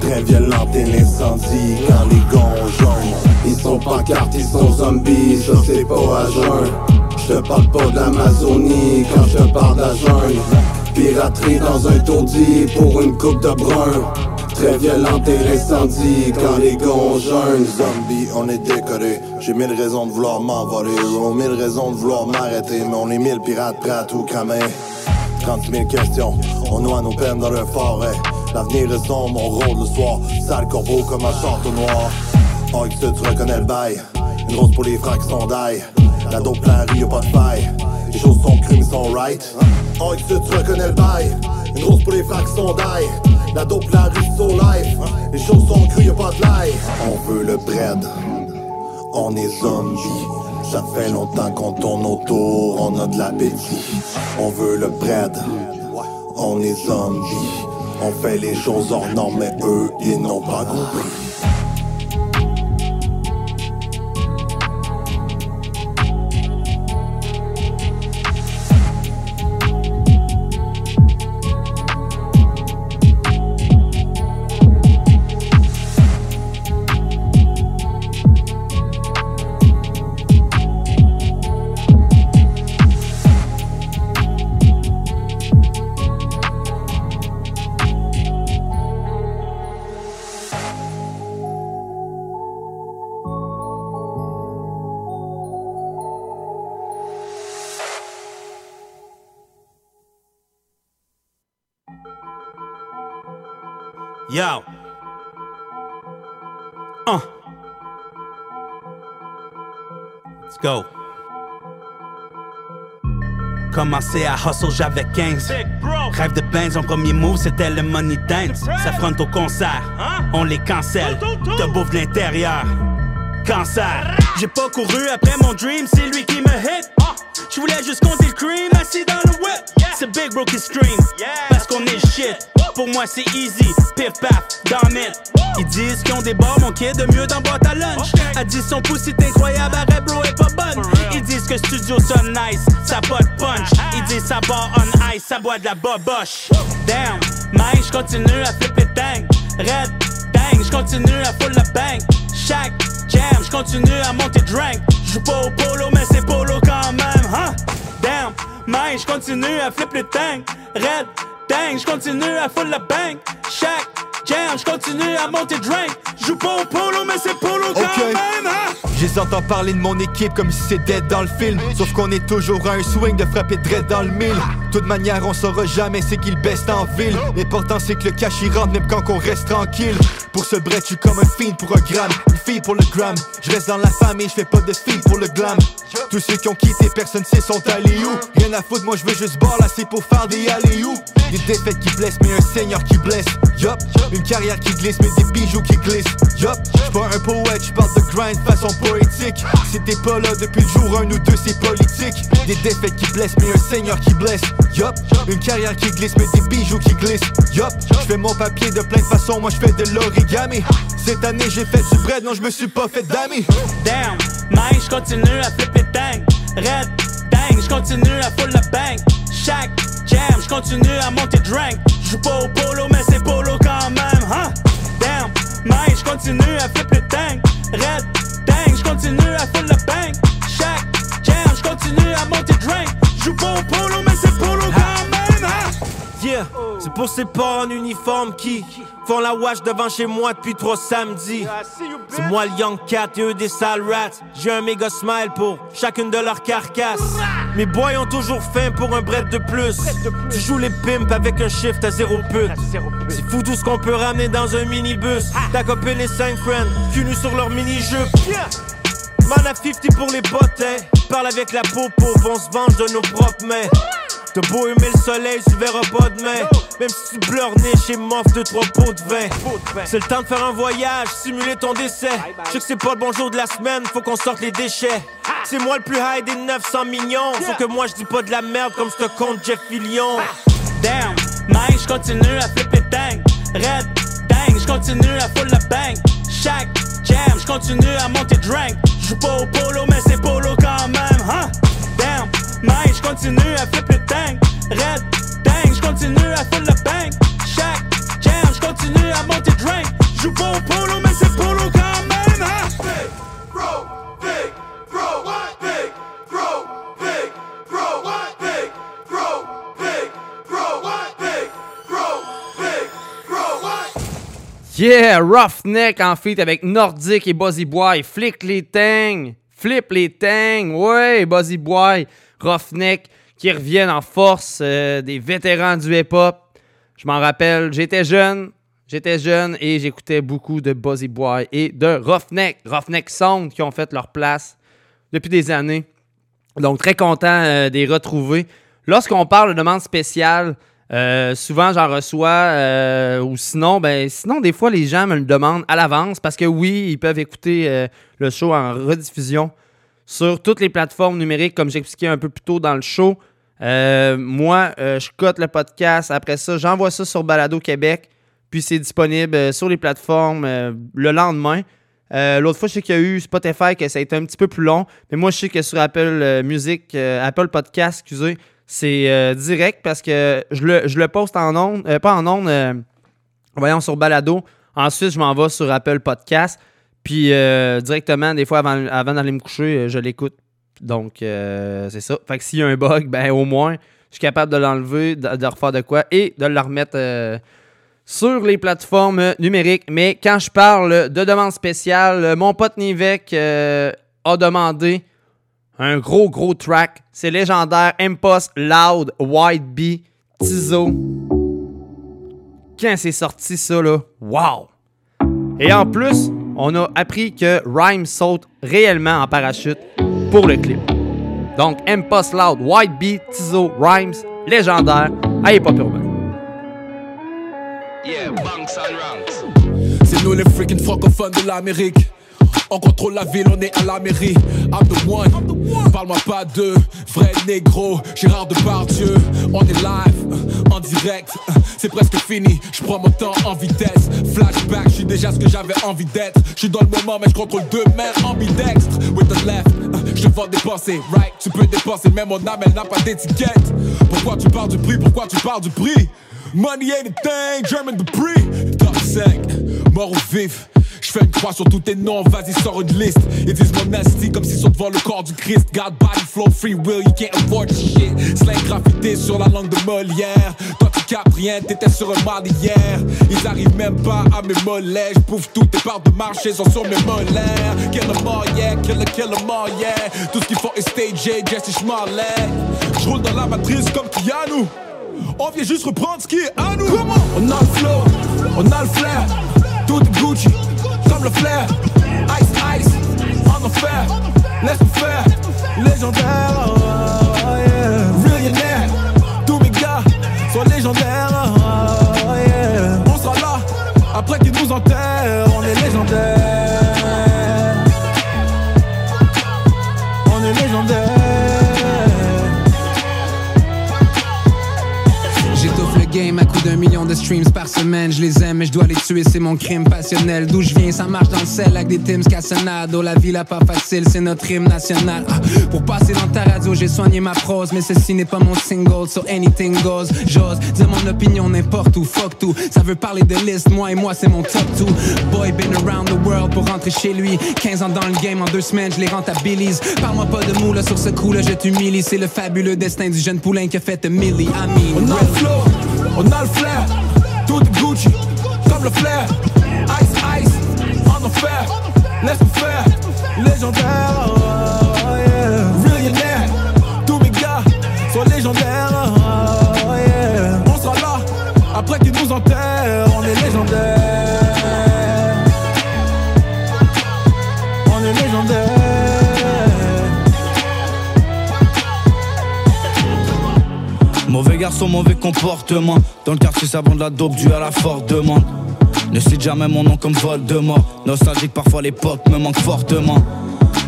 Très violente et l'incendie quand les gonjons. Ils sont pancartes, ils sont zombies, ça c'est pas à jeun. Je te parle pas d'Amazonie quand je te parle de la jungle. Piraterie dans un taudis pour une coupe de brun. Très violente et l'incendie quand les gonjons. Zombie, on est décoré. J'ai mille raisons de vouloir m'envoler. On mille raisons de vouloir m'arrêter. Mais on est mille pirates prêts à tout cramer. 30 000 questions, on noie nos peines dans le forêt. L'avenir est sombre, on rôde le soir. Sale corbeau comme un château noir. Oh, que tu reconnais le bail. Une rose pour les frères qui sont d'ail. La dope la rue, y'a pas de faille. Les choses sont crues, mais sont right. Oh, que tu reconnais le bail. Une rose pour les frères qui sont d'ail. La dope la rue, so life. Les choses sont crues, y'a pas de lie. On veut le bread. On est zombies. Ça fait longtemps qu'on tourne autour, on a de l'appétit. On veut le bread. On est zombies. On fait les choses hors normes, mais eux, ils n'ont pas compris. Yo. Uh. Let's go. Commencé à hustle, j'avais 15. Rêve de Benz, en premier move, c'était le money dance. S'affronte au concert, on les cancelle. Te bouffe de l'intérieur. Cancer. J'ai pas couru après mon dream, c'est lui qui me hit. Je voulais juste compter le cream, assis dans le whip. C'est Big Bro qui stream, parce qu'on est shit. Pour moi c'est easy. Pif paf, damn it. Ils disent qu'ils ont des bars, mon kid, de mieux dans boîte à lunch. Addition pouce, c'est incroyable, arrête bro est pas bonne. Ils disent que studio sonne nice, ça pas de punch. Ils disent ça bar on ice, ça boit de la boboche. Damn, man, j'continue à flipper tang. Red, dang, j'continue à full le bang. Chaque jam, j'continue à monter drink. J'joue pas au polo, mais c'est polo quand même, hein? Damn, man, j'continue à flipper le tang. Dang, j'continue à full le bang. Chaque jam, j'continue à monter drink. J'joue pas au polo, mais c'est polo quand même, hein? J'ai entendu parler de mon équipe comme si c'était dans le film. Sauf qu'on est toujours à un swing de frapper dread dans le mille. Toute manière on saura jamais c'est qu'ils baissent en ville. L'important c'est que le cash y rentre même quand on reste tranquille. Pour ce bret je suis comme un fiend pour un gramme. Une fille pour le gramme. Je reste dans la famille je fais pas de fille pour le glam. Tous ceux qui ont quitté personne sait sont allés où. Rien à foutre moi je veux juste ball là c'est pour faire des allées où Des défaites qui blessent mais un seigneur qui blesse. Yup. Une carrière qui glisse mais des bijoux qui glissent. Yup. J'suis pas un poète j'parle de grind façon poétique. T'es pas là depuis le jour un ou deux c'est politique. Des défaites qui blessent mais un seigneur qui blesse. Yup. Une carrière qui glisse mais des bijoux qui glissent. Yup. J'fais mon papier de plein de façons moi j'fais de l'origami. Cette année j'ai fait du bread non j'me suis pas fait d'amis. Damn, man, j'continue à flipper tang. Red, dang, j'continue à full le bang. Chaque jam, j'continue à monter drink. J'joue pas au polo, mais c'est polo quand même, hein? Damn, man, j'continue à flipper tang. Red, dang, j'continue à full le bang. Chaque jam, j'continue à monter drink. J'joue pas au polo, mais c'est polo quand même, hein? Yeah, c'est pour ces pas en uniforme qui font la wash devant chez moi depuis trois samedis. C'est moi le Young Cat et eux des sales rats. J'ai un méga smile pour chacune de leurs carcasses. Mes boys ont toujours faim pour un bread de plus. Tu joues les pimps avec un shift à zéro pute. C'est fou tout ce qu'on peut ramener dans un minibus. T'as copé les 5 friends, cul sur leur mini-jupe. Man à 50 pour les bottins. Parle avec la peau pauvre, on se venge de nos propres mains. T'as beau aimer le soleil, tu verras pas demain. Même si tu pleures né chez Moff de trois pots de vin. C'est le temps de faire un voyage, simuler ton décès. Je sais que c'est pas le bon jour de la semaine, faut qu'on sorte les déchets. C'est moi le plus high des 900 millions. Sauf que moi je dis pas de la merde comme ce compte Jeff Fillion. Damn, man, j'continue à flipper tang. Red, dang, j'continue à full le bang. Chaque jam, j'continue à monter drink. J'joue pas au polo, mais c'est polo quand même, hein? J'continue à flipper tang. Red, dang, j'continue à full le bang. Chaque jam, j'continue à monter drink. J'joue pas au polo, mais c'est polo quand même, hein? Big, bro, big, bro, what? Big, bro, big, bro, what? Big, bro, big, bro, what? Big, bro, big, bro, what? Yeah, Roughneck en feat avec Nordic et Buzzy Boy. Flick les tangs. Flip les tangs. Ouais, Buzzy Boy. Roughneck qui reviennent en force euh, des vétérans du hip-hop. Je m'en rappelle, j'étais jeune. J'étais jeune et j'écoutais beaucoup de Buzzy Boy et de Roughneck. Roughneck Sound qui ont fait leur place depuis des années. Donc, très content euh, de les retrouver. Lorsqu'on parle de demande spéciale, euh, souvent j'en reçois, ou sinon, ben, sinon, des fois, les gens me le demandent à l'avance parce que oui, ils peuvent écouter le show en rediffusion sur toutes les plateformes numériques, comme j'expliquais un peu plus tôt dans le show. Euh, moi, euh, je cote le podcast. Après ça, j'envoie ça sur Balado Québec. Puis c'est disponible euh, sur les plateformes le lendemain. L'autre fois, je sais qu'il y a eu Spotify que ça a été un petit peu plus long. Mais moi, je sais que sur Apple Music, Apple Podcast, excusez, c'est direct parce que je le, je le poste en ondes, pas en ondes, voyons, sur Balado. Ensuite, je m'en vais sur Apple Podcast. Puis euh, directement, des fois, avant, avant d'aller me coucher, euh, je l'écoute. Donc, euh, c'est ça. Fait que s'il y a un bug, (laughs) ben au moins, je suis capable de l'enlever, de, refaire de quoi et de le remettre sur les plateformes numériques. Mais quand je parle de demande spéciale, mon pote Nivek a demandé un gros, gros track. C'est légendaire. Impost, Loud, White Bee, Tizo. Quand c'est sorti ça, là, wow! Et en plus, on a appris que Rhyme saute réellement en parachute pour le clip. Donc, Impost Loud, White Bee, Tizo, Rhymes, légendaire, à Hip Urbain. C'est nous les freaking francophones de l'Amérique. On contrôle la ville, on est à la mairie. I'm the one. Parle-moi pas de vrai négro. Gérard Depardieu. On est live, euh, en direct. euh, c'est presque fini. Je prends mon temps en vitesse. Flashback, je suis déjà ce que j'avais envie d'être. Je suis dans le moment, mais je contrôle deux mains ambidextres. With the left, euh, je te vois dépenser. Right, tu peux dépenser, mais mon âme, elle n'a pas d'étiquette. Pourquoi tu parles du prix? Pourquoi tu parles du prix? Money ain't a thing, German Dupree. Top 5, ou. Je fais une croix sur tous tes noms, vas-y, sors une liste. Ils disent mon nasty comme s'ils sont devant le corps du Christ. God, body, flow, free will, you can't afford shit. Slang graffité sur la langue de Molière. Toi, tu capes rien, t'étais sur un mal hier. Ils arrivent même pas à mes mollets. J'pouffe toutes tes parts de marché sont sur mes molaires. Kill them all, yeah, kill kill them all, yeah. Tout ce qu'ils font est stagé, Jesse Schmarlet. J'roule dans la matrice comme Keanu. On vient juste reprendre ce qui est à nous. On a le flow, on a le flair. Tout est Gucci, comme le flair. Ice, ice, en enfer. Laisse-nous faire, légendaire. Oh, yeah. Millionnaire, tous mes gars sont légendaires. Oh, yeah. On sera là, après qu'ils nous enterrent. D'un million de streams par semaine. Je les aime, mais je dois les tuer, c'est mon crime passionnel. D'où je viens, ça marche dans le sel avec des Tims Cassonado. La vie, la pas facile, c'est notre hymne national. Ah, pour passer dans ta radio, j'ai soigné ma prose, mais ceci n'est pas mon single, so anything goes. J'ose dire mon opinion n'importe où, fuck tout. Ça veut parler de liste, moi et moi, c'est mon top two. Boy, been around the world pour rentrer chez lui. 15 ans dans le game, en deux semaines, je les rentabilise. Parle-moi pas de moule sur ce coup là, je t'humilie. C'est le fabuleux destin du jeune poulain qui a fait de milli. I mean, le flow, on a le flair. Tout est Gucci, comme le flair. Ice, ice, en enfer. Laisse-nous faire, légendaire. Oh, yeah. Tous mes gars sont légendaires. Oh. On sera là, après qu'ils nous enterrent. Mauvais garçon, mauvais comportement. Dans le quartier, ça vend de la dope due à la forte demande. Ne cite jamais mon nom comme Voldemort. Nostalgique, parfois l'époque me manque fortement.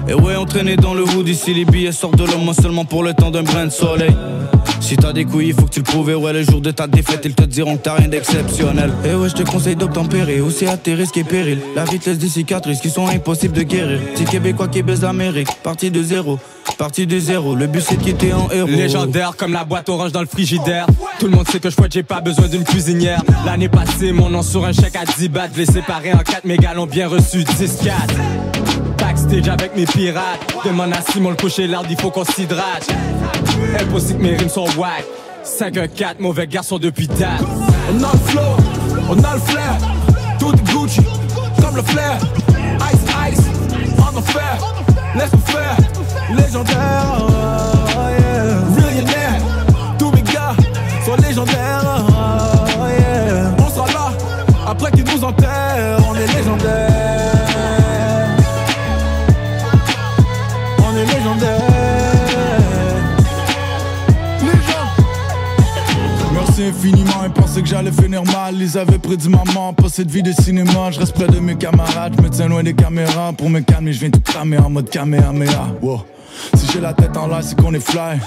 Et ouais, entraîné dans le hood, ici les billets sortent de l'homme seulement pour le temps d'un brin de soleil. Si t'as des couilles, il faut que tu le prouves. Ouais, le jour de ta défaite, ils te diront que t'as rien d'exceptionnel. Et ouais, je te conseille d'obtempérer, aussi à tes risques et périls. La vie te laisse des cicatrices qui sont impossibles de guérir. Petit Québécois qui baise l'Amérique, parti de zéro, parti de zéro. Le but c'est de quitter en héros. Légendaire comme la boîte orange dans le frigidaire. Tout le monde sait que je j'ai pas besoin d'une cuisinière. L'année passée, mon nom sur un chèque à 10 bahts. L'ai séparé en 4 mégalons bien reçus, 10-4. Backstage avec mes pirates. Demande à Simon le coucher l'art, il faut qu'on s'hydrate. Impossible que mes rimes sont wack. 5-1-4, mauvais garçon depuis date. On a le flow, on a le flair. Tout Gucci, comme le flair. Ice, ice, en enfer. Laisse-nous faire, légendaire. Oh. Millionnaire, tous mes gars sont légendaires. Oh. On sera là, après qu'ils nous enterrent. J'allais finir mal. Ils avaient prédit maman, pas cette vie de cinéma. Je reste près de mes camarades, je me tiens loin des caméras. Pour me calmer, je viens tout cramer en mode caméra. Wow. Si j'ai la tête en l'air, c'est qu'on est fly.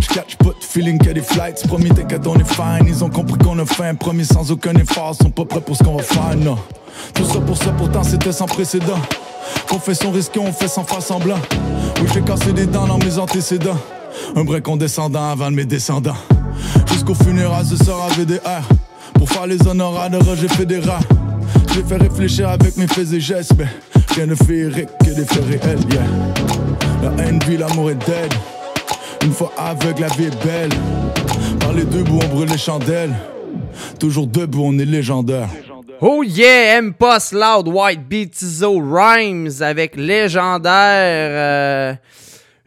Je catch pas feeling que des flights. Promis, t'inquiète, on est fine. Ils ont compris qu'on a faim. Promis, sans aucun effort. Sont pas prêts pour ce qu'on va faire, non. Tout ça pour ça, pourtant, c'était sans précédent. Confession risquée, on fait sans faire semblant. Oui, j'ai cassé des dents dans mes antécédents. Un vrai condescendant avant de mes descendants. Jusqu'au funérailles, ce sera VDR. Pour faire les honoraires de Roger Fédéral. J'ai fait réfléchir avec mes faits et gestes, mais rien de féerique que des faits réels, yeah. La haine vit, l'amour est dead. Une fois aveugle, la vie est belle. Par les deux bouts, on brûle les chandelles. Toujours debout, on est légendaire. Oh yeah, M-Post Loud White Beat Tizo Rhymes avec légendaire. euh,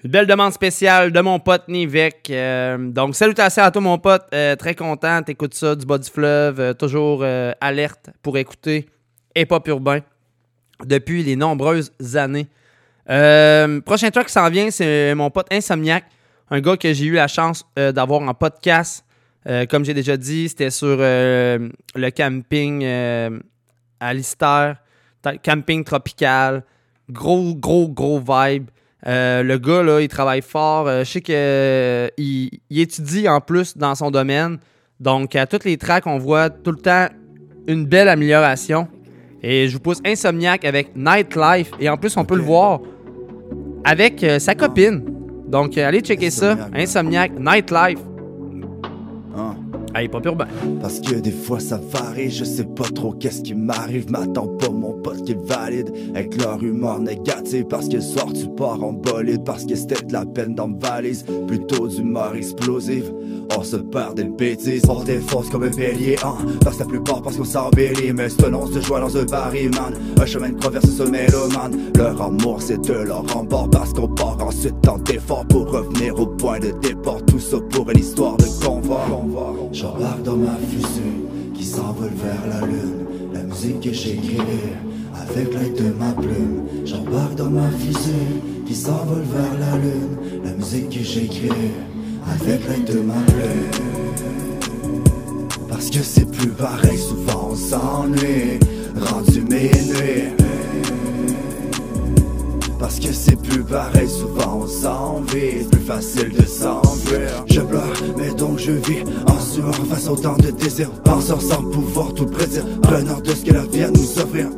une belle demande spéciale de mon pote Nivek. Euh, donc, salutations à toi, mon pote. Euh, très content. T'écoutes ça du bas du fleuve. euh, toujours alerte pour écouter hip-hop urbain depuis les nombreuses années. Prochain track qui s'en vient, c'est mon pote Insomniac. Un gars que j'ai eu la chance d'avoir en podcast. Comme j'ai déjà dit, c'était sur le camping à Lister. Camping tropical. Gros, gros, gros vibe. Euh, le gars, là, il travaille fort. Euh, je sais qu'il il étudie en plus dans son domaine. Donc, à toutes les tracks, on voit tout le temps une belle amélioration. Et je vous pousse Insomniac avec Nightlife. Et en plus, on peut le voir avec euh, sa copine. Donc, euh, allez checker ça. Insomniac, Nightlife. Allez, pas urbain. Parce que des fois ça varie, je sais pas trop qu'est-ce qui m'arrive. M'attends pas mon pote qui est valide avec leur humeur négative. Parce que le soir tu pars en bolide, parce que c'était de la peine dans ma valise. Plutôt d'humeur explosive, on se perd des bêtises. On défonce comme un bélier, hein. Parce que la plupart parce qu'on s'embellit. Mais c'est on se joint dans un baril, man. Un chemin de traverse ce mélomane. Leur amour c'est de leur rembord parce qu'on part ensuite en défort pour revenir au point de départ. Tout ça pour une histoire de convoi. J'embarque dans ma fusée qui s'envole vers la lune. La musique que j'écris avec l'aide de ma plume. J'embarque dans ma fusée qui s'envole vers la lune. La musique que j'écris avec l'aide de ma plume. Parce que c'est plus pareil, souvent on s'ennuie. Rendu minuit. Parce que c'est plus pareil, souvent on s'envie C'est plus facile de s'enfuir. Je pleure, mais donc je vis En sueur. Face au temps de désir Penseur sans pouvoir tout prédire. Preneur de ce que la vie nous offrir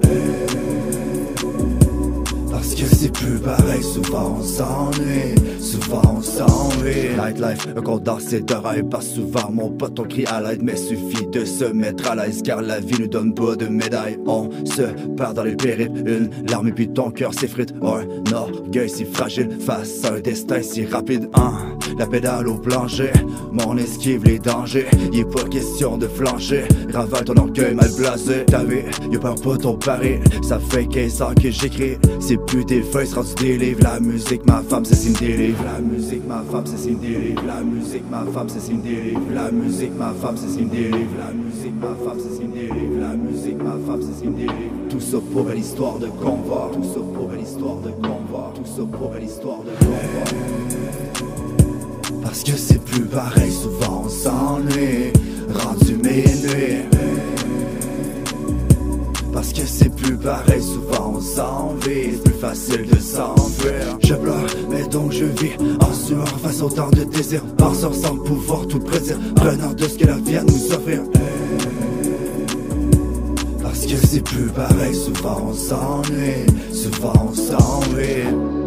Parce que c'est plus pareil, souvent on s'ennuie Souvent on s'ennuie. Nightlife, un condensé de rêve Pas souvent. Mon pote on crie à l'aide Mais suffit de se mettre à l'aise Car la vie nous donne pas de médaille On se perd dans les périples Une larme et puis ton cœur s'effrite. Un orgueil si fragile Face à un destin si rapide. Hein? La pédale au plancher Mon esquive les dangers. Y est pas question de flancher Ravale ton orgueil mal blasé. T'as vu, y'a pas ton pari Ça fait 15 ans que j'écris C'est plus des feuilles, rendu des livres. La musique, ma femme, c'est des livres. La musique, ma femme, c'est des livres. La musique, ma femme, c'est des livres. La musique, ma femme, c'est des livres. La musique, ma femme, c'est des livres. La musique, ma femme, c'est des livres. Tout ça pour une histoire de convoi. Tout ça pour une histoire de convoi. Tout ça pour une histoire de convoi. Parce que c'est plus pareil, souvent on s'ennuie. Rendu minuit Parce que c'est plus pareil, souvent on s'envie C'est plus facile de s'enfuir. Je pleure, mais donc je vis En sueur. Face au temps de désir Penseur sans pouvoir tout prédire. Preneur de ce que la vie a nous offrir. Parce que c'est plus pareil, souvent on s'ennuie. Souvent on s'ennuie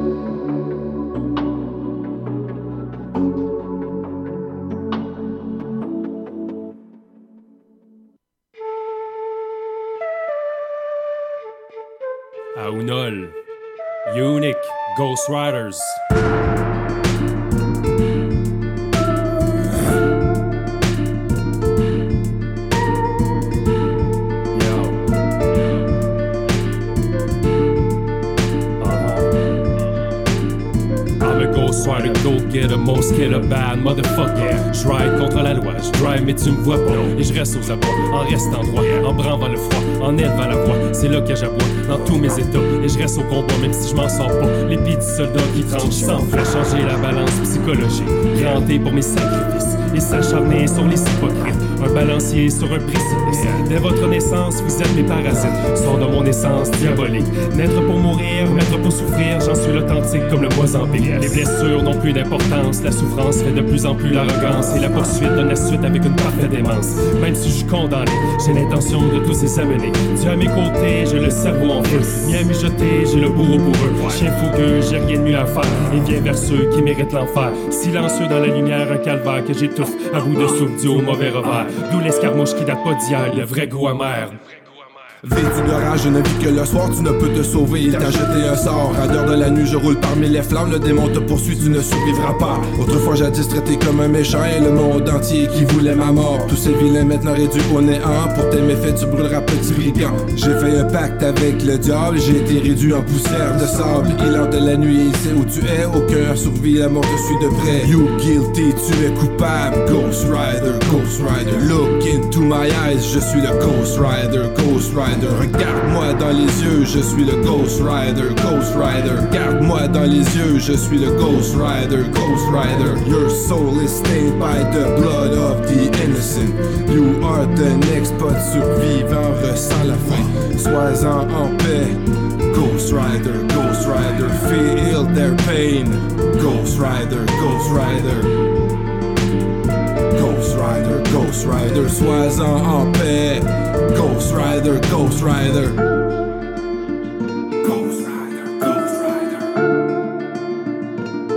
Aounol, Unique, Ghost Riders. Get most killer bad motherfucker. Je ride contre la loi, je drive mais tu me vois pas. Et je reste aux abois, en restant droit, en branvant le froid, en élevant la voix. C'est là que j'aboie, dans tous mes états. Et je reste au combat même si je m'en sors pas. Les pieds du soldat qui tranchent sans faire changer la balance psychologique. Granté pour mes sacrifices et s'acharner sur les hypocrites. Un balancier sur un précipice. Dès votre naissance, vous êtes mes parasites. Sont de mon essence diabolique. Naître pour mourir, naître pour souffrir, j'en suis l'authentique comme le Mozambique. Les blessures n'ont plus d'importance. La souffrance fait de plus en plus l'arrogance. Et la poursuite donne la suite avec une parfaite démence. Même si je suis condamné, j'ai l'intention de tous les amener. Dieu à mes côtés, j'ai le cerveau en feu. Bien mijoté, j'ai le bourreau pour eux. Chien fougueux, j'ai rien de mieux à faire. Et viens vers ceux qui méritent l'enfer. Silencieux dans la lumière, un calvaire que j'étouffe. À bout de soupe au mauvais revers. D'où l'escarmouche qui date pas d'hier, le vrai goût amer. Vêtu de rage, je ne vis que le soir, tu ne peux te sauver, il t'a jeté un sort. À l'heure de la nuit, je roule parmi les flammes, le démon te poursuit, tu ne survivras pas. Autrefois, jadis traité comme un méchant et le monde entier qui voulait ma mort. Tous ces vilains maintenant réduits au néant, pour tes méfaits, tu brûleras petit brigand. J'ai fait un pacte avec le diable, j'ai été réduit en poussière de sable. Et l'heure de la nuit, il sait où tu es, aucun survit, la mort te suit de près. You guilty, tu es coupable, Ghost Rider, Ghost Rider. Look into my eyes, je suis le Ghost Rider, Ghost Rider. Regarde-moi dans les yeux, je suis le Ghost Rider, Ghost Rider. Regarde-moi dans les yeux, je suis le Ghost Rider, Ghost Rider. Your soul is stained by the blood of the innocent. You are the next, but survivant ressent la faim. Sois-en en paix. Ghost Rider, Ghost Rider, feel their pain. Ghost Rider, Ghost Rider. Rider, sois-en en paix. Ghost Rider. Ghost Rider, Ghost Rider.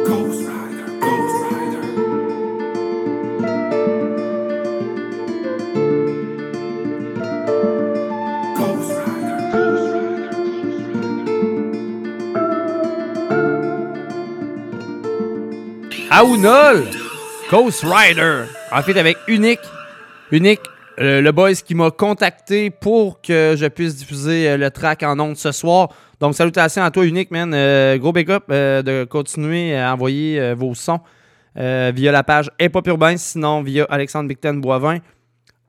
Ghost Rider, Ghost Rider. Ghost Rider, Ghost Rider. Aounol, Ghost Rider. En fait, avec Unique. Unique, euh, le boys qui m'a contacté pour que je puisse diffuser euh, le track en ondes ce soir. Donc, salutations à toi, Unique, man. Euh, gros big up euh, de continuer à envoyer vos sons via la page Hop Urbain, sinon via Alexandre Bicton Boivin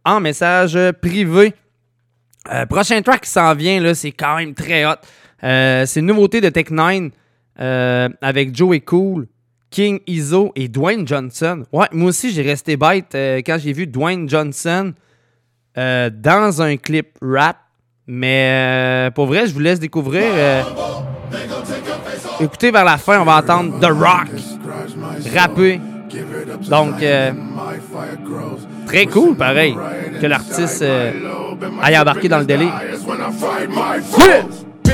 en message privé. Prochain track qui s'en vient, c'est quand même très hot. C'est une nouveauté de Tech9 euh, avec Joey Cool, King Izo et Dwayne Johnson. Ouais, moi aussi, j'ai resté bête euh, quand j'ai vu Dwayne Johnson euh, dans un clip rap. Mais euh, pour vrai, je vous laisse découvrir. écoutez, vers la fin, on va entendre The Rock rapper. Donc, très cool, pareil, que l'artiste aille embarquer dans le délire.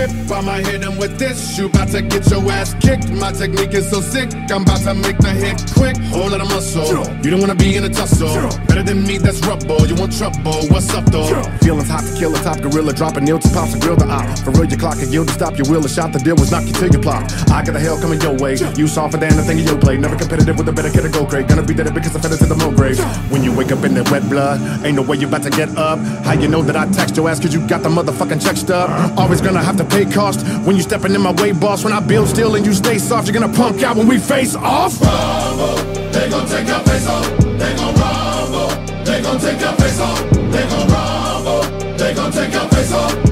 Bip, I'ma hit him with this. You about to get your ass kicked. My technique is so sick. I'm about to make the hit quick. Whole lot of muscle. You don't wanna be in a tussle. Better than me, that's rubble. You want trouble? What's up though? Feelings hot to kill a top gorilla, dropping nil to pops and grill the eye. For real, your clock and yield to stop your wheel. A shot the deal was knock you till you plot. I got the hell coming your way. You softer than the thing you play. Never competitive with a better kid to go great. Gonna be dead because I fed it to the mo grave. When you wake up in that wet blood, ain't no way you about to get up. How you know that I text your ass cause you got the motherfucking check stub? Uh-huh. Always gonna have to pay cost when you stepping in my way, boss. When I build still and you stay soft, you're gonna punk out when we face off. Rumble, They gon' take your face off. They gon' rumble. They gon' take your face off. They gon' rumble. They gon' take your face off.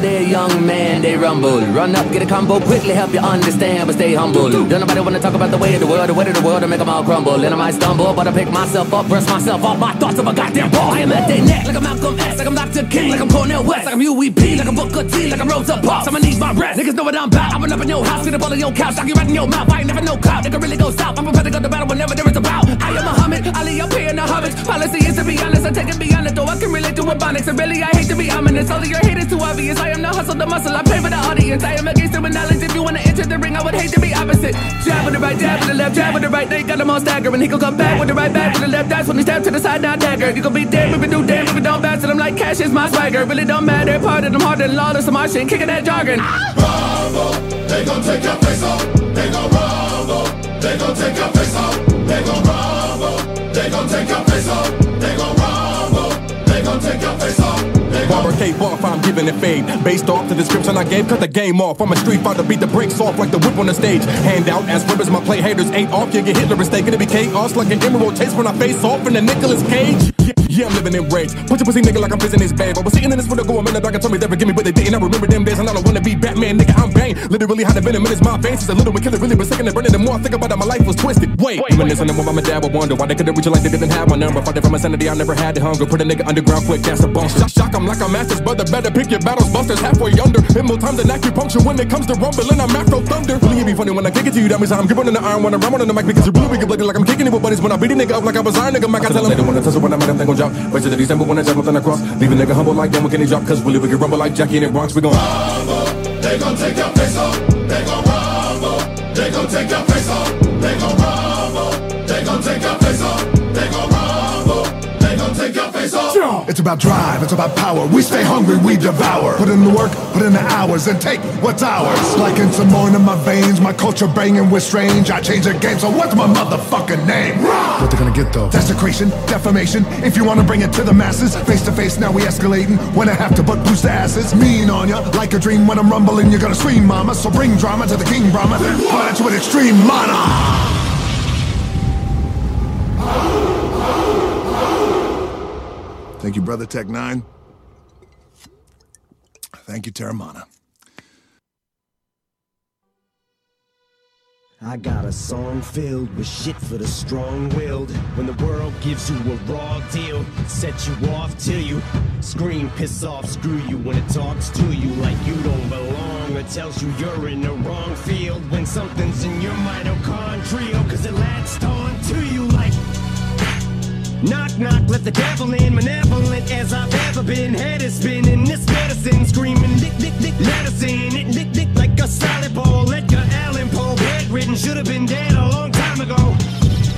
They gon' Rumble there, young man, they rumble. Run up, get a combo, quickly help you understand, but stay humble. Don't nobody wanna talk about the way of the world, the way of the world, and make them all crumble. And I might stumble, but I pick myself up, brush myself off my thoughts of a goddamn ball. I am at their neck, like I'm Malcolm X, like I'm Dr. King, like I'm Cornel West, like I'm UEP, like I'm Booker T, like I'm Rosa Parks. I'ma need my rest. Niggas know what I'm about. I'm gonna up in your house, get up in your couch, knock you right in your mouth. I ain't never no clout, nigga really go south. I'm prepared to go to battle whenever there is a bout. I am Muhammad, Ali up here in the hobbits. Policy is to be honest, I take it beyond it, though I can relate to a ebonics. And really, I hate to be ominous. All of your hate is too obvious. I am the hustle, the muscle, I pay for the audience. I am against it with knowledge. If you wanna enter the ring, I would hate to be opposite. Jab with the right, jab with the left, jab with the right. They got them all staggering. He gon' come back with the right back with the left. That's when he step to the side, now dagger. You gon' be dead if you do damn if you don't bounce. And I'm like, cash is my swagger. Really don't matter. Part of them harder than lawless. My shit, kicking that jargon. rumble. They gon' take your face off. They gon' rumble. They gon' take your face off. They gon' rumble. They gon' take your face off. Barber cape off, I'm giving it fade. Based off the description I gave, cut the game off. I'm a street fighter, beat the brakes off like the whip on the stage. Hand out as ribbons, my play haters ain't off. You get Hitler mistake, it'll be chaos like an emerald chase when I face off in the Nicolas Cage. Yeah, yeah, I'm living in rage. Put your pussy nigga like I'm prison his babe. I was sitting in this window going, man, the dog told me they forgive me, but they didn't. I remember them days, and I don't wanna be Batman, nigga. I'm Bane. Literally had a venom in my veins. It's a little bit killer, really, but second and burning. The more I think about it, my life was twisted. Wait, reminiscing of when my dad would wonder why they couldn't reach it like they didn't have my number. Fighting from insanity, I never had the hunger. Put a nigga underground quick, that's a bump. Shock, shock 'em like I'm masters, brother. Better pick your battles, busters halfway under. Hit more time than acupuncture when it comes to rumbling. I'm Afro Thunder. Really, it be funny when I kick it to you. That means I'm gripping on the iron when I ram on the mic because you're really good like I'm kicking it with buddies. When I beat a nigga up like I was iron, nigga, Mac, I tell him. They don't wanna tussle when I'm at them, they gon' drop. Wait till the December when I jump nothing across. Leave a nigga humble like them, can he drop? Cause really, we can rumble like Jackie in the Bronx. We gon' rumble. They gon' take your face off. They gon' rumble. They gon' take your face off. They gon' rumble. They gon' take your face off. They gon' It's about drive, it's about power. We stay hungry, we devour. Put in the work, put in the hours, and take what's ours. Like in some more in my veins, my culture banging with strange. I change the game, so what's my motherfucking name? What they gonna get though? Desecration, defamation. If you wanna bring it to the masses, face to face, now we escalating. When I have to butt boost the asses, mean on ya. Like a dream when I'm rumbling, you're gonna scream, mama. So bring drama to the king, Brahma. You with extreme mana. Thank you, brother Tech Nine. Thank you, Terramana. I got a song filled with shit for the strong-willed. When the world gives you a raw deal, set you off till you scream, piss off, screw you. When it talks to you like you don't belong, or tells you you're in the wrong field. When something's in your mitochondrial, cause it latched on to you. Knock, knock, let the devil in, malevolent as I've ever been. Head is spinning, this medicine screaming, lick, lick, lick, let us in. It lick, lick like a solid ball. Edgar Allan Poe, bedridden, should have been dead a long time ago.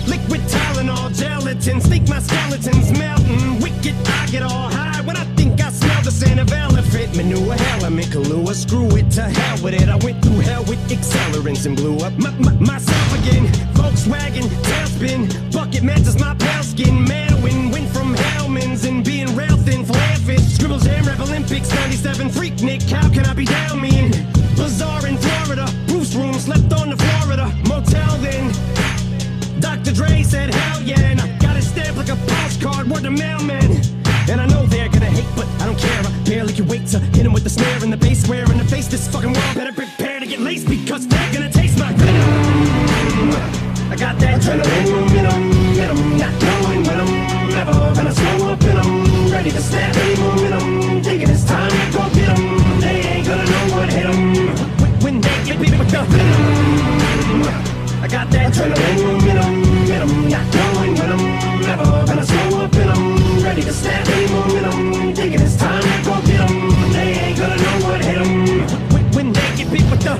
Liquid Tylenol, gelatin, sneak my skeletons melting. Wicked, I get all high when I think the scent of elephant manure. In Kahlua, screw it to hell with it. I went through hell with accelerants and blew up my, my, myself again. Volkswagen, tailspin, bucket matches my pale skin. Manwin, went from Hellman's and being rail thin, flare fish. Scribbles, Jam Rap Olympics, 97, freak Nick. How can I be down mean? Bazaar in Florida, Bruce room, slept on the Florida motel then. Dr. Dre said, hell yeah, and I got it stamped like a postcard, word to mailman. And I know they're gonna hate, but I don't care. I barely can wait to hit him with the snare and the bass square in the face. This fucking world better prepare to get laced because they're gonna taste my venom. I got that adrenaline momentum, momentum, not knowing when I'm never gonna slow up and I'm ready to snap any momentum. Thinking it's time to go get get 'em. They ain't gonna know what hit 'em. When- they get beat with the venom. I got that adrenaline momentum, momentum, not knowing when I'm never gonna slow ready to snap any momentum. Thinking it's time to go get 'em. They ain't gonna know what hit 'em. When, when they get beat with the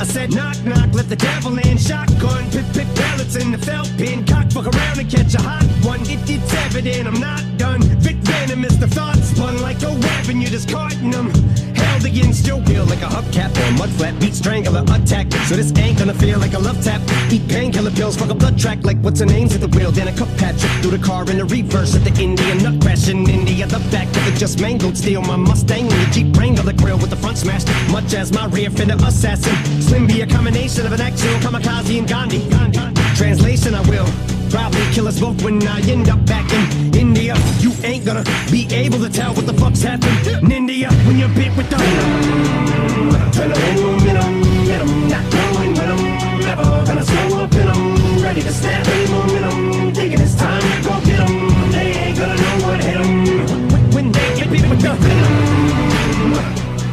I said knock knock, let the devil in. Shotgun, pip pip pellets in the felt pin. Cock fuck around and catch a hot one. It, it's evident I'm not done. Vic venom is the thought spun like a and you're discarding them. Held your will like a hubcap or a mud. Beat strangler attack. So this ain't gonna feel like a love tap. Eat painkiller pills, fuck a blood track like what's her name's at the wheel. Then a cup pat trip through the car in the reverse at the Indian nut crash in India. The back of it just mangled. Steal my Mustang and the Jeep Wrangler grill with the front smashed. Much as my rear fender assassin. Slim be a combination of an actual kamikaze and Gandhi. Translation, I will probably kill us both when I end up back in India. You ain't gonna be able to tell what the fuck's happened in India when you're bit with the adrenaline momentum, momentum, not knowing when I'm never gonna slow up and I'm ready to snap any momentum. Thinking it's time to go get 'em. They ain't gonna know what hit 'em. When, they get bit with the venom.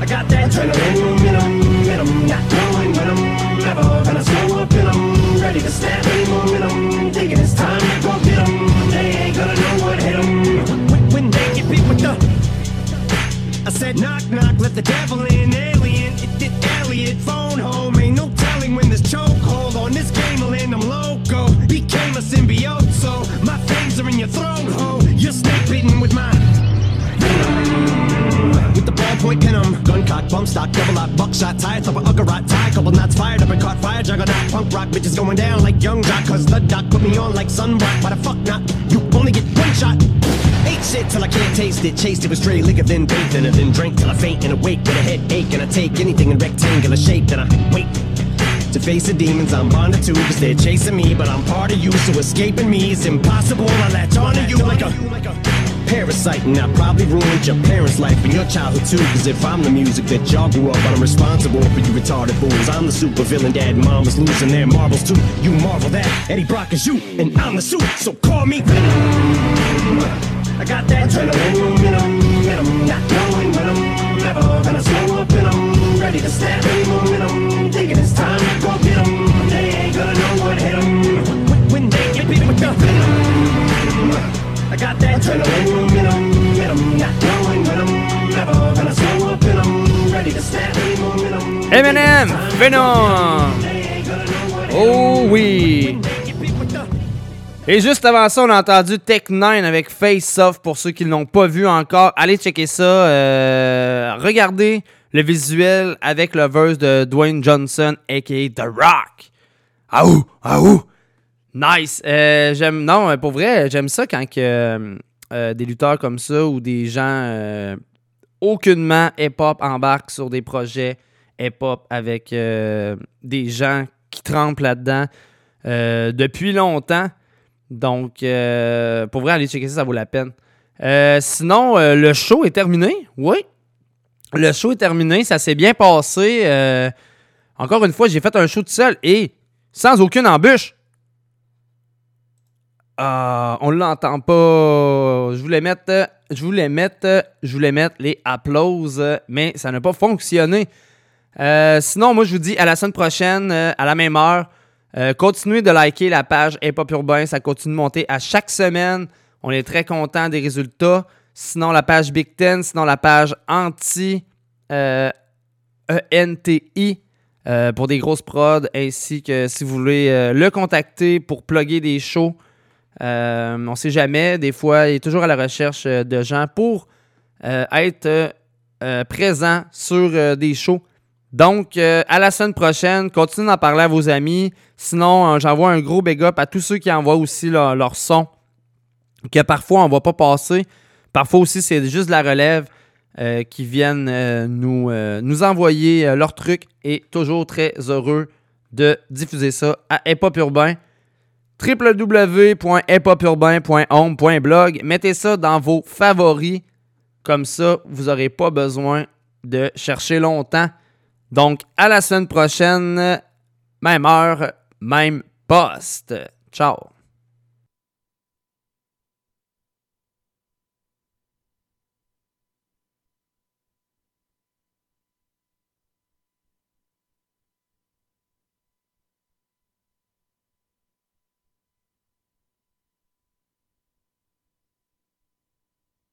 I got that adrenaline momentum, momentum, not knowing when I'm never gonna slow up ready to snap any momentum. Thinking it's time go get 'em. They ain't gonna know what hit 'em. When, when they get beat with the I said knock knock, let the devil in, ballpoint. Gun cock, bump stock, double lock, buckshot, tie, top of Uggarot, tie, couple knots fired up and caught fire, juggernaut, punk rock, bitches going down like young jock, cause the doc put me on like sunrock. Why the fuck not? You only get one shot. Ate shit till I can't taste it, chased it with stray liquor, then bathed in it, then drank till I faint and awake with a headache, and I take anything in rectangular shape, then I wait. To face the demons I'm bonded to, cause they're chasing me, but I'm part of you, so escaping me is impossible. I latch onto you like a parasite, and I probably ruined your parents' life and your childhood too. Cause if I'm the music that y'all grew up on, I'm responsible for you retarded fools. I'm the super villain, dad and mom is losing their marbles too. You marvel that Eddie Brock is you, and I'm the suit, so call me Venom. I got that adrenaline momentum, momentum, not knowing when I'm never gonna slow up and I'm ready to snap any momentum. Thinking it's time to go get 'em. They ain't gonna know what hit 'em. When they get beat with the venom. Got that. Eminem. Oh oui. Et juste avant ça, on a entendu Tech 9 avec Face Off. Pour ceux qui ne l'ont pas vu encore, allez checker ça. Euh, regardez le visuel avec le verse de Dwayne Johnson, a.k.a. The Rock. Ah ouh, ah ouh. Nice. Euh, j'aime, non, pour vrai, j'aime ça quand que, euh, des lutteurs comme ça ou des gens euh, aucunement hip-hop embarquent sur des projets hip-hop avec euh, des gens qui trempent là-dedans euh, depuis longtemps. Donc, euh, pour vrai, aller checker ça, ça vaut la peine. Euh, sinon, euh, le show est terminé. Oui. Le show est terminé. Ça s'est bien passé. Euh, Encore une fois, j'ai fait un show tout seul et sans aucune embûche. Ah, on l'entend pas. Je voulais mettre, je voulais mettre, je voulais mettre les applauses, mais ça n'a pas fonctionné. Euh, sinon, moi, je vous dis à la semaine prochaine, euh, à la même heure. Euh, continuez de liker la page Hip Hop Urbain. Ça continue de monter à chaque semaine. On est très content des résultats. Sinon, la page Big Ten, sinon la page Anti ENTI pour des grosses prods, ainsi que si vous voulez le contacter pour plugger des shows. On ne sait jamais. Des fois, il est toujours à la recherche de gens pour être présent sur des shows. Donc, euh, à la semaine prochaine, continuez d'en parler à vos amis. Sinon, euh, j'envoie un gros big up à tous ceux qui envoient aussi leur son, que parfois on ne va pas passer. Parfois aussi, c'est juste la relève euh, qui viennent nous, nous envoyer leurs trucs et toujours très heureux de diffuser ça à Hip Urbain www.hiphopurbain.home.blog. Mettez ça dans vos favoris. Comme ça, vous n'aurez pas besoin de chercher longtemps. Donc, à la semaine prochaine, même heure, même poste. Ciao.